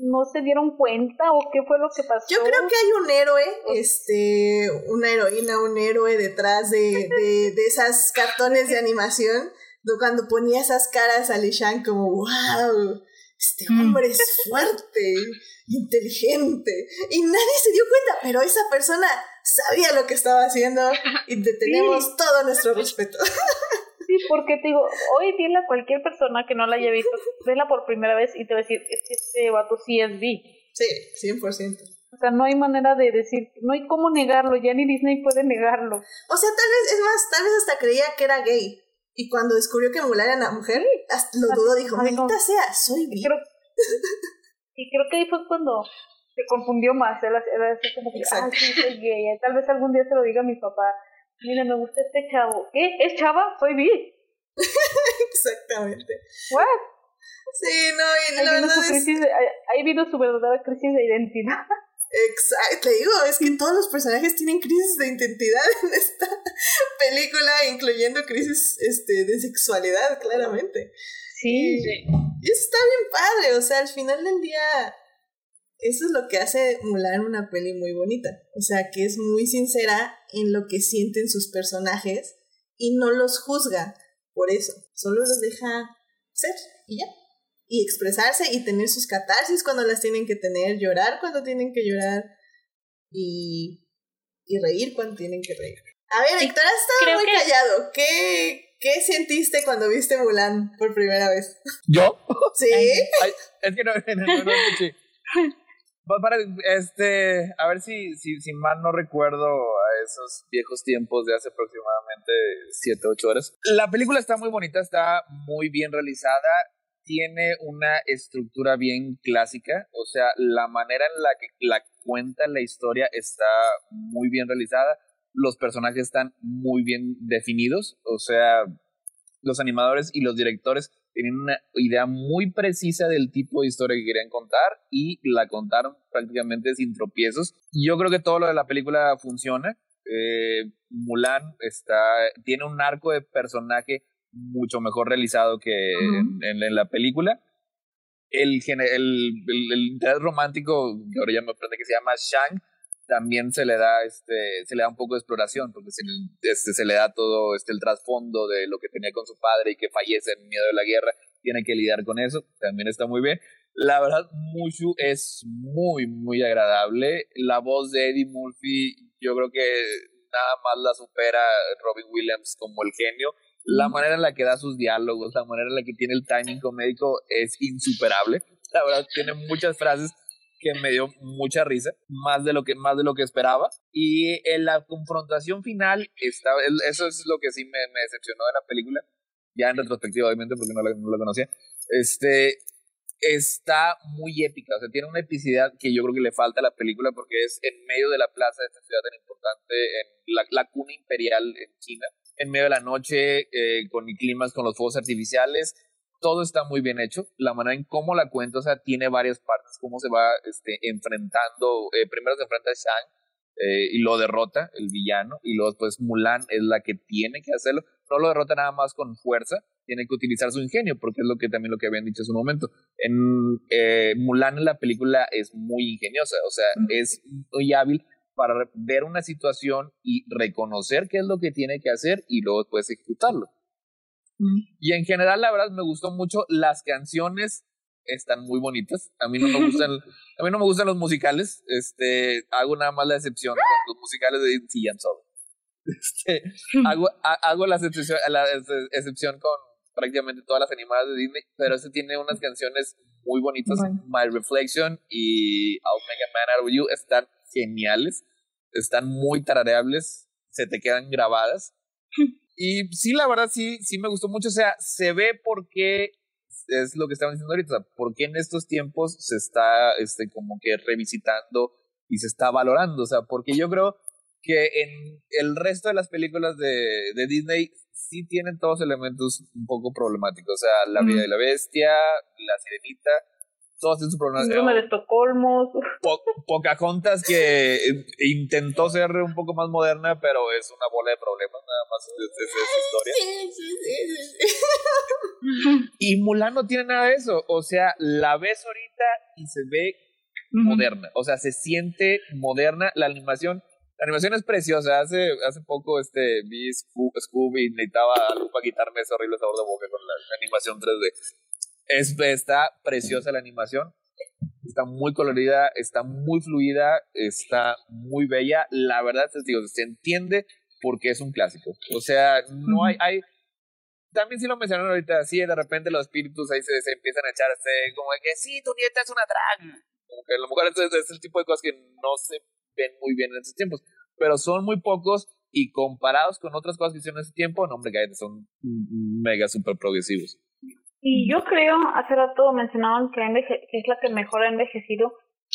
no se dieron cuenta o qué fue lo que pasó. Yo creo que hay un héroe, este, una heroína, un héroe detrás de, de, de esas cartones de animación, cuando ponía esas caras a Li Shang como, wow, este hombre es fuerte, inteligente, y nadie se dio cuenta, pero esa persona sabía lo que estaba haciendo y te tenemos todo nuestro respeto. Sí, porque te digo, hoy dile a cualquier persona que no la haya visto, vela por primera vez y te va a decir, es que este vato sí es bi. Sí, 100%. O sea, no hay manera de decir, no hay cómo negarlo, ya ni Disney puede negarlo. O sea, tal vez, es más, tal vez hasta creía que era gay. Y cuando descubrió que Mulan era una mujer, lo dudó, dijo, maldita sea, soy bi. Creo, y creo que ahí fue cuando se confundió más, era, era así como que, ah, sí, soy gay, tal vez algún día se lo diga a mi papá, mira, me gusta este chavo, ¿qué? ¿Es chava? Soy bi. Exactamente. What? Sí, no, y Ahí la vino, verdad su es... crisis de- ahí ahí vino su verdadera crisis de identidad. Exacto, te digo, es que todos los personajes tienen crisis de identidad en esta película, incluyendo crisis este, de sexualidad, claramente. Sí, está bien padre, o sea, al final del día, eso es lo que hace Mulan una peli muy bonita. O sea, que es muy sincera en lo que sienten sus personajes y no los juzga por eso, solo los deja ser y ya. Y expresarse y tener sus catarsis cuando las tienen que tener, llorar cuando tienen que llorar y, y reír cuando tienen que reír. A ver, Sí, Héctor, estado creo muy que- callado. ¿Qué, ¿Qué sentiste cuando viste Mulan por primera vez? ¿Yo? ¿Sí? Ay, es que no, no, escuché. Pa- Para, este, a ver si, si, si mal no recuerdo a esos viejos tiempos de hace aproximadamente 7, 8 horas. La película está muy bonita, está muy bien realizada, tiene una estructura bien clásica, o sea, la manera en la que la cuenta la historia está muy bien realizada, los personajes están muy bien definidos, o sea, los animadores y los directores tenían una idea muy precisa del tipo de historia que querían contar y la contaron prácticamente sin tropiezos. Yo creo que todo lo de la película funciona. Eh, Mulan está, tiene un arco de personaje mucho mejor realizado que en, en- en la película. El, el, el interés romántico, que ahora ya me aprende que se llama Shang, también se le da este se le da un poco de exploración porque se, este, se le da todo este el trasfondo de lo que tenía con su padre y que fallece en miedo de la guerra tiene que lidiar con eso también está muy bien. La verdad Mushu es muy muy agradable. La voz de Eddie Murphy yo creo que nada más la supera Robin Williams como el genio. La manera en la que da sus diálogos la manera en la que tiene el timing comédico es insuperable. La verdad tiene muchas frases que me dio mucha risa, más de lo que, más de lo que esperaba. Y en la confrontación final, está, eso es lo que sí me, me decepcionó de la película, ya en retrospectiva obviamente porque no la, no la conocía. Este, está muy épica, o sea, tiene una epicidad que yo creo que le falta a la película porque es en medio de la plaza de esta ciudad tan importante, en la, la cuna imperial en China, en medio de la noche, eh, con climas, con los fuegos artificiales, todo está muy bien hecho, la manera en cómo la cuenta, o sea, tiene varias partes, cómo se va este, enfrentando, eh, primero se enfrenta a Shang, eh, y lo derrota el villano y luego pues Mulan es la que tiene que hacerlo. No lo derrota nada más con fuerza tiene que utilizar su ingenio porque es lo que también lo que habían dicho hace un momento. En eh, Mulan en la película es muy ingeniosa o sea es muy hábil para ver una situación y reconocer qué es lo que tiene que hacer y luego después ejecutarlo y en general la verdad me gustó mucho las canciones están muy bonitas. A mí no me gustan, a mí no me gustan los musicales. Este, hago nada más la excepción los musicales de Ian Solo. Este, hago, hago la excepción, la excepción con prácticamente todas las animadas de Disney, pero este tiene unas canciones muy bonitas. My Reflection y I'll Make a Man Out of You están geniales, están muy tarareables, se te quedan grabadas. Y sí, la verdad, sí, sí me gustó mucho. O sea, se ve por qué es lo que estaban diciendo ahorita, ¿por qué en estos tiempos se está este, como que revisitando y se está valorando? O sea, porque yo creo que en el resto de las películas de, de Disney sí tienen todos elementos un poco problemáticos. O sea, La vida de la bestia, La sirenita, todos esos problemas. Síndrome de Estocolmo. Po Pocahontas que intentó ser un poco más moderna, pero es una bola de problemas nada más esa historia. Sí, sí, sí, y Mulan no tiene nada de eso. O sea, la ves ahorita y se ve moderna. O sea, se siente moderna la animación. La animación es preciosa. Hace, hace poco este, vi Scooby y necesitaba algo para quitarme ese horrible sabor de boca con la animación 3D. Es, está preciosa la animación. Está muy colorida, está muy fluida, está muy bella. La verdad, digo, se entiende porque es un clásico. O sea, no hay, hay también sí lo mencionaron ahorita, así de repente los espíritus ahí se, se empiezan a echarse como que sí, tu nieta es una drag. Como que a lo mejor es, es, el tipo de cosas que no se ven muy bien en estos tiempos, pero son muy pocos y comparados con otras cosas que hicieron en ese tiempo, no, hombre, que son mega super progresivos. Y yo creo, hace rato mencionaban que, que es la que mejor ha envejecido,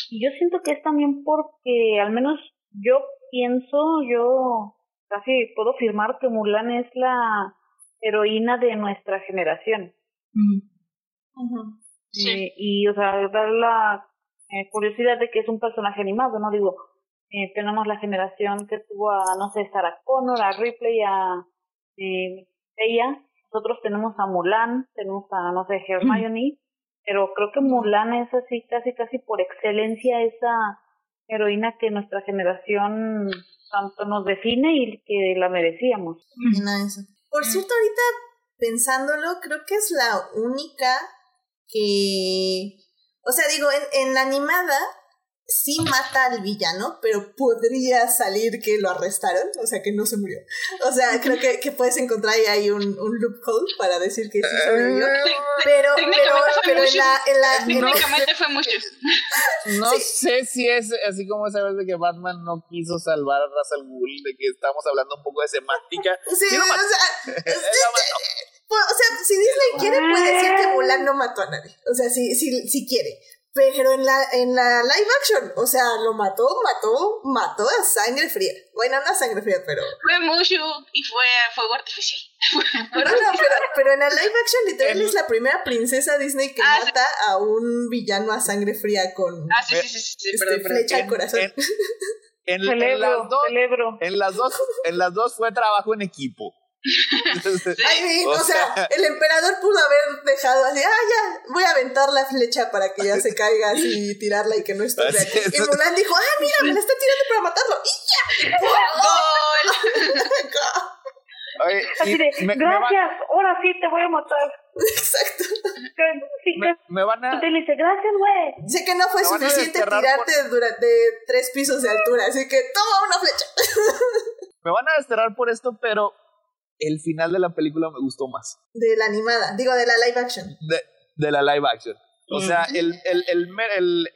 y yo siento que es también porque, al menos yo pienso, yo casi puedo afirmar que Mulan es la heroína de nuestra generación. sí. y, o sea, dar la eh, curiosidad de que es un personaje animado, ¿no? Digo, eh, tenemos la generación que tuvo a, no sé, Sarah Connor, a Ripley, a eh, ella, nosotros tenemos a Mulan, tenemos a, no sé, Hermione, pero creo que Mulan es así, casi, casi por excelencia esa heroína que nuestra generación tanto nos define y que la merecíamos. Por cierto, ahorita pensándolo, creo que es la única que... O sea, digo, en, en la animada sí mata al villano, pero podría salir que lo arrestaron, o sea, que no se murió. O sea, creo que, que puedes encontrar ahí un, un loophole para decir que sí sobrevivió. Pero, pero, pero en la... En la Técnicamente fue mucho. No sé si es así como esa vez de que Batman no quiso salvar a Ra's al Ghul, de que estamos hablando un poco de semántica. Sí, o sea... o sea, si Disney quiere, puede decir que Mulan no mató a nadie. O sea, si, si, si quiere. Pero en la, en la live action, o sea, lo mató, mató, mató a sangre fría. Bueno, no a sangre fría, pero. Fue mucho y fue fuego artificial. no, no, pero, pero en la live action, literal, es la primera princesa Disney que ah, mata a un villano a sangre fría con ah, sí, sí, sí, sí, este, flecha al corazón. En, en, en, las dos, en las dos, en las dos fue trabajo en equipo. Ay, o, sea, el emperador pudo haber dejado así, ah, ya, voy a aventar la flecha para que ya se caiga así y tirarla y que no esté. Y Mulan dijo, ah, mira, me la está tirando para matarlo. ¡Y ya! ¡Gol! así de, gracias, ahora sí te voy a matar. Exacto. me, van a. Te dice, gracias, güey. Sé que no fue suficiente tirarte durante tres pisos de altura, así que toma una flecha. me van a desterrar por esto, pero el final de la película me gustó más. De la animada, digo, de la live action. De, de la live action. O sea, el, el, el, el,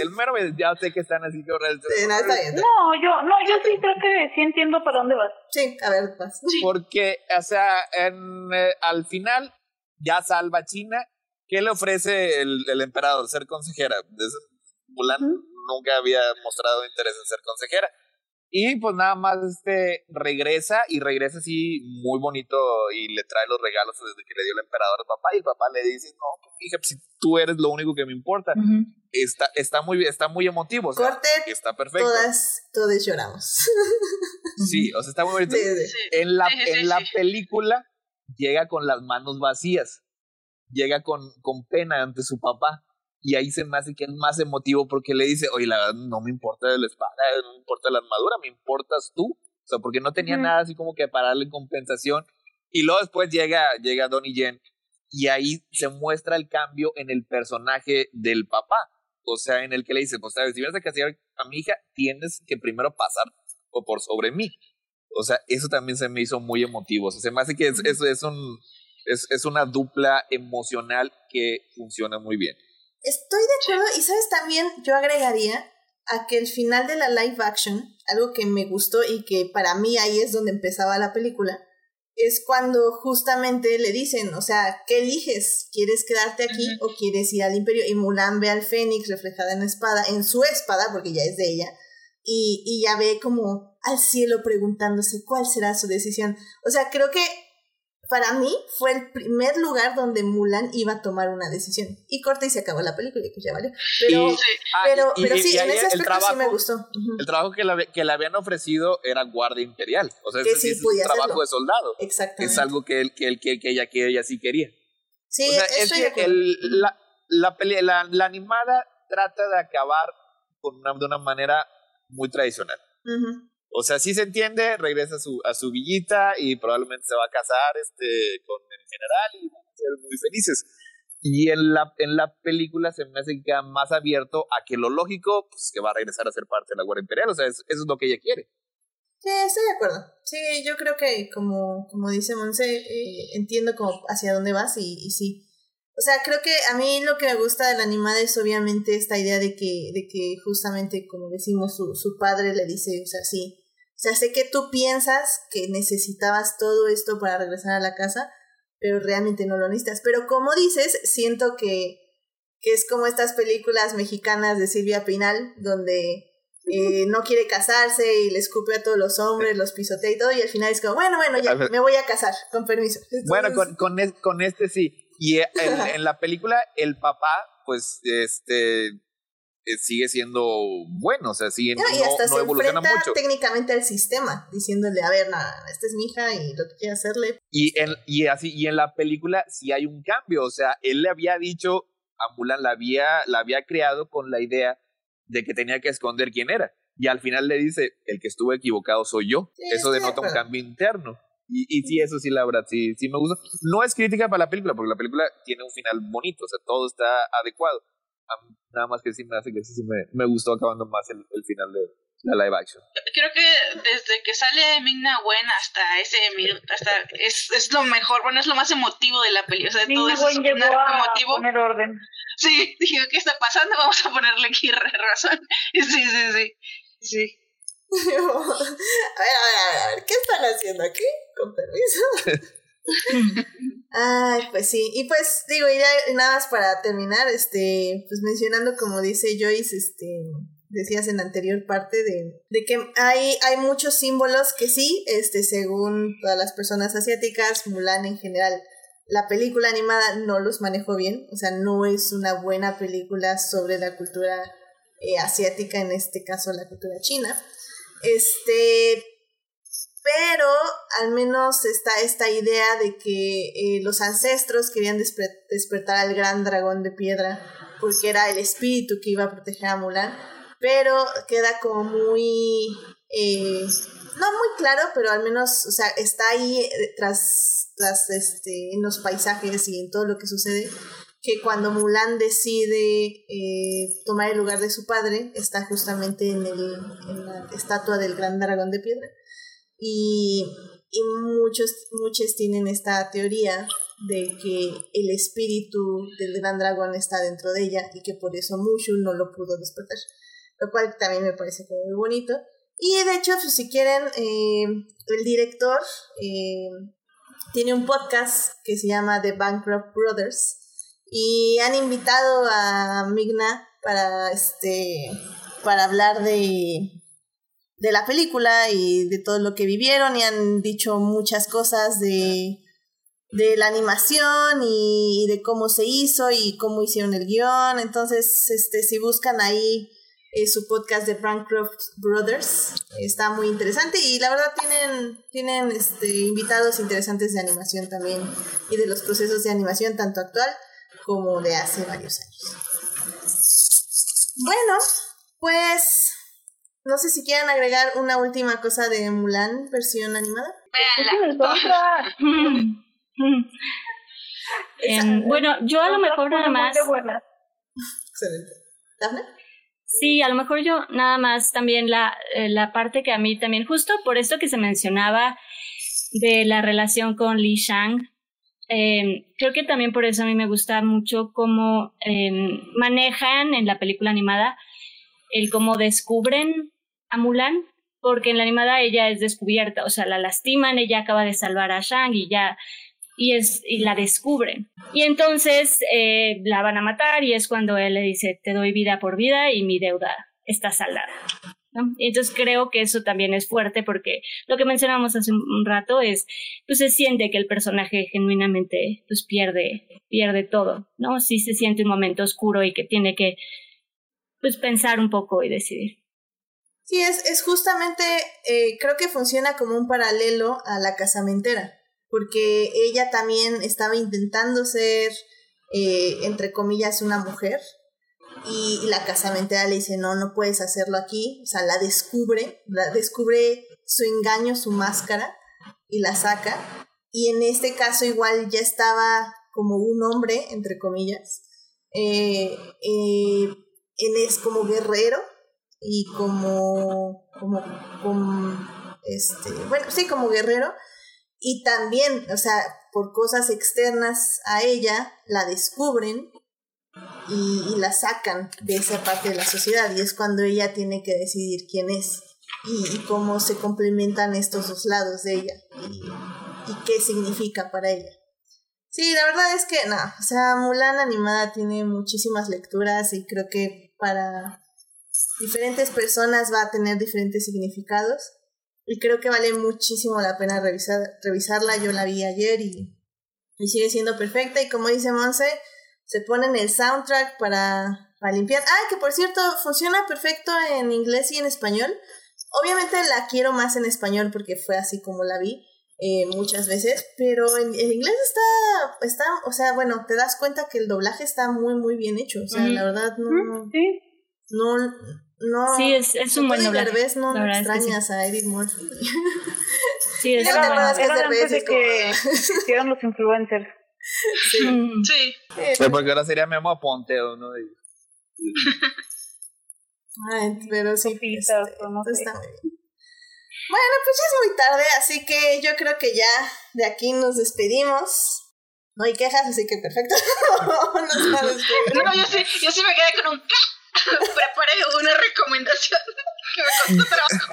el, mero, ya sé que están así que sí, no, está bien. no, yo, no, yo sí creo que sí entiendo para dónde vas. Sí, a ver, vas. Porque, o sea, en, eh, al final ya salva a China, ¿qué le ofrece el, el emperador? Ser consejera. Mulan nunca había mostrado interés en ser consejera. Y pues nada más este regresa y regresa así muy bonito y le trae los regalos desde que le dio el emperador al papá y el papá le dice, no, hija, si tú eres lo único que me importa. está, está muy está muy emotivo. O Corte, está perfecto. Todas, todos lloramos. sí, o sea, está muy bonito. En la, en la película llega con las manos vacías. Llega con, con pena ante su papá y ahí se me hace que es más emotivo porque le dice, oye, la verdad no me importa la espada, no me importa la armadura, me importas tú. O sea, porque no tenía nada así como que para darle compensación. Y luego después llega, llega Donnie Yen y ahí se muestra el cambio en el personaje del papá. O sea, en el que le dice, pues, sabes, si vienes a castigar a mi hija, tienes que primero pasar por sobre mí. O sea, eso también se me hizo muy emotivo. O sea, se me hace que es, es, es un, es, es una dupla emocional que funciona muy bien. Estoy de acuerdo y sabes también, yo agregaría a que el final de la live action, algo que me gustó y que para mí ahí es donde empezaba la película, es cuando justamente le dicen, o sea, ¿qué eliges? ¿Quieres quedarte aquí o quieres ir al imperio? Y Mulan ve al Fénix reflejada en la espada, en su espada, porque ya es de ella, y, y ya ve como al cielo preguntándose cuál será su decisión. O sea, creo que para mí fue el primer lugar donde Mulan iba a tomar una decisión. Y corta y se acabó la película y pues ya valió. Pero, ah, pero, pero sí, en ese aspecto sí me gustó. El trabajo que, la, que le habían ofrecido era guardia imperial. O sea, es, un trabajo de soldado. Exactamente. Es algo que, él, que, él, que, ella, que ella sí quería. Sí, o sea, es que el, la, la, la, la, animada trata de acabar con una, de una manera muy tradicional. O sea, sí se entiende, regresa a su, a su villita y probablemente se va a casar este, con el general y van a ser muy felices. Y en la, en la película se me hace que queda más abierto a que lo lógico, pues que va a regresar a ser parte de la Guardia Imperial. O sea, eso es lo que ella quiere. Sí, estoy de acuerdo. Sí, yo creo que como, como dice Monse, eh, entiendo como hacia dónde vas y, y sí. O sea, creo que a mí lo que me gusta de la animada es obviamente esta idea de que, de que justamente, como decimos, su, su padre le dice, o sea, sí, sea, sé que tú piensas que necesitabas todo esto para regresar a la casa, pero realmente no lo necesitas. Pero como dices, siento que, que es como estas películas mexicanas de Silvia Pinal, donde eh, no quiere casarse y le escupe a todos los hombres, los pisotea y todo, y al final es como, bueno, bueno, ya, me voy a casar, con permiso. bueno, con, con, con, este sí. Y en, en la película, el papá, pues, este, eh, sigue siendo bueno, o sea, sigue, no, y hasta se evoluciona mucho. técnicamente al sistema, diciéndole, a ver, nada, esta es mi hija y lo que quiere hacerle. Y en, y así, y en la película sí hay un cambio, o sea, él le había dicho, a Mulan la había, la había creado con la idea de que tenía que esconder quién era. Y al final le dice, el que estuvo equivocado soy yo. eso denota un cambio interno. Y, y sí, eso sí, la verdad, sí, sí me gusta. No es crítica para la película, porque la película tiene un final bonito, o sea, todo está adecuado nada más que sí me hace que sí me, me gustó acabando más el, el final de la live action. Creo que desde que sale Mingna Wen hasta ese minuto, hasta es, es lo mejor, bueno, es lo más emotivo de la peli, o sea, todo eso es emotivo. poner orden. Sí, dije, ¿qué está pasando? Vamos a ponerle aquí razón. Sí, sí, sí. Sí. a ver, a ver, a ver, a ver, ¿qué están haciendo aquí? Con permiso. Ay, pues sí. Y pues digo, y ya nada más para terminar, este, pues mencionando como dice Joyce, este, decías en la anterior parte de, de que hay, hay muchos símbolos que sí, este, según todas las personas asiáticas, Mulan en general, la película animada no los manejó bien, o sea, no es una buena película sobre la cultura eh, asiática, en este caso la cultura china. Este, pero al menos está esta idea de que eh, los ancestros querían despertar al gran dragón de piedra porque era el espíritu que iba a proteger a Mulan, pero queda como muy, eh, no muy claro, pero al menos, o sea, está ahí eh, tras, tras este, en los paisajes y en todo lo que sucede, que cuando Mulan decide tomar el lugar de su padre, está justamente en, el, en la estatua del gran dragón de piedra. Y, y muchos, muchos tienen esta teoría de que el espíritu del gran dragón está dentro de ella y que por eso Mushu no lo pudo despertar. Lo cual también me parece muy bonito. Y de hecho, pues, si quieren, eh, el director eh, tiene un podcast que se llama The Bankrupt Brothers y han invitado a Migna para este para hablar de de la película y de todo lo que vivieron y han dicho muchas cosas de de la animación y, de cómo se hizo y cómo hicieron el guion. Entonces, este, si buscan ahí eh, su podcast de Bancroft Brothers, está muy interesante y la verdad tienen, tienen este, invitados interesantes de animación también y de los procesos de animación tanto actual como de hace varios años. Bueno, pues no sé si quieren agregar una última cosa de Mulan versión animada. Em, bueno, yo a lo mejor nada más. Excelente. ¿Dafne? Sí, a lo mejor yo nada más también la, eh, la parte que a mí también, justo por esto que se mencionaba de la relación con Li Shang, em, creo que también por eso a mí me gusta mucho cómo em, manejan en la película animada el cómo descubren a Mulan, porque en la animada ella es descubierta, o sea, la lastiman, ella acaba de salvar a Shang y ya y, es, y la descubren. Y entonces eh, la van a matar y es cuando él le dice, te doy vida por vida y mi deuda está saldada. ¿no? Entonces creo que eso también es fuerte porque lo que mencionamos hace un rato es, pues se siente que el personaje genuinamente pues pierde, pierde todo, ¿no? Sí se siente un momento oscuro y que tiene que pues pensar un poco y decidir. Sí, es, es justamente, eh, creo que funciona como un paralelo a la casamentera porque ella también estaba intentando ser, eh, entre comillas, una mujer. Y, la casamentera le dice, no, no puedes hacerlo aquí. O sea, la descubre, la descubre su engaño, su máscara, y la saca. Y en este caso igual ya estaba como un hombre, entre comillas. Eh, eh, él es como guerrero y como, como, como, este, bueno, sí, como guerrero y también, o sea, por cosas externas a ella, la descubren y, la sacan de esa parte de la sociedad. Y es cuando ella tiene que decidir quién es y, cómo se complementan estos dos lados de ella y, qué significa para ella. Sí, la verdad es que no, o sea, Mulan animada tiene muchísimas lecturas y creo que para diferentes personas va a tener diferentes significados. Y creo que vale muchísimo la pena revisar, revisarla. Yo la vi ayer y, y sigue siendo perfecta. Y como dice Monse, se ponen el soundtrack para, para limpiar. Ah, que por cierto, funciona perfecto en inglés y en español. Obviamente la quiero más en español porque fue así como la vi eh, muchas veces, pero en, inglés está, está, o sea, bueno, te das cuenta que el doblaje está muy, muy bien hecho. O sea, la verdad no, no, no, sí, es, es un buen doblaje. Derbez no extrañas a Edith Murphy. Sí, es era, bueno. que era antes de que hicieron los influencers. Sí. Mm. sí. sí. porque ahora sería Memo Aponteo, ¿no? Ay, pero sí. Este, no sé. está muy bien. Bueno, pues ya es muy tarde, así que yo creo que ya de aquí nos despedimos. No hay quejas, así que perfecto. no, yo sí, yo sí me quedé con un preparé una recomendación que me costó trabajo.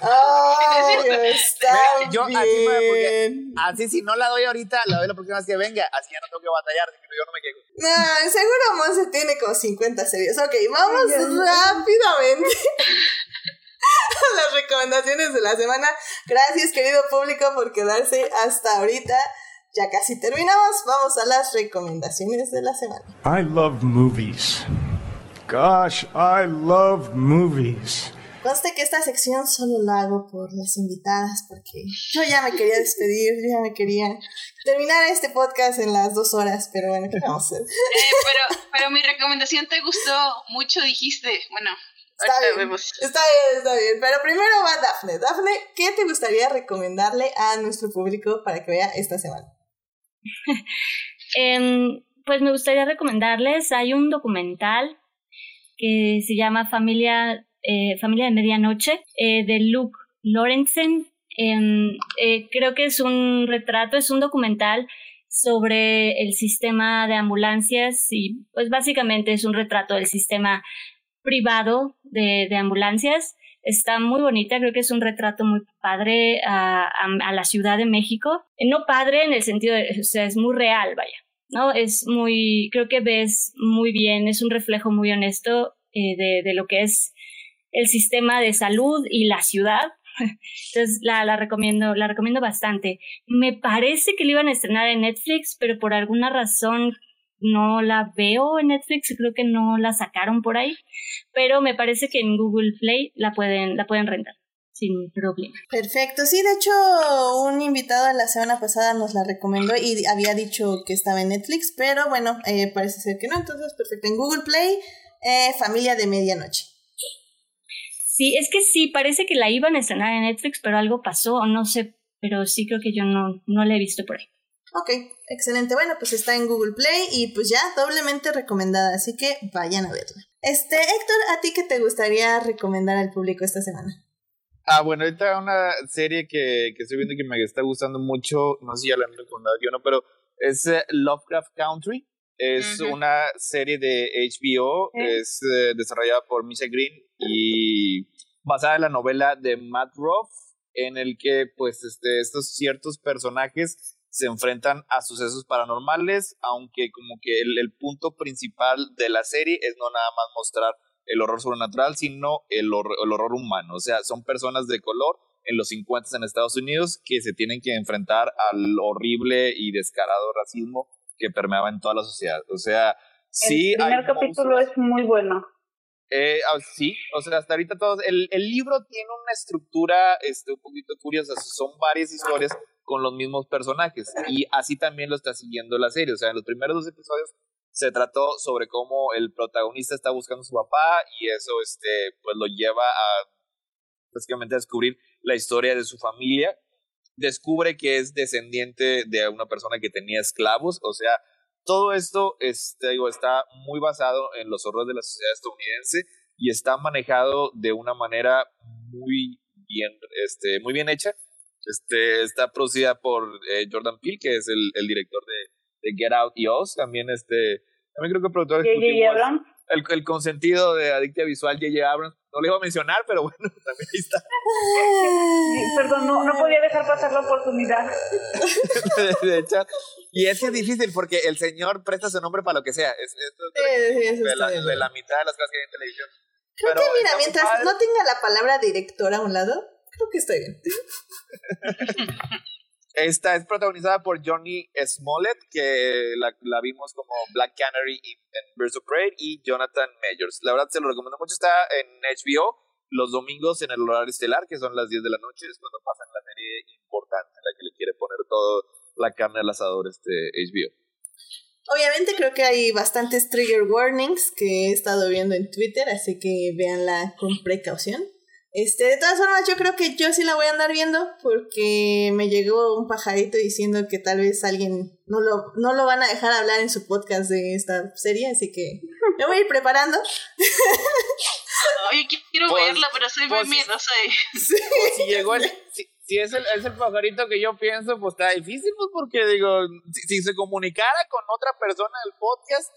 está yo bien. así porque así si no la doy ahorita, la doy la próxima vez que venga, así ya no tengo que batallar, yo no me quedo. No, seguro Monse tiene como 50 series. Ok, vamos rápidamente a las recomendaciones de la semana. Gracias, querido público, por quedarse hasta ahorita. Ya casi terminamos. Vamos a las recomendaciones de la semana. I love movies. Gosh, I love movies. Conste que esta sección solo la hago por las invitadas, porque yo ya me quería despedir, yo ya me quería terminar este podcast en las dos horas, pero bueno, ¿qué vamos a hacer? Eh, pero, pero mi recomendación te gustó mucho, dijiste. Bueno, está bien, está bien, está bien. Pero primero va Dafne. Dafne, ¿qué te gustaría recomendarle a nuestro público para que vea esta semana? Em, pues me gustaría recomendarles, hay un documental que se llama Familia, eh, Familia de Medianoche, eh, de Luke Lorenzen. Em, eh, creo que es un retrato, es un documental sobre el sistema de ambulancias y pues básicamente es un retrato del sistema privado de, de ambulancias. Está muy bonita, creo que es un retrato muy padre a, a, a, la Ciudad de México. No padre en el sentido de, o sea, es muy real, vaya. ¿No? Es muy, creo que ves muy bien, es un reflejo muy honesto eh, de, de lo que es el sistema de salud y la ciudad. Entonces la, la recomiendo, la recomiendo bastante. Me parece que la iban a estrenar en Netflix, pero por alguna razón no la veo en Netflix, creo que no la sacaron por ahí, pero me parece que en Google Play la pueden, la pueden rentar sin problema. Perfecto, sí, de hecho un invitado la semana pasada nos la recomendó y había dicho que estaba en Netflix, pero bueno, eh, parece ser que no, entonces perfecto, en Google Play, eh, Familia de Medianoche. Sí, es que sí, parece que la iban a estrenar en Netflix, pero algo pasó, no sé, pero sí creo que yo no, no la he visto por ahí. Ok, excelente. Bueno, pues está en Google Play y pues ya doblemente recomendada, así que vayan a verla. Este, Héctor, ¿a ti qué te gustaría recomendar al público esta semana? Ah, bueno, ahorita una serie que, que estoy viendo que me está gustando mucho, no sé si ya la han recomendado yo no, pero es eh, Lovecraft Country. Es una serie de HBO, es eh, desarrollada por Misha Green y basada en la novela de Matt Ruff, en el que pues este, estos ciertos personajes se enfrentan a sucesos paranormales, aunque como que el, el, punto principal de la serie es no nada más mostrar el horror sobrenatural, sino el, horror, el horror humano. O sea, son personas de color en los 50 en Estados Unidos que se tienen que enfrentar al horrible y descarado racismo que permeaba en toda la sociedad. O sea, sí. El primer capítulo es muy bueno. Eh, sí, o sea, hasta ahorita todos. El, el libro tiene una estructura este, un poquito curiosa. Son varias historias con los mismos personajes. Y así también lo está siguiendo la serie. O sea, en los primeros dos episodios se trató sobre cómo el protagonista está buscando a su papá y eso este, pues lo lleva a básicamente a descubrir la historia de su familia. Descubre que es descendiente de una persona que tenía esclavos. O sea, todo esto este, digo, está muy basado en los horrores de la sociedad estadounidense y está manejado de una manera muy bien, este, muy bien hecha este, está producida por eh, Jordan Peele, que es el, el director de, de, Get Out y Oz. También, este, también creo que el productor ejecutivo Abrams. El, el consentido de Adictia Visual, J.J. Abrams. No le iba a mencionar, pero bueno, también ahí está. Perdón, no, no podía dejar pasar la oportunidad. de, hecho, y es que es difícil porque el señor presta su nombre para lo que sea. Es, es, sí, de, la, de, la, mitad de las cosas que hay en televisión. Creo pero que, mira, mientras padre. no tenga la palabra director a un lado, creo que estoy bien. Esta es protagonizada por Johnny Smollett, que la, vimos como Black Canary en Birds of Prey, y Jonathan Majors. La verdad se lo recomiendo mucho. Está en HBO los domingos en el horario estelar, que son las 10 de la noche. Es cuando pasan la serie importante, la que le quiere poner todo la carne al asador este HBO. Obviamente creo que hay bastantes trigger warnings que he estado viendo en Twitter, así que véanla con precaución. Este, de todas formas, yo creo que yo sí la voy a andar viendo porque me llegó un pajarito diciendo que tal vez alguien no lo, no lo van a dejar hablar en su podcast de esta serie, así que me voy a ir preparando. Ay, quiero pues, verla, pero soy pues, muy miedosa. Sí. Pues si llegó el, si, si, es, el, es el pajarito que yo pienso, pues está difícil, pues porque digo, si, si se comunicara con otra persona del podcast,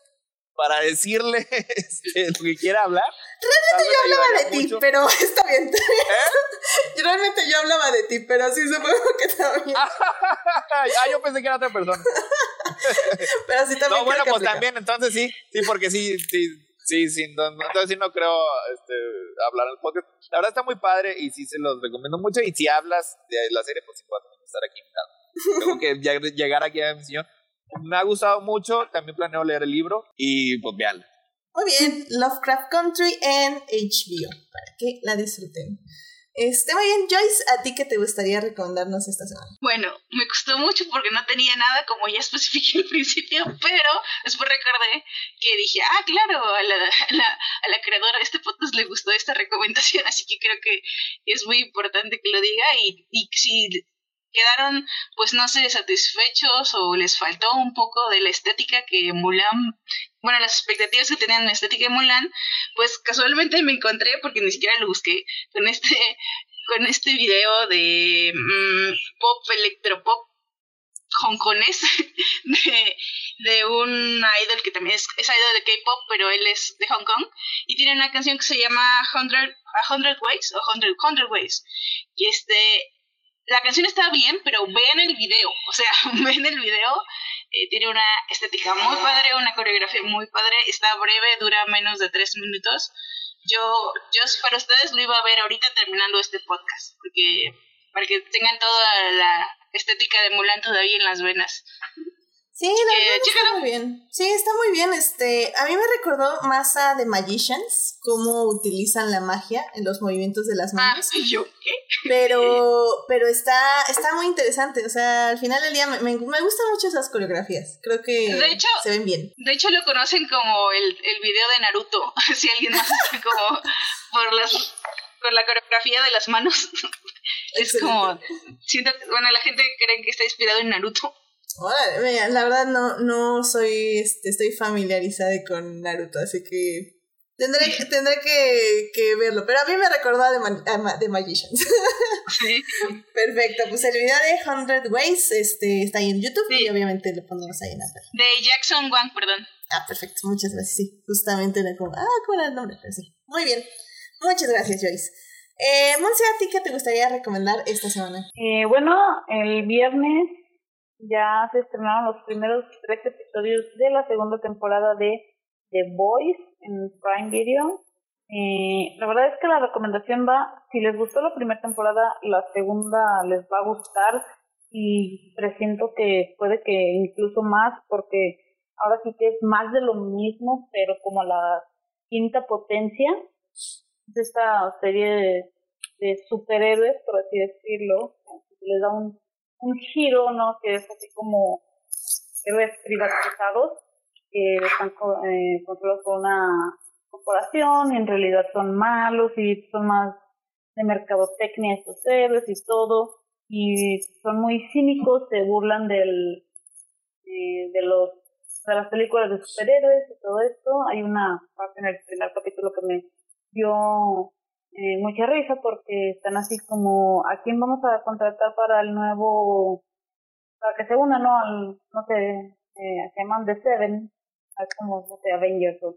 para decirle este, lo que quiera hablar. Realmente yo hablaba de ti, pero está bien. ¿Eh? Realmente yo hablaba de ti, pero sí supongo que también. ah, yo pensé que era otra persona. pero sí también. No, bueno, pues aplica. también, entonces sí, sí, porque sí, sí, sí, sí no, entonces sí no creo este, hablar en el podcast. La verdad está muy padre y sí se los recomiendo mucho. Y si hablas de la serie, pues sí puedes estar aquí invitado. Tengo que llegar aquí a mi señor me ha gustado mucho, también planeo leer el libro y pues veanla. Muy bien, Lovecraft Country en HBO, para que la disfruten. Este, muy bien, Joyce, ¿a ti qué te gustaría recomendarnos esta semana? Bueno, me costó mucho porque no tenía nada, como ya especifiqué al principio, pero después recordé que dije, ah, claro, a la, a la, a la creadora de este podcast le gustó esta recomendación, así que creo que es muy importante que lo diga y, y si quedaron, pues no sé, satisfechos o les faltó un poco de la estética que Mulan, bueno, las expectativas que tenían en la estética de Mulan, pues casualmente me encontré, porque ni siquiera lo busqué, con este, con este video de mmm, pop, electropop hongkonés de, de un idol que también es, es idol de K-pop, pero él es de Hong Kong y tiene una canción que se llama Hundred, Hundred Ways o Hundred, Hundred Ways y este la canción está bien, pero vean el video, o sea, ven el video Eh, tiene una estética muy padre, una coreografía muy padre, está breve, dura menos de tres minutos. Yo, yo fuera ustedes, lo iba a ver ahorita terminando este podcast, porque para que tengan toda la estética de Mulan todavía en las venas. Sí, la verdad está muy bien. Sí, está muy bien. Este, a mí me recordó más a The Magicians, cómo utilizan la magia en los movimientos de las Ah, manos. ¿y yo qué? Pero, pero está, está muy interesante. O sea, al final del día me, me, me gustan mucho esas coreografías. Creo que De hecho- se ven bien. De hecho lo conocen como el, el video de Naruto, si alguien más está como por las por la coreografía de las manos. es Excelente. como siento bueno, la gente cree que está inspirado en Naruto. Órale, mira, la verdad no, no soy, este, estoy familiarizada con Naruto, así que tendré, tendré que, que verlo. Pero a mí me recordó a The, Ma- a Ma- The Magicians. Sí. Perfecto, pues el video de 100 Ways este, está ahí en YouTube Sí. y obviamente lo pondremos ahí en la. De Jackson Wang, perdón. Ah, perfecto, muchas gracias. Sí, justamente era como, ah, ¿cuál era el nombre? Pero sí, muy bien. Muchas gracias, Joyce. Eh, Monse, ¿a ti qué te gustaría recomendar esta semana? Eh, bueno, el viernes ya se estrenaron los primeros tres episodios de la segunda temporada de The Boys en Prime Video. Eh, la verdad es que la recomendación va, si les gustó la primera temporada, la segunda les va a gustar y presiento que puede que incluso más porque ahora sí que es más de lo mismo, pero como la quinta potencia de esta serie de, superhéroes, por así decirlo, les da un, un giro, ¿no? Que es así como héroes privatizados que están co- eh, controlados por una corporación y en realidad son malos y son más de mercadotecnia estos héroes y todo y son muy cínicos, se burlan del eh, de los de las películas de superhéroes y todo esto. Hay una parte en el primer capítulo que me dio eh, mucha risa porque están así como a quién vamos a contratar para el nuevo para que se una no al no sé eh, se llaman The Seven como no sé Avengers o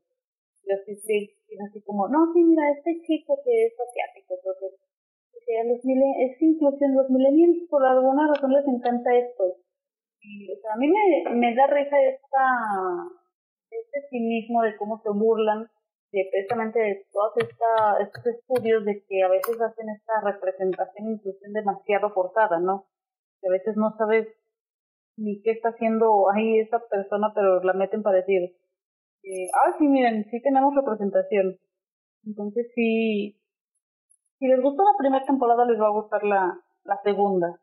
los sí, sí, y así como no sí mira este chico que es asiático dice, a los es inclusión los millennials por alguna razón les encanta esto y o sea, a mí me, me da risa esta este cinismo de cómo se burlan precisamente de todos estos estudios de que a veces hacen esta representación inclusión demasiado forzada, ¿no? Que a veces no sabes ni qué está haciendo ahí esa persona, pero la meten para decir, eh, ah, sí, miren, sí tenemos representación. Entonces sí, si les gustó la primera temporada, les va a gustar la, la segunda.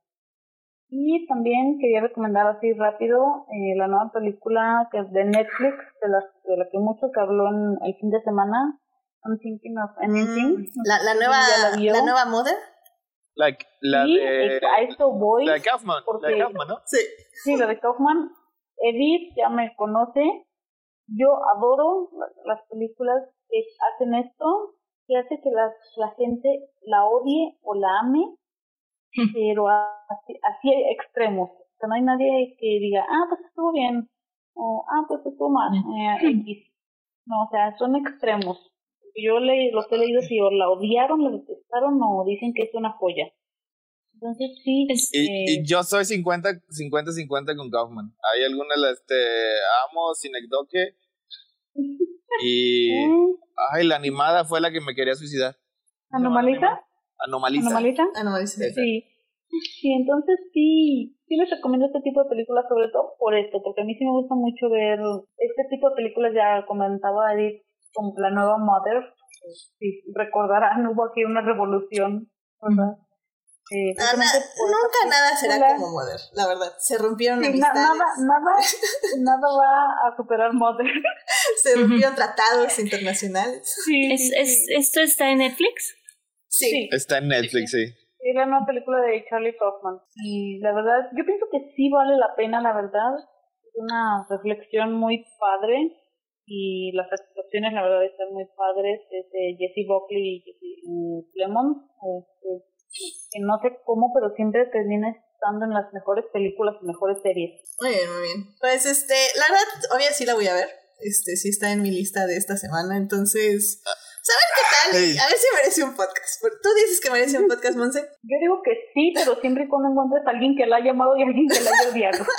Y también quería recomendar así rápido eh, la nueva película que es de Netflix, de la, de la que mucho se habló en el fin de semana, I'm Thinking of Anything. Mm, La, la nueva, ¿Ya la la nueva moda. La, la y de, a esto voy. la de Kaufman, la porque- de Kaufman, ¿no? Sí. Sí, la de Kaufman. Edith ya me conoce. Yo adoro la- las películas que hacen esto, que hace que la, la gente la odie o la ame, pero así, así extremos. O sea, no hay nadie que diga, ah, pues estuvo bien, o ah, pues estuvo mal, eh, X. No, o sea, son extremos. Yo le, los he leído si o la odiaron, la detestaron o dicen que es una joya. Entonces sí, Y, eh, y yo soy 50, 50, 50 con Kaufman. Hay algunas, este, amo Synecdoche y, ¿eh? ay, la animada fue la que me quería suicidar. ¿Anomalisa? No, dice. Esa. Sí. Sí, entonces sí, sí les recomiendo este tipo de películas, sobre todo por esto, porque a mí sí me gusta mucho ver este tipo de películas, ya comentaba Edith, como la nueva Mother, si recordarán, hubo aquí una revolución, ¿verdad? Eh, Ah, na- precisamente por esta nunca nada será como Mother, la verdad. Se rompieron Sí, na- amistades, nada, nada, nada va a superar Mother. se rompieron tratados internacionales. Sí, ¿Es, sí, es, sí. ¿Esto está en Netflix? Sí. Sí. Está en Netflix, sí. Es la nueva película de Charlie Kaufman. Y la verdad, yo pienso que sí vale la pena, la verdad. Es una reflexión muy padre. Y las actuaciones, la verdad, están muy padres. Es de Jesse Buckley y Jesse eh, Plemons. Este, que no sé cómo, pero siempre termina estando en las mejores películas y mejores series. Muy bien, muy bien. Pues este, la verdad, obvio sí la voy a ver. Este, sí está en mi lista de esta semana, entonces. ¿Saben qué tal? A ver si merece un podcast. Tú dices que merece un podcast, Monse. Yo digo que sí, pero siempre y cuando encuentres a alguien que la haya amado y a alguien que la haya odiado.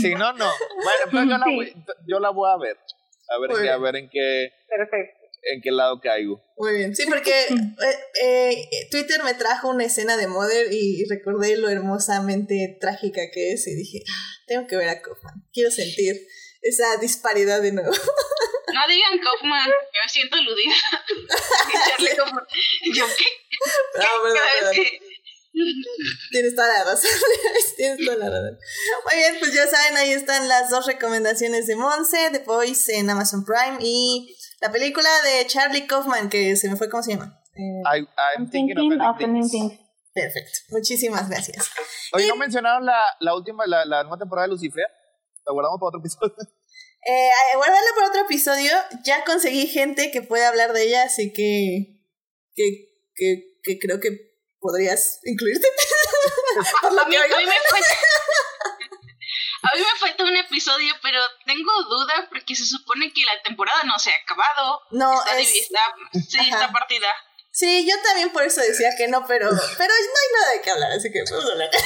Si no, no. Bueno, pues yo la, Sí. voy, yo la voy a ver. A ver, en qué, a ver en qué, Perfecto. en qué lado caigo. Muy bien, sí, porque eh, eh, Twitter me trajo una escena de Mother y recordé lo hermosamente trágica que es y dije, "Ah, tengo que ver a Kaufman, quiero sentir esa disparidad de nuevo. No digan Kaufman, me siento aludida. Charlie Kaufman. Yo, ¿qué? No, perdón, perdón. que- Tienes toda la razón. Tienes toda la razón. Muy bien, pues ya saben, ahí están las dos recomendaciones de Monse, The Voice en Amazon Prime y la película de Charlie Kaufman, que se me fue, ¿cómo se llama? Eh, I, I'm I'm thinking, thinking of things. perfecto. Muchísimas gracias. Oye, ¿no mencionaron la, la última, la, la nueva temporada de Lucifer? ¿La guardamos para otro episodio? Eh, guardarla para otro episodio. Ya conseguí gente que pueda hablar de ella, así que, que, que, que creo que podrías incluirte. Por lo A mí, que a mí me falta. A mí me falta un episodio, pero tengo dudas porque se supone que la temporada no se ha acabado. No, está, es- está- sí, está partida. Sí, yo también por eso decía que no, pero, pero no hay nada de qué hablar, así que podemos hablar.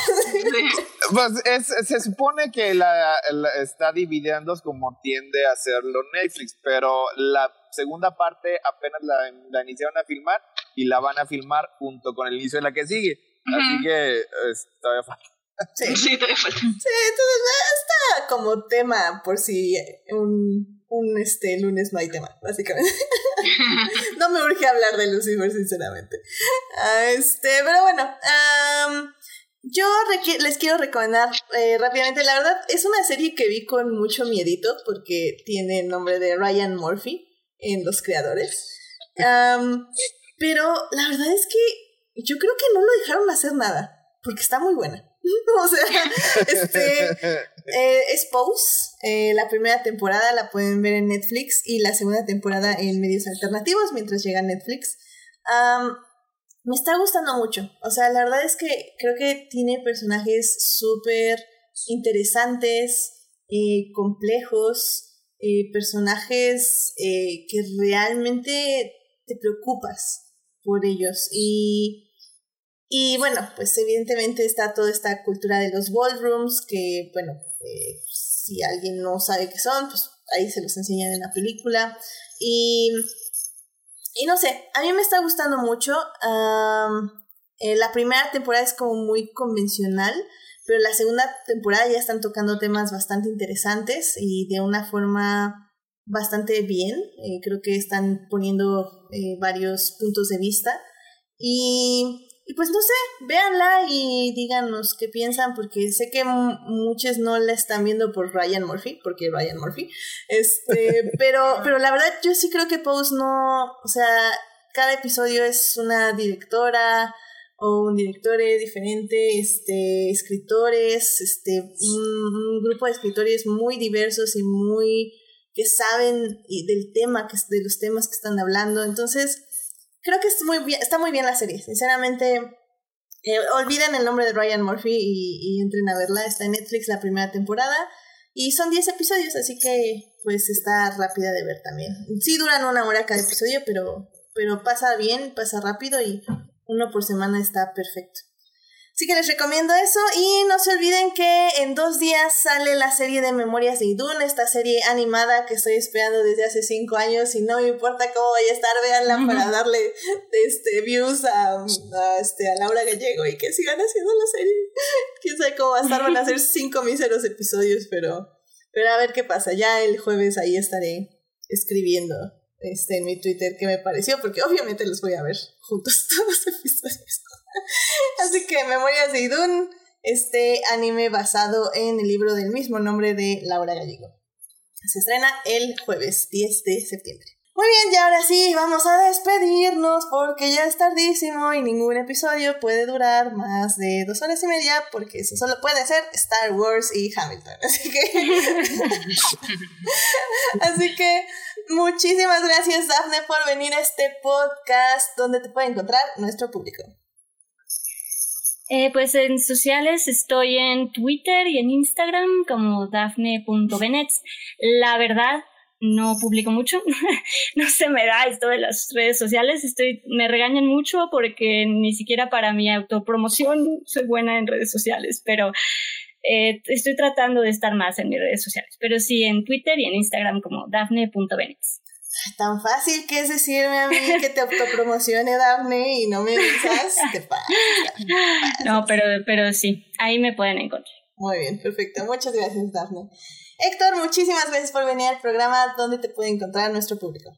Sí. Pues es- se supone que la, la- está dividiendo como tiende a hacerlo Netflix, pero la segunda parte apenas la, la iniciaron a filmar y la van a filmar junto con el inicio de la que sigue. Así que es- todavía falta. Sí. Sí, todavía falta. Sí, entonces eh, está como tema por si un, un este lunes no tema, básicamente. no me urge hablar de Lucifer, sinceramente. Ah, este, pero bueno, yo les quiero recomendar eh, rápidamente, la verdad es una serie que vi con mucho miedito porque tiene el nombre de Ryan Murphy en los creadores. Pero la verdad es que yo creo que no lo dejaron hacer nada porque está muy buena. o sea, este, eh, es Pose. eh, la primera temporada la pueden ver en Netflix y la segunda temporada en medios alternativos mientras llega Netflix. Me está gustando mucho. O sea, la verdad es que creo que tiene personajes súper interesantes, eh, complejos, eh, personajes que realmente te preocupas por ellos. Y y bueno, pues evidentemente está toda esta cultura de los ballrooms, que bueno, si alguien no sabe qué son, pues ahí se los enseñan en la película. Y, y no sé, a mí me está gustando mucho. eh, la primera temporada es como muy convencional, pero la segunda temporada ya están tocando temas bastante interesantes y de una forma bastante bien. Eh, creo que están poniendo eh, varios puntos de vista. Y, y pues no sé, véanla y díganos qué piensan, porque sé que muchos no la están viendo por Ryan Murphy, porque Ryan Murphy, este, pero, pero la verdad yo sí creo que Pose no, o sea, cada episodio es una directora o un director diferente, este, escritores, este, un, un grupo de escritores muy diversos y muy que saben y del tema, que, de los temas que están hablando, entonces creo que es muy bien, está muy bien la serie. Sinceramente, eh, olviden el nombre de Ryan Murphy y, y entren a verla. Está en Netflix la primera temporada. Y son 10 episodios, así que pues está rápida de ver también. Sí duran una hora cada episodio, pero, pero pasa bien, pasa rápido y uno por semana está perfecto. Así que les recomiendo eso y no se olviden que en dos días sale la serie de Memorias de Idun, esta serie animada que estoy esperando desde hace cinco años y no me importa cómo vaya a estar, véanla para darle este, views a, a, este, a Laura Gallego y que sigan haciendo la serie. Quién sabe cómo va a estar, van a ser cinco míseros episodios, pero, pero a ver qué pasa. Ya el jueves ahí estaré escribiendo este, en mi Twitter qué me pareció, porque obviamente los voy a ver juntos todos los episodios. Así que Memorias de Idun, este anime basado en el libro del mismo nombre de Laura Gallego. Se estrena el jueves 10 de septiembre. Muy bien, y ahora sí, vamos a despedirnos porque ya es tardísimo y ningún episodio puede durar más de dos horas y media porque eso solo puede ser Star Wars y Hamilton. Así que... Así que muchísimas gracias Dafne por venir a este podcast donde te puede encontrar nuestro público. Eh, pues en sociales estoy en Twitter y en Instagram como dafne.benets. La verdad, no publico mucho, no se me da esto de las redes sociales, estoy, me regañan mucho porque ni siquiera para mi autopromoción soy buena en redes sociales, pero eh, estoy tratando de estar más en mis redes sociales, pero sí en Twitter y en Instagram como dafne.benitz. Tan fácil que es decirme a mí que te autopromocione Dafne y no me digas, te pasa. No, pero, pero sí, ahí me pueden encontrar. Muy bien, perfecto. Muchas gracias, Dafne. Héctor, muchísimas gracias por venir al programa. ¿Dónde te puede encontrar nuestro público?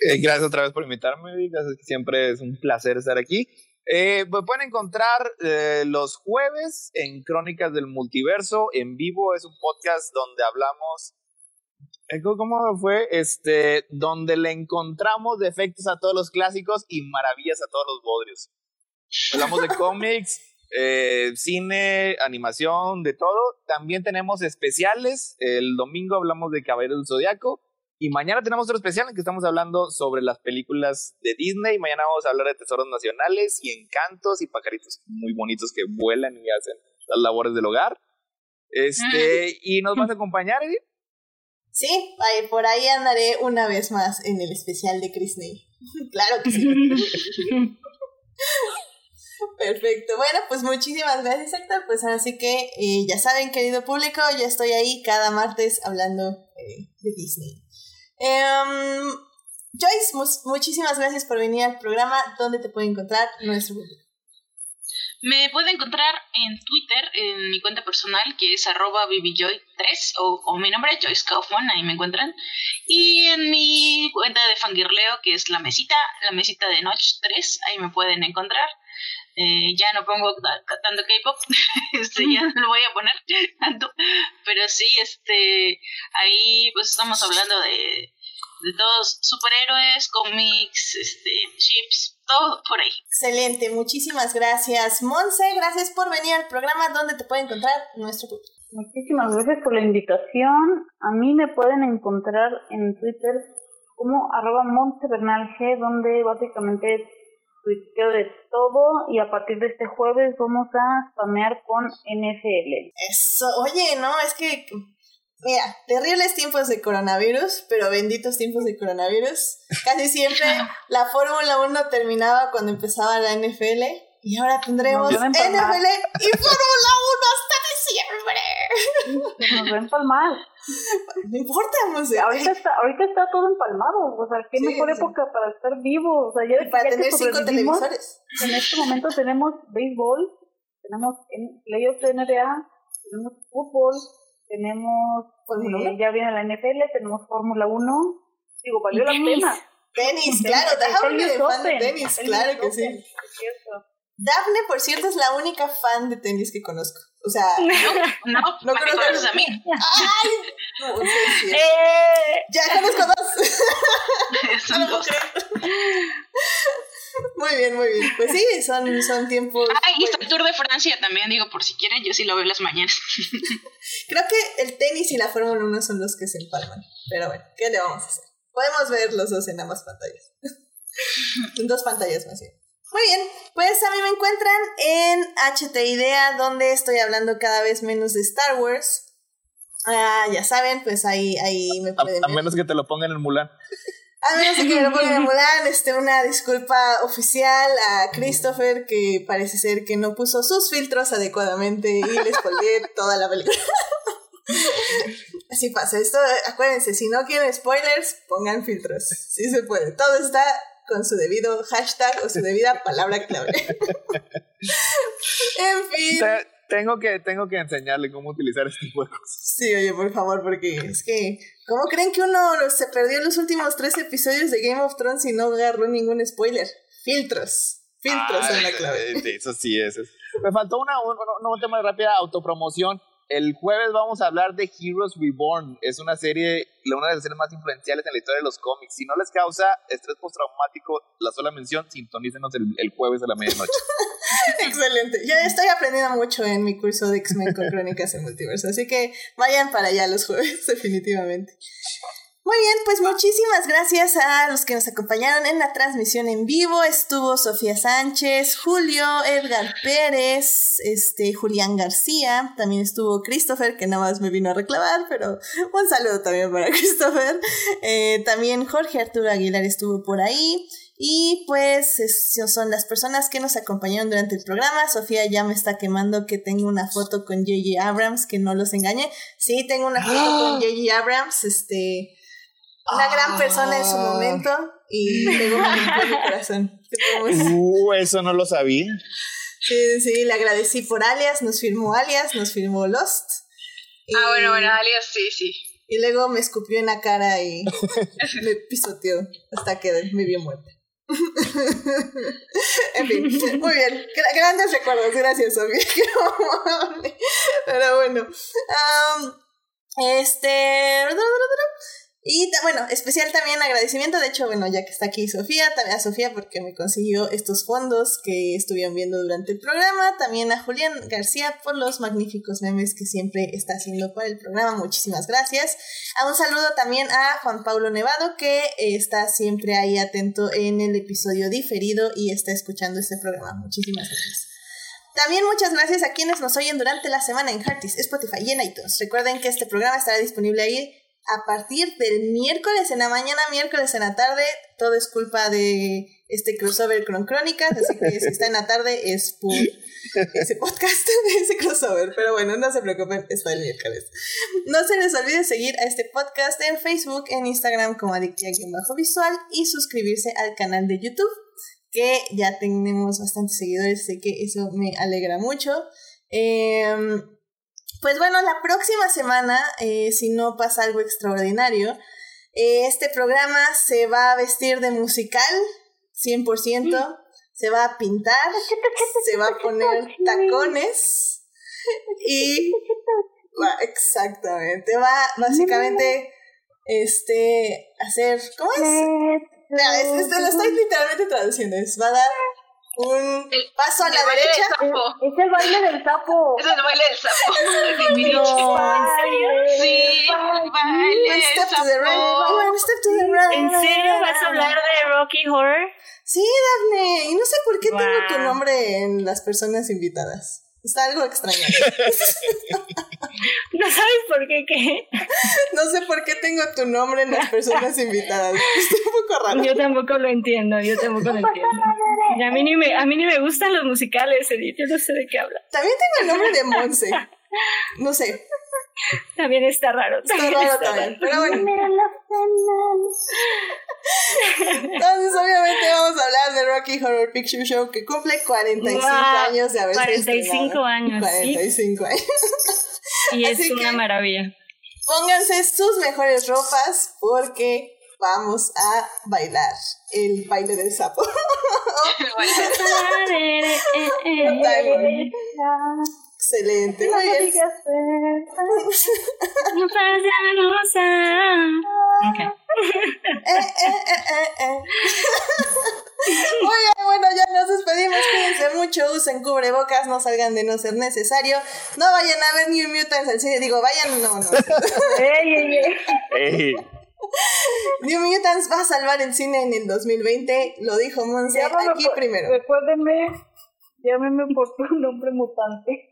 Eh, gracias otra vez por invitarme, gracias, siempre es un placer estar aquí. Eh, me pueden encontrar eh, los jueves en Crónicas del Multiverso en vivo. Es un podcast donde hablamos. ¿Cómo fue? Este, donde le encontramos defectos a todos los clásicos y maravillas a todos los bodrios. Hablamos de cómics, cine, animación, de todo. También tenemos especiales. El domingo hablamos de Caballero del Zodiaco. Y mañana tenemos otro especial en que estamos hablando sobre las películas de Disney. Mañana vamos a hablar de tesoros nacionales y encantos y pajaritos muy bonitos que vuelan y hacen las labores del hogar. Este, ¿y nos vas a acompañar, Edith? Sí, por ahí andaré una vez más en el especial de Disney. claro que sí. Perfecto. Bueno, pues muchísimas gracias, Héctor. Pues así que eh, ya saben, querido público, ya estoy ahí cada martes hablando eh, de Disney. Um, Joyce, muchísimas gracias por venir al programa. ¿Dónde te puede encontrar nuestro público? Me puede encontrar en Twitter, en mi cuenta personal, que es arroba 3 o, mi nombre es Joyce Kaufman, ahí me encuentran. Y en mi cuenta de fangirleo, que es la mesita, la mesita de Notch 3, ahí me pueden encontrar. Eh, ya no pongo tanto K-pop, este, ya no lo voy a poner tanto, pero sí, este, ahí pues estamos hablando de, de todos superhéroes, cómics, este, chips, todo por ahí. Excelente, muchísimas gracias. Monse, gracias por venir al programa donde te puede encontrar nuestro público. Muchísimas gracias por la invitación. A mí me pueden encontrar en Twitter como arroba G, donde básicamente tuiteo de todo y a partir de este jueves vamos a spamear con NFL. Eso, oye, no, es que, mira, terribles tiempos de coronavirus, pero benditos tiempos de coronavirus. Casi siempre la Fórmula 1 terminaba cuando empezaba la NFL y ahora tendremos NFL y Fórmula 1 hasta diciembre. Nos va a empalmar. No importa, no sé. Ahorita está, ahorita está todo empalmado. O sea, qué mejor época para estar vivo. O sea, ya, para tener cinco televisores. En este momento tenemos béisbol, tenemos playoffs de NBA, tenemos fútbol, tenemos. Eh, ya viene la NFL, tenemos Fórmula 1. Digo, valió la pena. Tenis, claro, déjame de fan de tenis, claro que sí. Daphne, por cierto, es la única fan de tenis que conozco. O sea, no, no, no conozco a mí. Ay, no, sé si eh. Ya conozco dos. Son dos. Muy bien, muy bien. Pues sí, son, son tiempos. Ah, y está el Tour de Francia también, digo, por si quieren, yo sí lo veo las mañanas. Creo que el tenis y la Fórmula 1 son los que se empalman. Pero bueno, ¿qué le vamos a hacer? Podemos ver los dos en ambas pantallas. en dos pantallas más bien. Muy bien, pues a mí me encuentran en HT Idea, donde estoy hablando cada vez menos de Star Wars. Ah, ya saben, pues ahí, ahí me pueden a, a menos que te lo pongan en Mulan. A menos que me lo pongan Mulan, este, una disculpa oficial a Christopher, que parece ser que no puso sus filtros adecuadamente y les spoileé toda la película. Así pasa, esto, acuérdense, si no quieren spoilers, pongan filtros. Sí se puede, todo está con su debido hashtag o su debida palabra clave. en fin. Tengo que, tengo que enseñarle cómo utilizar este juego. Sí, oye, por favor, porque es que, ¿cómo creen que uno se perdió los últimos tres episodios de Game of Thrones y no agarró ningún spoiler? Filtros. Filtros en la ah, clave. Eso sí es. Me faltó una, un, tema de rápida autopromoción. El jueves vamos a hablar de Heroes Reborn. Es una serie, una de las series más influenciales en la historia de los cómics. Si no les causa estrés postraumático la sola mención, sintonícenos el, el jueves a la medianoche. Excelente. Ya estoy aprendiendo mucho en mi curso de X-Men con Crónicas en Multiverso. Así que vayan para allá los jueves, definitivamente. Muy bien, pues muchísimas gracias a los que nos acompañaron en la transmisión en vivo. Estuvo Sofía Sánchez, Julio, Edgar Pérez, este, Julián García, también estuvo Christopher, que nada más me vino a reclamar, pero un saludo también para Christopher. Eh, también Jorge Arturo Aguilar estuvo por ahí. Y pues son las personas que nos acompañaron durante el programa. Sofía ya me está quemando que tengo una foto con J.J. Abrams, que no los engañe. Sí, tengo una foto con J.J. Abrams, este, una gran persona en su ah. momento y luego me limpió mi corazón. Uh, eso no lo sabía. Sí, sí, le agradecí por alias, nos firmó alias, nos firmó Lost. ah, bueno, bueno, alias, sí, sí. Y luego me escupió en la cara y me pisoteó hasta que me vio muerta. en fin, muy bien. grandes recuerdos, gracias, Sofía. Pero bueno. este. Y bueno, especial también agradecimiento, de hecho, bueno, ya que está aquí Sofía, también a Sofía porque me consiguió estos fondos que estuvieron viendo durante el programa, también a Julián García por los magníficos memes que siempre está haciendo para el programa, muchísimas gracias. A un saludo también a Juan Pablo Nevado que está siempre ahí atento en el episodio diferido y está escuchando este programa, muchísimas gracias. También muchas gracias a quienes nos oyen durante la semana en Heartis, Spotify y en iTunes. Recuerden que este programa estará disponible ahí a partir del miércoles en la mañana, miércoles en la tarde, todo es culpa de este crossover con Crónicas, así que si está en la tarde es por ese podcast, ese crossover, pero bueno, no se preocupen, es para el miércoles. No se les olvide seguir a este podcast en Facebook, en Instagram como Bajo Visual y suscribirse al canal de YouTube, que ya tenemos bastantes seguidores, sé que eso me alegra mucho. Eh, pues bueno, la próxima semana, eh, si no pasa algo extraordinario, eh, este programa se va a vestir de musical, 100%, se va a pintar, se va a poner tacones y... exactamente, va básicamente este hacer... ¿Cómo es? Mira, lo estoy literalmente traduciendo, es, va a dar un paso a la derecha. Es, el baile del sapo. Es el baile del sapo. no, ¿En serio? Sí, baile del step to the right. step to the right. ¿En serio vas a hablar de Rocky Horror? Sí, Daphne. Y no sé por qué tengo tu nombre en las personas invitadas. Está algo extraño. ¿No sabes por qué qué? No sé por qué tengo tu nombre en las personas invitadas. Está un poco raro. Yo tampoco lo entiendo, yo tampoco lo entiendo. A mí ni me, a mí ni me gustan los musicales, Edith, yo no sé de qué habla. También tengo el nombre de Monse. No sé. También está raro. Está raro también. Pero bueno. Entonces, obviamente, vamos a hablar de Rocky Horror Picture Show que cumple 45 años de haberse 45 años. 45 años. Y es una maravilla. Pónganse sus mejores ropas porque vamos a bailar el baile del sapo. Excelente, muy bien. Okay. Eh, eh, eh, bueno, ya nos despedimos. Cuídense mucho, usen cubrebocas, no salgan de no ser necesario. No vayan a ver New Mutants al cine. Digo, vayan, no, no. New Mutants va a salvar el cine en el 2020, lo dijo Monse aquí primero. Recuérdenme, llámeme por tu nombre mutante.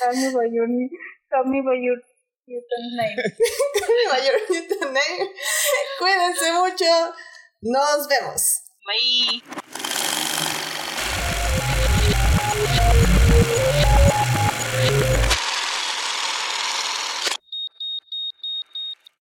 Cami Bayoni, Cami Bayoni. Mayor Name. Cuídense mucho. Nos vemos. Bye.